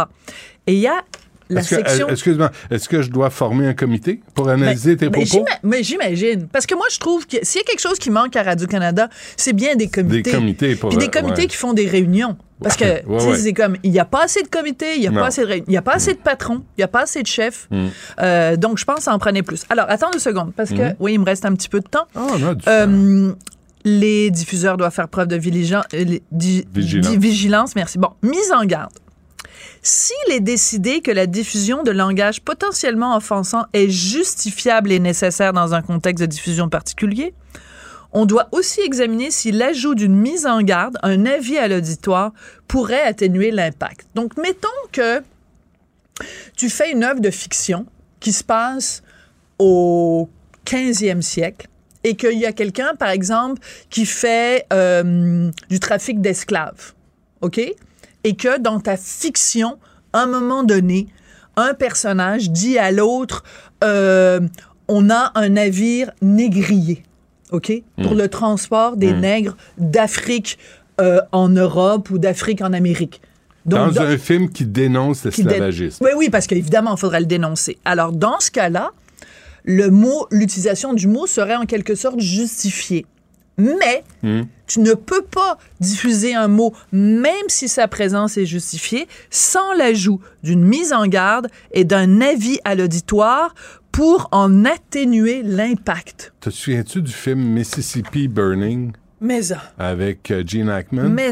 Et il y a la Est-ce que- section... euh, Excuse-moi, est-ce que je dois former un comité pour analyser tes Mais- mais propos? Mais j'imagine. Parce que moi, je trouve que s'il y a quelque chose qui manque à Radio-Canada, c'est bien des comités. Des comités pour, Puis des euh, comités ouais. qui font des réunions. Parce que, Ouais, ouais. c'est comme, il n'y a pas assez de comités, il n'y a pas assez de réunions, il n'y a pas assez de patrons, il n'y a pas assez de chefs. Mm. Euh, donc, je pense en prenait plus. Alors, attends deux secondes, parce que, Mhm. oui, il me reste un petit peu de temps. Ah, on a du Euh, les diffuseurs doivent faire preuve de vigilance. Vigilance. vigilance, merci. Bon, mise en garde. S'il est décidé que la diffusion de langage potentiellement offensant est justifiable et nécessaire dans un contexte de diffusion particulier, on doit aussi examiner si l'ajout d'une mise en garde, un avis à l'auditoire, pourrait atténuer l'impact. Donc, mettons que tu fais une œuvre de fiction qui se passe au 15e siècle et qu'il y a quelqu'un, par exemple, qui fait euh, du trafic d'esclaves, OK? Et que dans ta fiction, à un moment donné, un personnage dit à l'autre, euh, on a un navire négrier, OK? Pour Mm. le transport des Mm. nègres d'Afrique euh, en Europe ou d'Afrique en Amérique. Dans dans- un film qui dénonce qui dé- l'esclavagisme. Oui, oui, parce qu'évidemment, il faudrait le dénoncer. Alors, dans ce cas-là, le mot, l'utilisation du mot serait en quelque sorte justifiée. Mais Hmm. tu ne peux pas diffuser un mot, même si sa présence est justifiée, sans l'ajout d'une mise en garde et d'un avis à l'auditoire pour en atténuer l'impact. Te souviens-tu du film Mississippi Burning? Mais avec euh, Gene Hackman? mais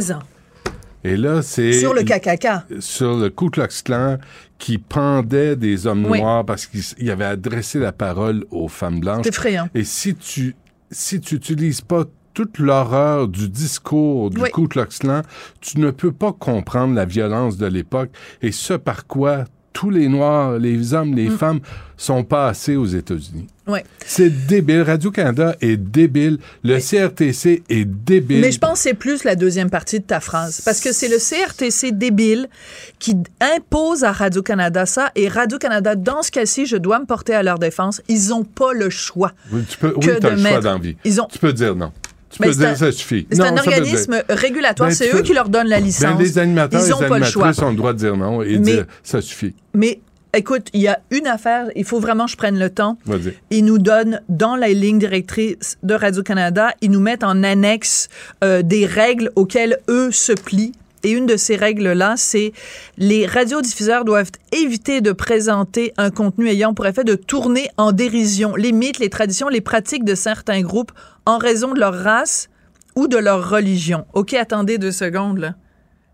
Et là, c'est... sur le KKK. Sur le Ku Klux Klan qui pendait des hommes Oui. noirs parce qu'il il avait adressé la parole aux femmes blanches. C'est effrayant. Et si tu si tu utilises pas toute l'horreur du discours du Oui. Ku Klux Klan, tu ne peux pas comprendre la violence de l'époque et ce par quoi tous les Noirs, les hommes, Mm. les femmes sont passés aux États-Unis. Ouais. C'est débile. Radio-Canada est débile. Le CRTC est débile. Mais je pense que c'est plus la deuxième partie de ta phrase. Parce que c'est le CRTC débile qui impose à Radio-Canada ça. Et Radio-Canada, dans ce cas-ci, je dois me porter à leur défense. Ils n'ont pas le choix. Oui, tu peux, oui, que t'as de le choix mettre- dans la vie. Ils ont- Tu peux dire non. Tu Ben, peux c'est dire un- ça suffit. C'est un organisme régulatoire. Ben, c'est tu eux qui leur donnent la licence. Ben, les animateurs Ils n'ont pas le choix. animatrices ont le droit de dire non et Mais- dire ça suffit. Mais écoute, il y a une affaire, il faut vraiment que je prenne le temps. Ils nous donnent dans la ligne directrice de Radio-Canada, ils nous mettent en annexe euh, des règles auxquelles eux se plient. Et une de ces règles-là, c'est les radiodiffuseurs doivent éviter de présenter un contenu ayant pour effet de tourner en dérision les mythes, les traditions, les pratiques de certains groupes en raison de leur race ou de leur religion. OK, attendez deux secondes.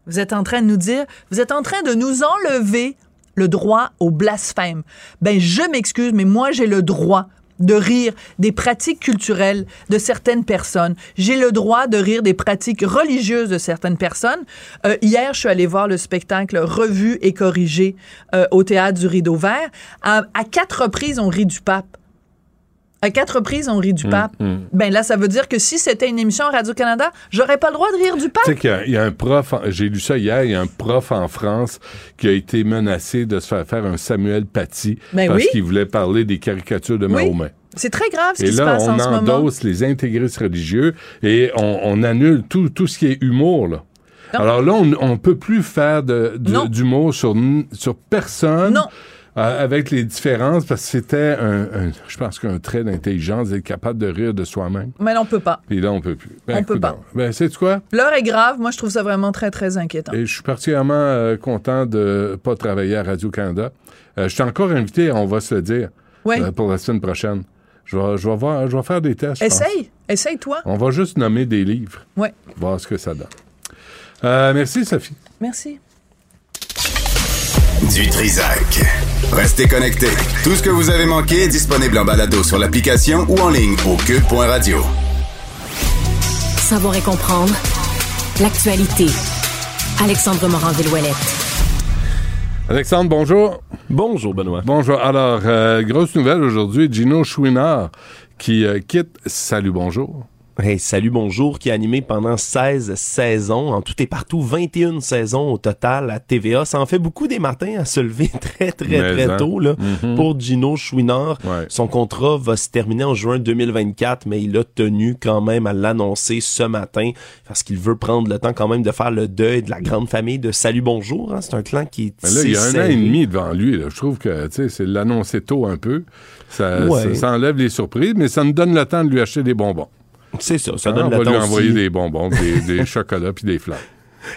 Vous êtes en train de nous dire, vous êtes en train de nous enlever le droit au blasphème. Ben, je m'excuse, mais moi, j'ai le droit de rire des pratiques culturelles de certaines personnes. J'ai le droit de rire des pratiques religieuses de certaines personnes. Euh, hier, je suis allée voir le spectacle revu et corrigé euh, au théâtre du Rideau Vert. À, à quatre reprises, on rit du pape. À quatre reprises, on rit du Mm, pape. mm. Ben là, ça veut dire que si c'était une émission Radio-Canada, j'aurais pas le droit de rire du pape. Tu sais qu'il y a- il y, a un prof, j'ai lu ça hier, il y a un prof en France qui a été menacé de se faire faire un Samuel Paty Ben parce oui. qu'il voulait parler des caricatures de Oui. Mahomet. C'est très grave ce Et qui se là, passe on en ce moment. endosse les intégristes religieux et on, on annule tout, tout ce qui est humour. Là. Non. Alors là, on ne peut plus faire de, de- Non. d'humour sur, sur personne. Non. Euh, avec les différences, parce que c'était un, un- je pense qu'un trait d'intelligence d'être capable de rire de soi-même. Mais là, on peut pas. Puis là, on peut plus. Ben, On peut pas. Ben, sais-tu quoi? L'heure est grave. Moi, je trouve ça vraiment très, très inquiétant. Et je suis particulièrement euh, content de pas travailler à Radio-Canada. Euh, je suis encore invité, on va se le dire, Oui. euh, pour la semaine prochaine. Je vais, je vais voir, je vais faire des tests. Essaye, essaye-toi. On va juste nommer des livres. Ouais. Voir ce que ça donne. Merci, Sophie. Merci. Du Trisac. Restez connectés. Tout ce que vous avez manqué est disponible en balado sur l'application ou en ligne au cube.radio. Savoir et comprendre l'actualité. Alexandre Morand-Villouellette. Alexandre, bonjour. Bonjour, Benoît. Bonjour. Alors, euh, grosse nouvelle aujourd'hui, Gino Chouinard qui euh, quitte Salut Bonjour. Hey, salut, bonjour, qui a animé pendant 16 saisons, en tout et partout, 21 saisons au total à TVA. Ça en fait beaucoup des matins à se lever très, très, Mais, très hein. tôt, là, Mhm. pour Gino Chouinard. Son contrat va se terminer en juin 2024, mais il a tenu quand même à l'annoncer ce matin parce qu'il veut prendre le temps quand même de faire le deuil de la grande famille de Salut, bonjour. hein. C'est un clan qui est Mais là, il y a un an et demi devant lui. là. Je trouve que tu sais, c'est l'annoncer tôt un peu. Ça, Ouais. ça, ça enlève les surprises, mais ça nous donne le temps de lui acheter des bonbons. C'est ça, ça Hein, donne on le va temps lui envoyer aussi. des bonbons, des, des chocolats puis des fleurs.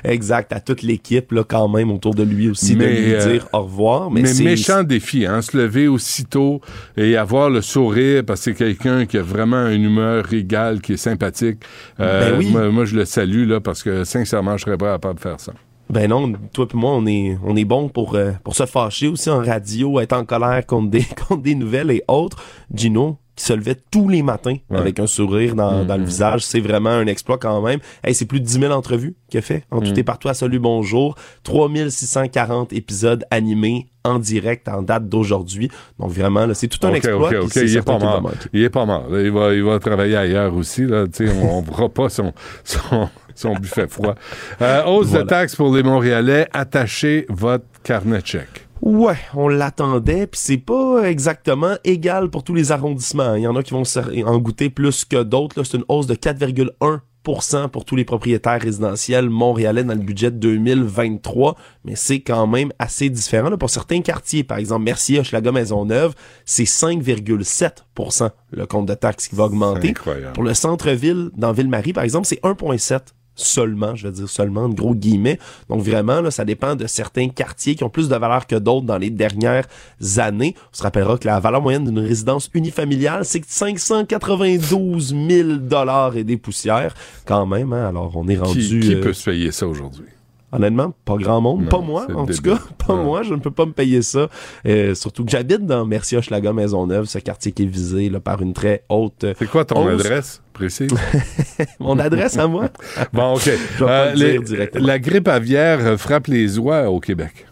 Exact, à toute l'équipe, là, quand même, autour de lui aussi, de lui euh, dire au revoir. Mais, Mais, c'est- méchant défi, hein, se lever aussitôt et avoir le sourire parce que c'est quelqu'un qui a vraiment une humeur égale, qui est sympathique. Euh, Ben oui. moi, moi, je le salue là parce que sincèrement, je serais pas capable de faire ça. Ben non, toi et moi, on est, on est bon pour, euh, pour se fâcher aussi en radio, être en colère contre des, contre des nouvelles et autres. Gino, qui se levait tous les matins Ouais. avec un sourire dans, dans le visage, c'est vraiment un exploit quand même. Hey, c'est plus de 10 000 entrevues qu'il a fait en tout Mm. et partout à Salut Bonjour. 3640 épisodes animés en direct en date d'aujourd'hui. Donc vraiment, là, c'est tout un exploit. il est pas mort. Il est pas mort. Il, va, il va travailler ailleurs aussi. Là. On ne verra pas son, son, son buffet froid. Euh, hausse de taxes pour les Montréalais. Attachez votre carnet de chèques. Ouais, on l'attendait, puis c'est pas exactement égal pour tous les arrondissements. Il y en a qui vont en goûter plus que d'autres. là. C'est une hausse de 4,1% pour tous les propriétaires résidentiels montréalais dans le budget 2023, mais c'est quand même assez différent. là. Pour certains quartiers, par exemple Mercier, Hochelaga, Maisonneuve, c'est 5,7% le compte de taxes qui va augmenter. Incroyable. Pour le centre-ville, dans Ville-Marie, par exemple, c'est 1,7 seulement, je veux dire seulement, de gros guillemets. Donc vraiment, là, ça dépend de certains quartiers qui ont plus de valeur que d'autres dans les dernières années. On se rappellera que la valeur moyenne d'une résidence unifamiliale, c'est 592 000 dollars et des poussières, quand même. Hein? Alors, on est rendu... Qui, qui euh, peut se payer ça aujourd'hui? Honnêtement, pas grand monde. Non, pas moi, en tout cas. Pas moi. Je ne peux pas me payer ça. Euh, surtout que j'habite dans Mercier, Hochelaga, Maisonneuve, ce quartier qui est visé là, par une très haute. C'est quoi ton hausse. adresse précise? Mon adresse à moi? Bon, OK. Je vais pas Euh, le dire les- directement. la grippe aviaire frappe les oies au Québec.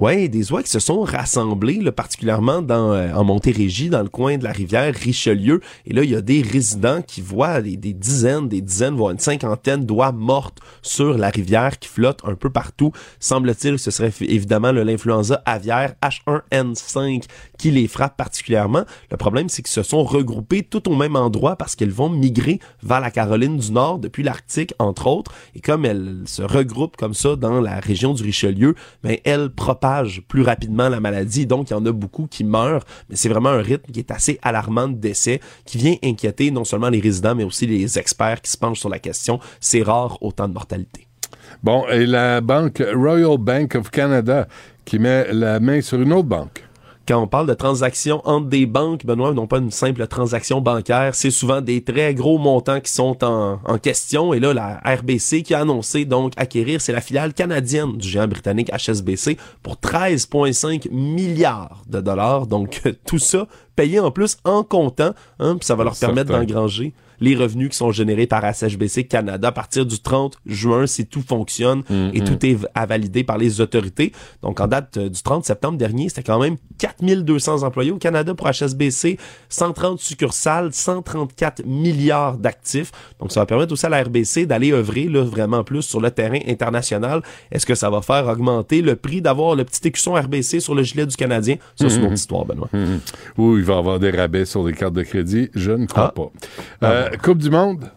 Ouais, des oies qui se sont rassemblées, là, particulièrement dans, euh, en Montérégie, dans le coin de la rivière Richelieu. Et là, il y a des résidents qui voient des, des dizaines, des dizaines, voire une cinquantaine d'oies mortes sur la rivière qui flottent un peu partout. Semble-t-il que ce serait évidemment l'influenza aviaire H1N5 qui les frappe particulièrement. Le problème, c'est qu'ils se sont regroupés tout au même endroit parce qu'elles vont migrer vers la Caroline du Nord depuis l'Arctique, entre autres. Et comme elles se regroupent comme ça dans la région du Richelieu, ben, elles propagent plus rapidement la maladie. Donc, il y en a beaucoup qui meurent. Mais c'est vraiment un rythme qui est assez alarmant de décès, qui vient inquiéter non seulement les résidents, mais aussi les experts qui se penchent sur la question. C'est rare autant de mortalité. Bon, et la banque Royal Bank of Canada qui met la main sur une autre banque. Quand on parle de transactions entre des banques, Benoît, non pas une simple transaction bancaire, c'est souvent des très gros montants qui sont en, en question. Et là, la RBC qui a annoncé donc acquérir, c'est la filiale canadienne du géant britannique HSBC pour 13,5 milliards de dollars. Donc tout ça payé en plus en comptant, hein, puis ça va leur permettre d'engranger les revenus qui sont générés par HSBC Canada à partir du 30 juin si tout fonctionne et Mhm. tout est à valider par les autorités. Donc en date euh, du 30 septembre dernier, c'était quand même 4200 employés au Canada pour HSBC, 130 succursales, 134 milliards d'actifs. Donc ça va permettre aussi à la RBC d'aller œuvrer là, vraiment plus sur le terrain international. Est-ce que ça va faire augmenter le prix d'avoir le petit écusson RBC sur le gilet du Canadien? Ça, c'est une Mhm. autre histoire, Benoît. Ou il va avoir des rabais sur les cartes de crédit. Je ne crois Ah. pas. Euh, Coupe du Monde?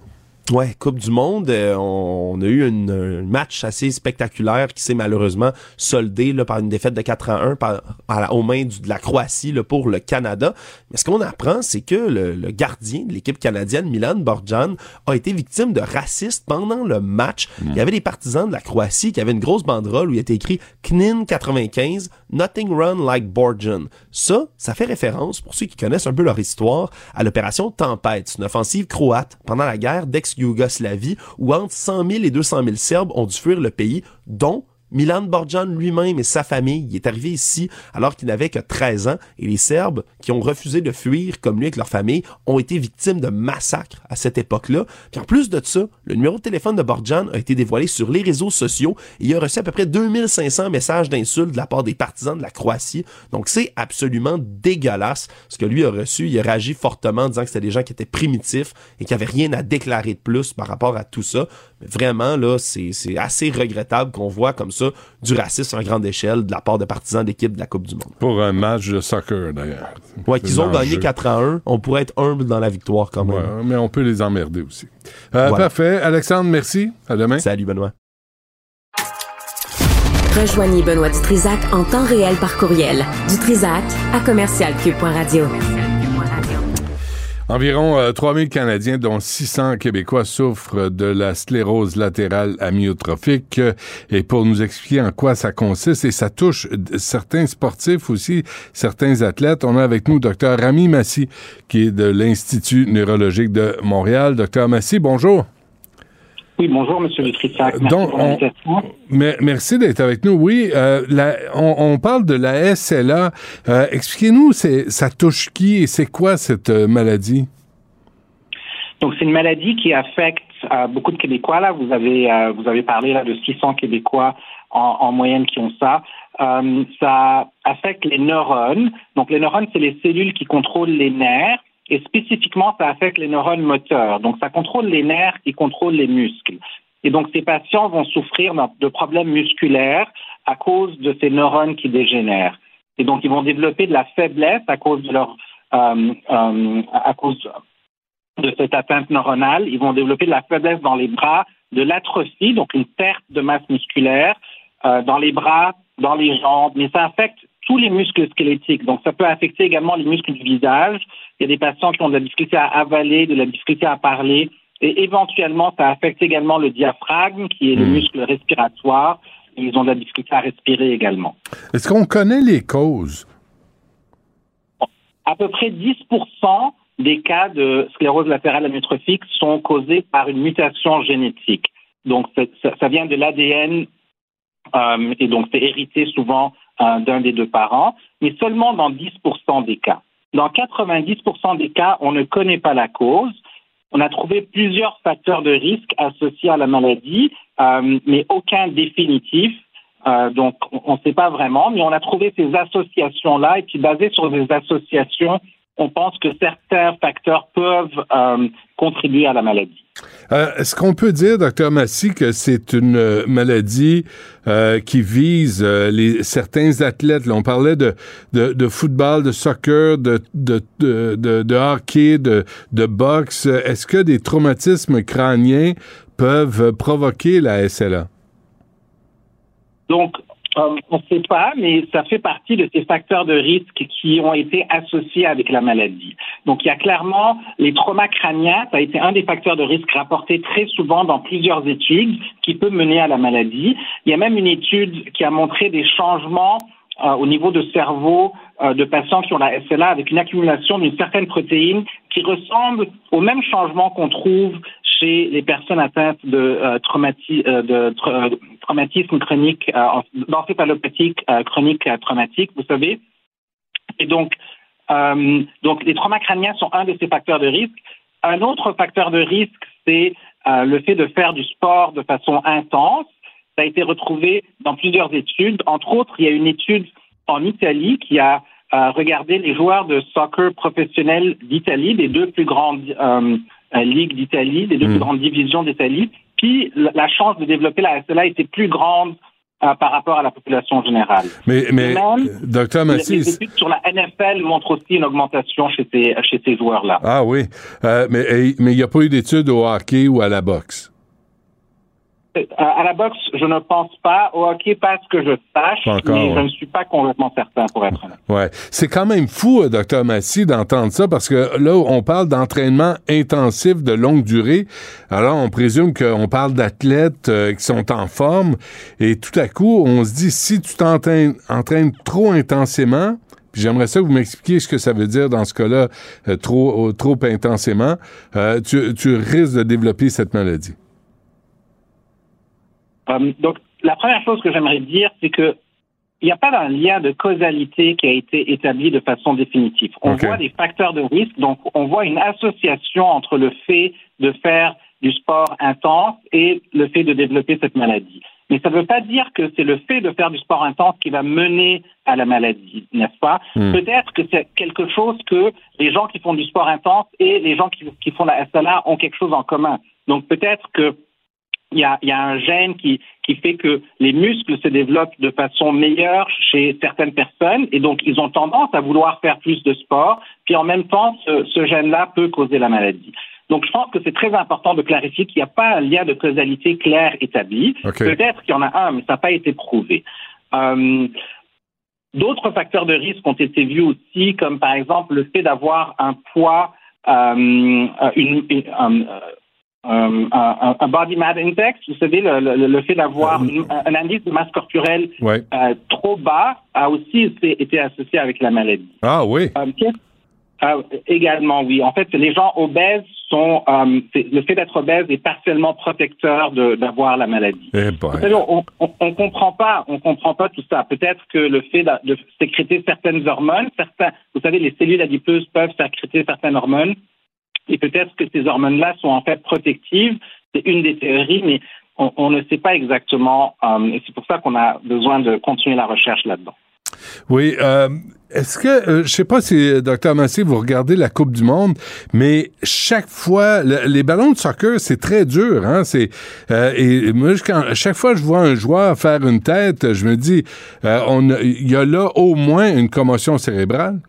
Ouais, Coupe du Monde, euh, on, a eu une, un match assez spectaculaire qui s'est malheureusement soldé là, par une défaite de 4 à 1 par, à- aux mains du- de la Croatie là, pour le Canada. Mais ce qu'on apprend, c'est que le, le gardien de l'équipe canadienne, Milan Borjan, a été victime de racistes pendant le match. Il y avait des partisans de la Croatie qui avaient une grosse banderole où il était écrit KNIN 95, Nothing Run Like Borjan. Ça, ça fait référence, pour ceux qui connaissent un peu leur histoire, à l'opération Tempête, une offensive croate pendant la guerre d'ex-Yougoslavie où entre 100 000 et 200 000 Serbes ont dû fuir le pays, dont Milan Borjan lui-même et sa famille. Il est arrivé ici alors qu'il n'avait que 13 ans et les Serbes qui ont refusé de fuir comme lui avec leur famille ont été victimes de massacres à cette époque-là. Puis en plus de ça, le numéro de téléphone de Borjan a été dévoilé sur les réseaux sociaux et il a reçu à peu près 2500 messages d'insultes de la part des partisans de la Croatie. Donc c'est absolument dégueulasse ce que lui a reçu. Il a réagi fortement en disant que c'était des gens qui étaient primitifs et qui avaient rien à déclarer de plus par rapport à tout ça. Mais vraiment, là, c'est c'est assez regrettable qu'on voit comme ça du racisme à grande échelle de la part de partisans d'équipe de la Coupe du Monde. Pour un match de soccer, d'ailleurs. Ouais, qu'ils ont gagné 4 à 1. On pourrait être humble dans la victoire quand même. Ouais, mais on peut les emmerder aussi. Euh, Voilà. Parfait. Alexandre, merci. À demain. Salut, Benoît. Rejoignez Benoît Dutrisac en temps réel par courriel. Dutrisac à commercialcube.radio. Environ euh, 3000 Canadiens, dont 600 Québécois, souffrent de la sclérose latérale amyotrophique. Et pour nous expliquer en quoi ça consiste, et ça touche certains sportifs aussi, certains athlètes, on a avec nous Dr Rami Massi, qui est de l'Institut neurologique de Montréal. Dr Massi, bonjour. Oui, bonjour, Monsieur Dutrissac. Merci Donc, on- merci d'être avec nous. Oui, euh, la- on, on parle de la SLA. Euh, Expliquez-nous, ça touche qui et c'est quoi cette euh, maladie? Donc, c'est une maladie qui affecte beaucoup de Québécois. Là, vous avez vous avez parlé là de 600 Québécois en, en moyenne qui ont ça. Ça affecte les neurones. Donc, les neurones, c'est les cellules qui contrôlent les nerfs. Et spécifiquement, ça affecte les neurones moteurs. Donc, ça contrôle les nerfs qui contrôlent les muscles. Et donc, ces patients vont souffrir de problèmes musculaires à cause de ces neurones qui dégénèrent. Et donc, ils vont développer de la faiblesse à cause de leur, euh, euh, à cause de cette atteinte neuronale. Ils vont développer de la faiblesse dans les bras, de l'atrophie, donc une perte de masse musculaire euh, dans les bras, dans les jambes, mais ça affecte tous les muscles squelettiques. Donc, ça peut affecter également les muscles du visage. Il y a des patients qui ont de la difficulté à avaler, de la difficulté à parler. Et éventuellement, ça affecte également le diaphragme, qui est le muscle respiratoire. Et ils ont de la difficulté à respirer également. Est-ce qu'on connaît les causes? À peu près 10% des cas de sclérose latérale amyotrophique sont causés par une mutation génétique. Donc, ça, ça vient de l'ADN euh, et donc c'est hérité souvent d'un des deux parents, mais seulement dans 10 des cas. Dans 90% des cas, on ne connaît pas la cause. On a trouvé plusieurs facteurs de risque associés à la maladie, euh, mais aucun définitif. Euh, donc, on ne sait pas vraiment, mais on a trouvé ces associations-là, et puis basé sur des associations, on pense que certains facteurs peuvent euh, contribuer à la maladie. Euh, Est-ce qu'on peut dire, docteur Massy, que c'est une euh, maladie euh, qui vise euh, les, certains athlètes? Là, on parlait de, de, de football, de soccer, de, de, de, de, de hockey, de, de boxe. Est-ce que des traumatismes crâniens peuvent provoquer la SLA? Donc, euh, on ne sait pas, mais ça fait partie de ces facteurs de risque qui ont été associés avec la maladie. Donc, il y a clairement les traumas crâniens, ça a été un des facteurs de risque rapportés très souvent dans plusieurs études qui peut mener à la maladie. Il y a même une étude qui a montré des changements euh, au niveau de cerveau euh, de patients qui ont la SLA avec une accumulation d'une certaine protéine qui ressemble au même changement qu'on trouve chez les personnes atteintes de, euh, traumati- euh, de tra- euh, traumatisme chronique, euh, en- d'encéphalopathique chronique traumatique, vous savez. Et donc, donc, les traumas crâniens sont un de ces facteurs de risque. Un autre facteur de risque, c'est le fait de faire du sport de façon intense. Ça a été retrouvé dans plusieurs études. Entre autres, il y a une étude en Italie qui a euh, regardé les joueurs de soccer professionnels d'Italie, des deux plus grandes euh, euh, ligues d'Italie, des deux plus grandes divisions d'Italie. Puis la, chance de développer la SLA était plus grande euh, par rapport à la population générale. Mais, mais même, docteur les- Massy, les études sur la NFL montrent aussi une augmentation chez ces, chez ces joueurs-là. ah oui, Euh, mais il n'y a pas eu d'études au hockey ou à la boxe? Euh, à la boxe, je ne pense pas. Au hockey, pas ce que je sache, encore, mais ouais. je ne suis pas complètement certain, pour être honnête. Ouais, c'est quand même fou, euh, docteur Massy, d'entendre ça parce que là, on parle d'entraînement intensif de longue durée. Alors, on présume qu'on parle d'athlètes euh, qui sont en forme et tout à coup, on se dit si tu t'entraînes entraînes trop intensément. puis J'aimerais ça que vous m'expliquiez ce que ça veut dire dans ce cas-là, euh, trop, euh, trop intensément. tu, tu risques de développer cette maladie. Euh, donc, la première chose que j'aimerais dire, c'est que il n'y a pas d'un lien de causalité qui a été établi de façon définitive. On voit des facteurs de risque, donc on voit une association entre le fait de faire du sport intense et le fait de développer cette maladie. Mais ça ne veut pas dire que c'est le fait de faire du sport intense qui va mener à la maladie, n'est-ce pas? Hmm. Peut-être que c'est quelque chose que les gens qui font du sport intense et les gens qui, qui font la SLA ont quelque chose en commun. Donc peut-être que il y a, il y a un gène qui, qui fait que les muscles se développent de façon meilleure chez certaines personnes et donc ils ont tendance à vouloir faire plus de sport. Puis en même temps, ce, ce gène-là peut causer la maladie. Donc je pense que c'est très important de clarifier qu'il n'y a pas un lien de causalité clair établi. Peut-être qu'il y en a un, mais ça n'a pas été prouvé. Euh, D'autres facteurs de risque ont été vus aussi, comme par exemple le fait d'avoir un poids, euh, une, une- un, euh, un- body mass index, vous savez, le, le- le fait d'avoir une- un indice de masse corporelle Ouais. euh, trop bas a aussi été, été associé avec la maladie. Ah oui. Euh, euh, également, oui. En fait, les gens obèses sont. le fait d'être obèse est partiellement protecteur d'avoir la maladie. Eh ben. Vous savez, on, on, on comprend pas, on comprend pas tout ça. Peut-être que le fait de, sécréter certaines hormones, certains, vous savez, les cellules adipeuses peuvent sécréter certaines hormones, et peut-être que ces hormones-là sont en fait protectives. C'est une des théories, mais on, ne sait pas exactement, euh, et c'est pour ça qu'on a besoin de continuer la recherche là-dedans. Oui. euh, Est-ce que, euh, je sais pas si, euh, docteur Massé, vous regardez la Coupe du Monde, mais chaque fois, le- les ballons de soccer, c'est très dur. Hein? C'est, euh, et moi, quand, chaque fois que je vois un joueur faire une tête, je me dis, euh, il y a là au moins une commotion cérébrale.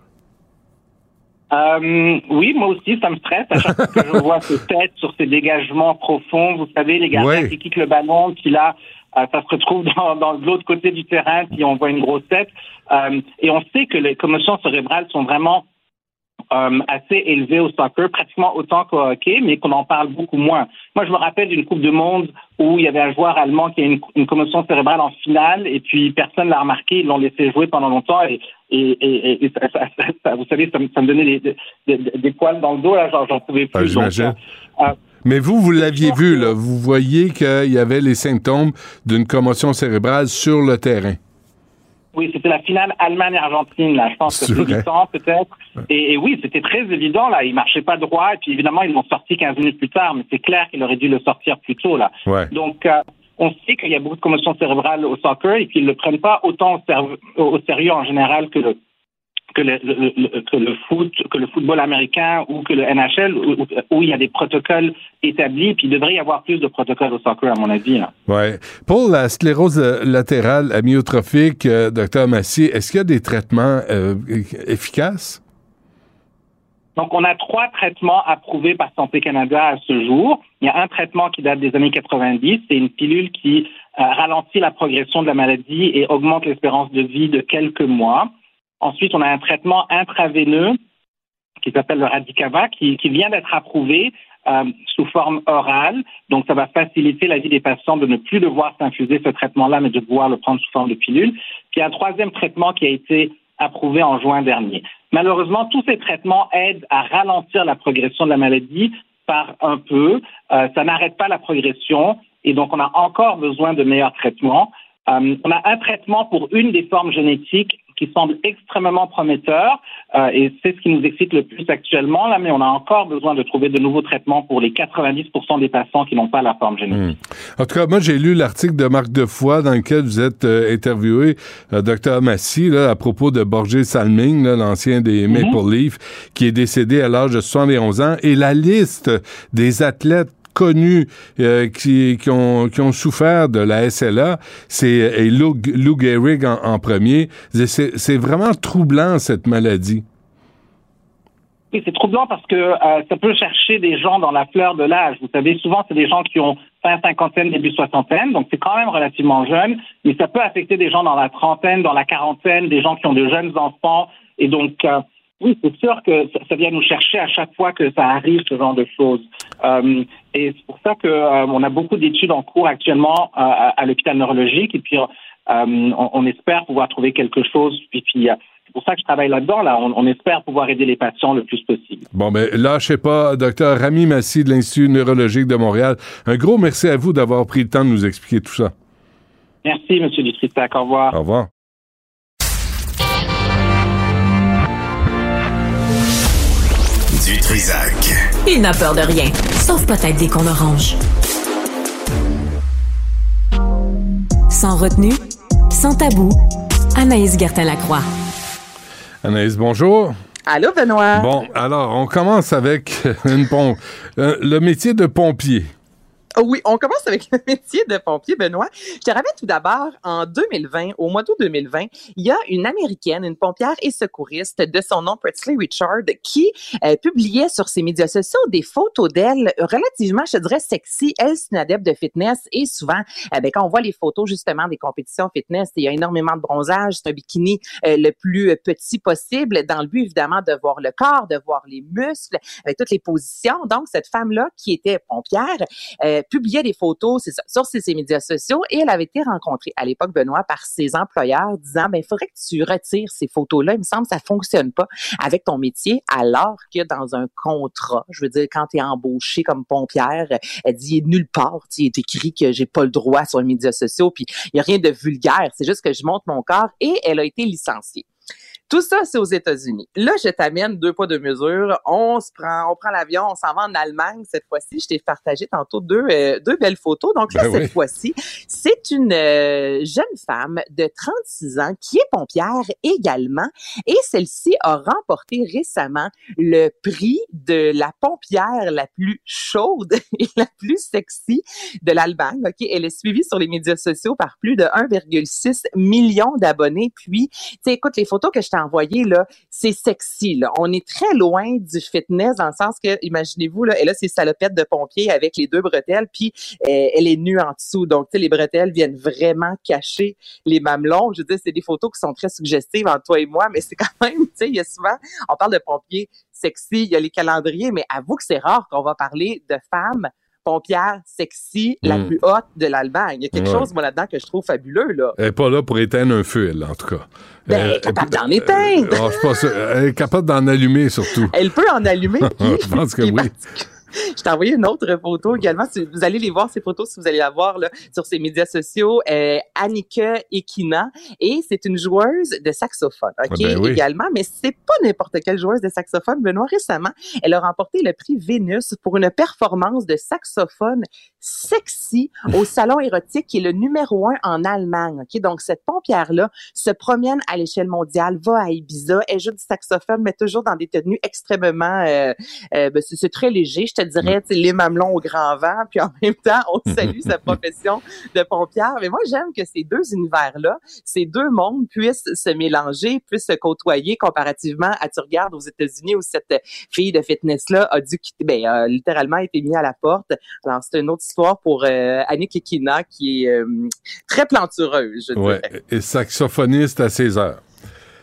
Euh, oui, moi aussi, ça me stresse à chaque fois que je vois ces têtes sur ces dégagements profonds. Vous savez, les gardiens Ouais. qui quittent le ballon, puis là, euh, ça se retrouve dans, dans l'autre côté du terrain, puis on voit une grosse tête. Euh, et on sait que les commotions cérébrales sont vraiment euh, assez élevées au soccer, pratiquement autant qu'au hockey, mais qu'on en parle beaucoup moins. Moi, je me rappelle d'une Coupe du Monde où il y avait un joueur allemand qui a une, une commotion cérébrale en finale, et puis personne l'a remarqué, ils l'ont laissé jouer pendant longtemps, et, et, et, et ça, ça- ça- ça- vous savez, ça, me- ça me donnait des, des, des- des poils dans le dos, là, genre, j'en pouvais Ah, plus. Donc, euh, Mais vous, vous l'aviez vu, là. Vous voyez qu'il y avait les symptômes d'une commotion cérébrale sur le terrain. Oui, c'était la finale Allemagne-Argentine, là. Je pense que C'est c'est vrai. 8 ans, peut-être. Et, et oui, c'était très évident, là. Il marchait pas droit. Et puis, évidemment, ils l'ont sorti 15 minutes plus tard. Mais c'est clair qu'il aurait dû le sortir plus tôt, là. Ouais. Donc, euh, on sait qu'il y a beaucoup de commotions cérébrales au soccer et qu'ils ne le prennent pas autant au sérieux en général que le, que le, le- le- que le foot, que le football américain ou que le NHL, où, il y a des protocoles établis. Puis, il devrait y avoir plus de protocoles au soccer, à mon avis, là. Ouais. Pour la sclérose euh, latérale amyotrophique, euh, docteur Massier, est-ce qu'il y a des traitements euh, efficaces? Donc, on a trois traitements approuvés par Santé Canada à ce jour. Il y a un traitement qui date des années 90. C'est une pilule qui euh, ralentit la progression de la maladie et augmente l'espérance de vie de quelques mois. Ensuite, on a un traitement intraveineux qui s'appelle le Radicava, qui, vient d'être approuvé euh, sous forme orale. Donc, ça va faciliter la vie des patients de ne plus devoir s'infuser ce traitement-là, mais de pouvoir le prendre sous forme de pilule. Puis, un troisième traitement qui a été approuvé en juin dernier. Malheureusement, tous ces traitements aident à ralentir la progression de la maladie par un peu. Euh, ça n'arrête pas la progression et donc on a encore besoin de meilleurs traitements. Euh, on a un traitement pour une des formes génétiques qui semble extrêmement prometteur euh, et c'est ce qui nous excite le plus actuellement là, mais on a encore besoin de trouver de nouveaux traitements pour les 90% des patients qui n'ont pas la forme génétique. Hmm. En tout cas, moi, j'ai lu l'article de Marc Defoy dans lequel vous êtes euh, interviewé, euh, docteur Massy, là, à propos de Borgé Salming, l'ancien des Maple Leafs, qui est décédé à l'âge de 71 ans, et la liste des athlètes connus euh, qui, qui, ont, qui ont souffert de la SLA, c'est Lou, Lou Gehrig en, premier. C'est vraiment troublant, cette maladie. C'est troublant parce que euh, ça peut chercher des gens dans la fleur de l'âge. Vous savez, souvent, c'est des gens qui ont fin cinquantaine, début soixantaine, donc c'est quand même relativement jeune, mais ça peut affecter des gens dans la trentaine, dans la quarantaine, des gens qui ont de jeunes enfants. Et donc, euh, oui, c'est sûr que ça, vient nous chercher à chaque fois que ça arrive, ce genre de choses. Euh, et c'est pour ça que euh, on a beaucoup d'études en cours actuellement euh, à, l'hôpital neurologique, et puis on, on, espère pouvoir trouver quelque chose. Et puis, c'est pour ça que je travaille là-dedans. Là. On, on, espère pouvoir aider les patients le plus possible. Bon, mais ben, lâchez pas, docteur Rami Massi de l'Institut neurologique de Montréal. Un gros merci à vous d'avoir pris le temps de nous expliquer tout ça. Merci, M. Dutrisac. Au revoir. Au revoir. Il n'a peur de rien, sauf peut-être des qu'on orange. Sans retenue, sans tabou, Anaïs Gertin-Lacroix. Anaïs, bonjour. Allô, Benoît. Bon, alors, on commence avec une pompe. Euh, le métier de pompier. Oui, on commence avec le métier de pompier, Benoît. Je te rappelle tout d'abord, en 2020, au mois d'août 2020, il y a une Américaine, une pompière et secouriste de son nom, Presley Richard, qui euh, publiait sur ses médias sociaux des photos d'elle relativement, je dirais, sexy. Elle, c'est une adepte de fitness et souvent, euh, ben, quand on voit les photos justement des compétitions fitness, il y a énormément de bronzage, c'est un bikini euh, le plus petit possible, dans le but évidemment de voir le corps, de voir les muscles, avec toutes les positions. Donc, cette femme-là, qui était pompière, euh, publiait des photos sur ses, ses, médias sociaux et elle avait été rencontrée à l'époque, Benoît, par ses employeurs disant, ben, il faudrait que tu retires ces photos-là. Il me semble que ça fonctionne pas avec ton métier, alors que dans un contrat, je veux dire, quand tu es embauché comme pompière, elle dit, nulle part, il est écrit que j'ai pas le droit sur les médias sociaux, puis il y a rien de vulgaire, c'est juste que je monte mon corps et elle a été licenciée. Tout ça, c'est aux États-Unis. Là, je t'amène deux pas de mesure. On se prend, on prend l'avion, on s'en va en Allemagne cette fois-ci. Je t'ai partagé tantôt deux, euh, deux belles photos. Donc là, ben cette oui. fois-ci, c'est une euh, jeune femme de 36 ans qui est pompière également. Et celle-ci a remporté récemment le prix de la pompière la plus chaude et la plus sexy de l'Allemagne. Ok, Elle est suivie sur les médias sociaux par plus de 1,6 million d'abonnés. Puis, tu écoute, les photos que je t'ai envoyées, là, c'est sexy. On est très loin du fitness dans le sens que, imaginez-vous, là, elle a ses salopettes de pompier avec les deux bretelles, puis euh, elle est nue en dessous. Donc, les bretelles viennent vraiment cacher les mamelons. Je veux dire, c'est des photos qui sont très suggestives entre toi et moi, mais c'est quand même, tu sais, il y a souvent, on parle de pompiers sexy, il y a les calendriers, mais avoue que c'est rare qu'on va parler de femmes pompière sexy, mm. la plus haute de l'Allemagne. Il y a quelque ouais. chose, moi, là-dedans, que je trouve fabuleux, là. Elle n'est pas là pour éteindre un feu, elle, en tout cas. Ben, elle est capable d'en éteindre. Euh, oh, je pense, elle est capable d'en allumer, surtout. Elle peut en allumer. je pense que oui. Je t'ai envoyé une autre photo également. Vous allez les voir, ces photos, si vous allez la voir là, sur ses médias sociaux. Euh, Annika Ekina. Et c'est une joueuse de saxophone, OK, ben oui. également. Mais c'est pas n'importe quelle joueuse de saxophone. Benoît, récemment, elle a remporté le prix Vénus pour une performance de saxophone sexy au salon érotique qui est le numéro un en Allemagne, OK? Donc, cette pompière-là se promène à l'échelle mondiale, va à Ibiza, elle joue du saxophone, mais toujours dans des tenues extrêmement... Euh, euh, ben, c'est très léger, je te dirais, les mamelons au grand vent, puis en même temps, on salue sa profession de pompière. Mais moi, j'aime que ces deux univers-là, ces deux mondes puissent se mélanger, puissent se côtoyer comparativement à, tu regardes aux États-Unis où cette fille de fitness-là a dû quitter, ben, a littéralement été mise à la porte. Alors, c'est une autre histoire pour euh, Annick Ekina qui est euh, très plantureuse, je ouais, dirais. Et saxophoniste à 16 heures.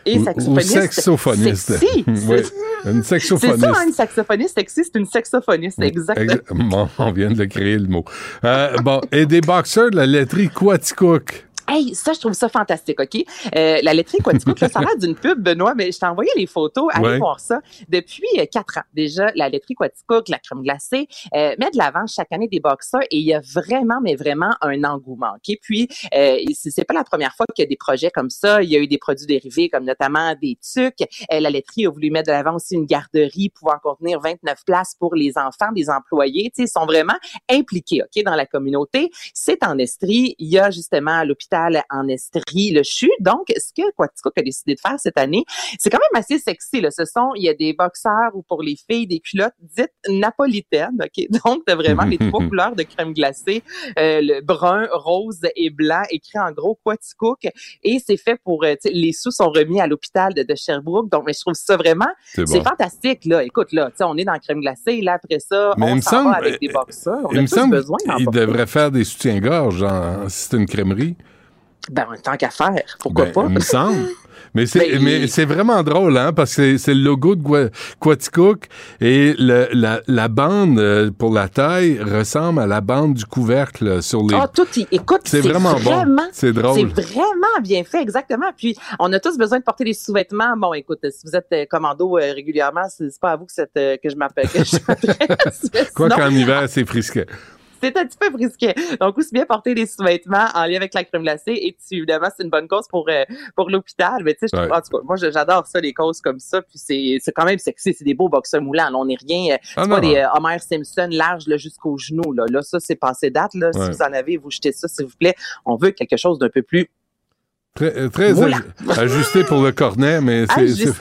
Et saxophoniste. Ou saxophoniste. Sexy. oui. Une saxophoniste. C'est ça, une saxophoniste sexy, c'est une saxophoniste, exactement. Bon, on vient de créer le mot. Euh, bon, et des boxeurs de la laiterie Quaticook. Hey, ça, je trouve ça fantastique, OK? Euh, la laiterie Quaticook, là, ça a l'air d'une pub, Benoît, mais je t'ai envoyé les photos. Allez ouais. voir ça. Depuis euh, quatre ans, déjà, la laiterie Quaticook, la crème glacée, euh, met de l'avant chaque année des boxeurs et il y a vraiment, mais vraiment un engouement, OK? Puis, euh, c'est pas la première fois qu'il y a des projets comme ça. Il y a eu des produits dérivés, comme notamment des tucs. Euh, la laiterie a voulu mettre de l'avant aussi une garderie pouvant contenir 29 places pour les enfants, des employés. Tu sais, ils sont vraiment impliqués, OK, dans la communauté. C'est en Estrie. Il y a justement l'hôpital en Estrie, le CHU. Donc, ce que Quaticook a décidé de faire cette année, c'est quand même assez sexy. Là. Ce sont, il y a des boxeurs ou pour les filles, des culottes dites napolitaines. OK? Donc, t'as vraiment les trois couleurs de crème glacée, euh, le brun, rose et blanc, écrit en gros Quaticook. Et c'est fait pour, euh, les sous sont remis à l'hôpital de, de Sherbrooke. Donc, mais je trouve ça vraiment, C'est bon. fantastique. Là, écoute, là, on est dans la crème glacée. Là, après ça, Mais il on me s'en semble, va avec des euh, boxeurs. On Il a me tous semble besoin d'en qu'il porter. devrait faire des soutiens-gorge, c'est une crèmerie. Ben, tant qu'à faire, pourquoi Ben, pas? Il me semble. Mais c'est, Ben, mais c'est vraiment drôle, hein, parce que c'est, le logo de Quaticook et le- la, la bande euh, pour la taille ressemble à la bande du couvercle sur les. Ah, tout, y- écoute, C'est vraiment vraiment, bon. C'est drôle. C'est vraiment bien fait, exactement. Puis, on a tous besoin de porter des sous-vêtements. Bon, écoute, si vous êtes euh, commando euh, régulièrement, c'est pas à vous que, cette, euh, que je m'appelle, que je m'adresse. Quoi qu'en hiver, c'est frisquet. C'est un petit peu brisquet. Donc, aussi bien porter des sous-vêtements en lien avec la crème glacée. Et puis, évidemment, c'est une bonne cause pour, euh, pour l'hôpital. Mais tu sais, Ouais. en tout cas, moi, j'adore ça, les causes comme ça. Puis, c'est c'est quand même sexy. C'est des beaux boxeurs moulants. Là, on n'est rien. euh, c'est Ah, pas non. des euh, Homer Simpson larges là, jusqu'aux genoux. Là, là ça, c'est passé date. Là. Ouais. Si vous en avez, vous jetez ça, s'il vous plaît. On veut quelque chose d'un peu plus Très, euh, très ajusté pour le cornet, mais c'est.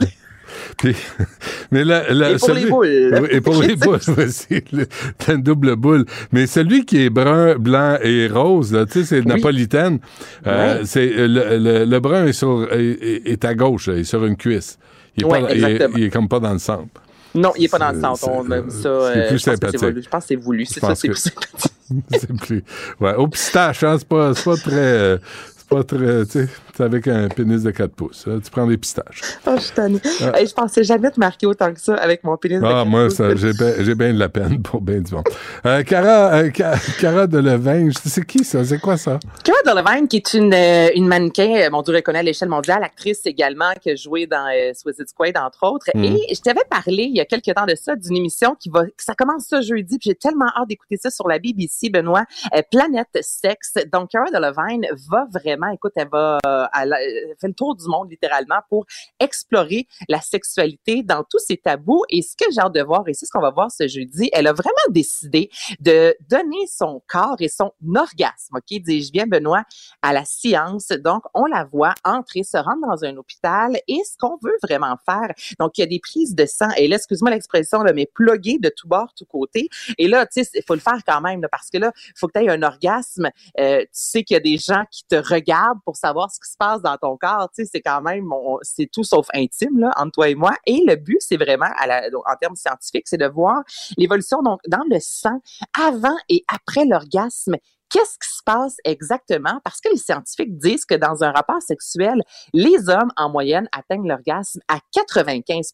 Puis- mais là, là, Et pour les boules. Oui, et pour les boules aussi. le- T'as une double boule. Mais celui qui est brun, blanc et rose, tu sais, c'est napolitaine. Euh, c'est, euh, le, le- le brun est, sur, est, est- à gauche, là, il est sur une cuisse. Il est, Ouais, pas, il est- il est comme pas dans le centre. Non, il est pas dans le centre. On c'est- aime ça. c'est euh, plus c'est sympathique. voulu. Je pense que c'est voulu. C'est ça, c'est plus sympathique. c'est plus. Ouais, au pistache, hein, c'est pas, pas très. euh, c'est pas très. Tu sais, c'est avec un pénis de 4 pouces. hein, tu prends des pistaches. Oh, je suis tannée. Ah. Hey, je pensais jamais te marquer autant que ça avec mon pénis. de Ah, quatre moi, pouces. ça, j'ai bien j'ai bien de la peine pour bien du monde. Euh, Cara, euh, Ca- Cara Delevingne, c'est qui ça? C'est quoi ça? Cara Delevingne, qui est une, euh, une mannequin, euh, mon Dieu, reconnue à l'échelle mondiale, actrice également, qui a joué dans euh, Suicide Squad, entre autres. Mhm. Et je t'avais parlé il y a quelques temps de ça, d'une émission qui va, ça commence ce jeudi, puis j'ai tellement hâte d'écouter ça sur la BBC, Benoît, euh, Planète Sexe. Donc, Cara Delevingne va vraiment, écoute, elle va, elle, elle fait le tour du monde, littéralement, pour explorer la sexualité dans tous ses tabous. Et ce que j'ai hâte de voir, et c'est ce qu'on va voir ce jeudi, elle a vraiment décidé de donner son corps et son orgasme, OK, dis-je bien, Benoît, à la science. Donc, on la voit entrer, se rendre dans un hôpital et ce qu'on veut vraiment faire. Donc, il y a des prises de sang et là, excuse-moi l'expression, mais pluguées de tout bord, tout côté. Et là, tu sais, il faut le faire quand même, là, parce que là, il faut que tu aies un orgasme. Euh, tu sais qu'il y a des gens qui te regardent pour savoir ce qui se passe dans ton corps. Tu sais, c'est quand même, c'est tout sauf intime, là, entre toi et moi. Et le but, c'est vraiment, à la- donc, en termes scientifiques, c'est de voir l'évolution donc dans le sang avant et après l'orgasme. Qu'est-ce qui se passe exactement? Parce que les scientifiques disent que dans un rapport sexuel, les hommes, en moyenne, atteignent l'orgasme à 95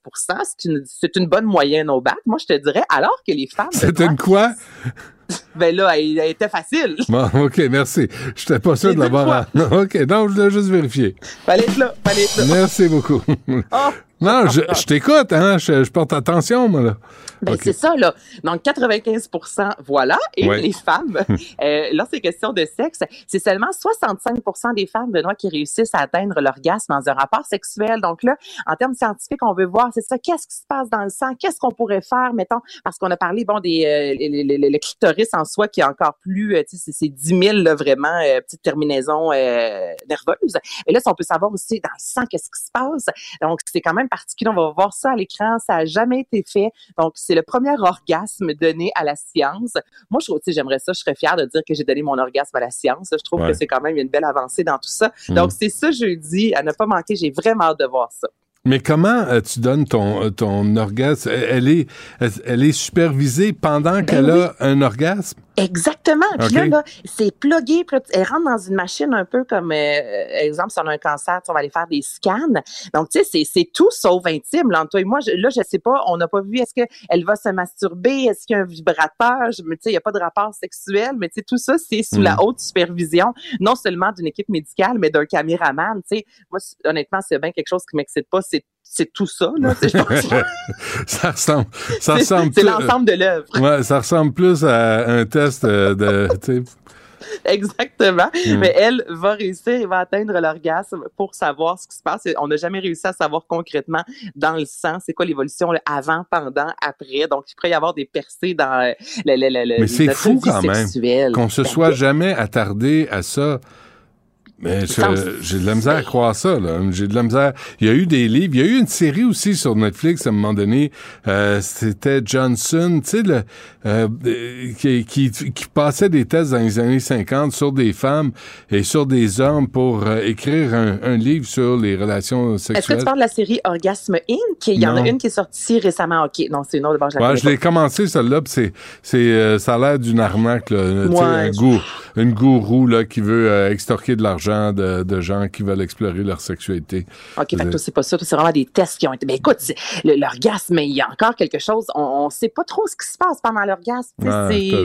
C'est une, une bonne moyenne au bac, moi, je te dirais, alors que les femmes... C'est une quoi? Ben là, elle, elle était facile. Bon, OK, merci. Je n'étais pas sûr de l'avoir. OK, non, je voulais juste vérifier. Fallait être là, fallait être là. Merci beaucoup. Oh! Non, je, je t'écoute, hein, je, je porte attention, moi, là. Ben, c'est ça, là. Donc, 95 voilà. Et Ouais. les femmes, euh, lorsque c'est question de sexe, c'est seulement 65% des femmes, Benoît, qui réussissent à atteindre l'orgasme dans un rapport sexuel. Donc là, en termes scientifiques, on veut voir, c'est ça, qu'est-ce qui se passe dans le sang? Qu'est-ce qu'on pourrait faire, mettons, parce qu'on a parlé, bon, des, euh, le clitoris en soi qui est encore plus, euh, tu sais, c'est- c'est 10 000, là, vraiment, euh, petites terminaisons euh, nerveuses. Et là, si on peut savoir aussi dans le sang, qu'est-ce qui se passe? Donc, c'est quand même particulier. On va voir ça à l'écran. Ça a jamais été fait. Donc, c'est le premier orgasme donné à la science. Moi, je trouve, j'aimerais ça. Je serais fière de dire que j'ai donné mon orgasme à la science. Je trouve Ouais. que c'est quand même une belle avancée dans tout ça. Mm. Donc, c'est ça jeudi. À ne pas manquer. J'ai vraiment hâte de voir ça. Mais comment euh, tu donnes ton, euh, ton orgasme? Elle est, elle, est supervisée pendant qu'elle Ben oui. a un orgasme? Exactement. Puis là, là, c'est plugué. Puis elle rentre dans une machine un peu comme, euh, exemple, si on a un cancer, on va aller faire des scans. Donc, tu sais, c'est- tout sauf intime. Là, toi et moi, je, là, je sais pas, on n'a pas vu, est-ce qu'elle va se masturber? Est-ce qu'il y a un vibrateur? Je, mais tu sais, il n'y a pas de rapport sexuel, mais tu sais, tout ça, c'est sous Mm. la haute supervision, non seulement d'une équipe médicale, mais d'un caméraman. Tu sais, moi, honnêtement, c'est bien quelque chose qui m'excite pas, c'est c'est tout ça. Là, ça ressemble. Ça ressemble c'est l'ensemble de l'œuvre. Ouais, ça ressemble plus à un test euh, de. Exactement. Mm. Mais elle va réussir, elle va atteindre l'orgasme pour savoir ce qui se passe. On n'a jamais réussi à savoir concrètement dans le sang, c'est quoi l'évolution avant, pendant, après. Donc, il pourrait y avoir des percées dans euh, le, le, Mais c'est fou quand même qu'on se Ben soit jamais attardé à ça. Mais j'ai de la misère à croire ça. là. J'ai de la misère. Il y a eu des livres. Il y a eu une série aussi sur Netflix à un moment donné. Euh, C'était Johnson, tu sais, le, euh, qui, qui, qui passait des tests dans les années 50 sur des femmes et sur des hommes pour euh, écrire un, un livre sur les relations Est-ce que sexuelles. tu parles de la série Orgasme Inc? Il y en Non. a une qui est sortie récemment. OK, non, c'est une autre. Bon, je Ouais, l'ai commencé celle-là, puis c'est c'est euh, ça a l'air d'une arnaque là, Ouais, un je- goût, une gourou là qui veut euh, extorquer de l'argent de, de gens qui veulent explorer leur sexualité. OK, fait que toi, c'est pas ça. C'est vraiment des tests qui ont été. Ben écoute, l'orgasme, il y a encore quelque chose. On, on sait pas trop ce qui se passe pendant l'orgasme.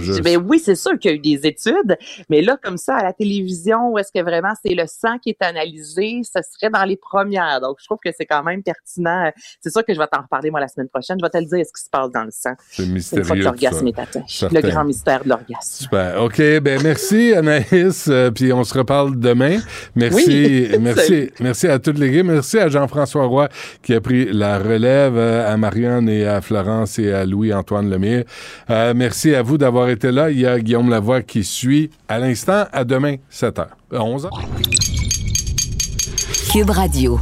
Juste- ben oui, c'est sûr qu'il y a eu des études, mais là, comme ça, à la télévision, où est-ce que vraiment c'est le sang qui est analysé, ce serait dans les premières. Donc, je trouve que c'est quand même pertinent. C'est sûr que je vais t'en reparler, moi, la semaine prochaine. Je vais te le dire, ce qui se passe dans le sang. C'est Une fois mystérieux. que l'orgasme tout ça. est atteint. Certain. Le grand mystère de l'orgasme. Super. OK, ben merci Anaïs, euh, puis on se reparle demain. Merci, Oui. merci, merci à toute l'équipe. Merci à Jean-François Roy qui a pris la relève, euh, à Marianne et à Florence et à Louis-Antoine Lemire. Euh, merci à vous d'avoir été là. Il y a Guillaume Lavoie qui suit à l'instant. À demain, 7h. 11h. Cube Radio.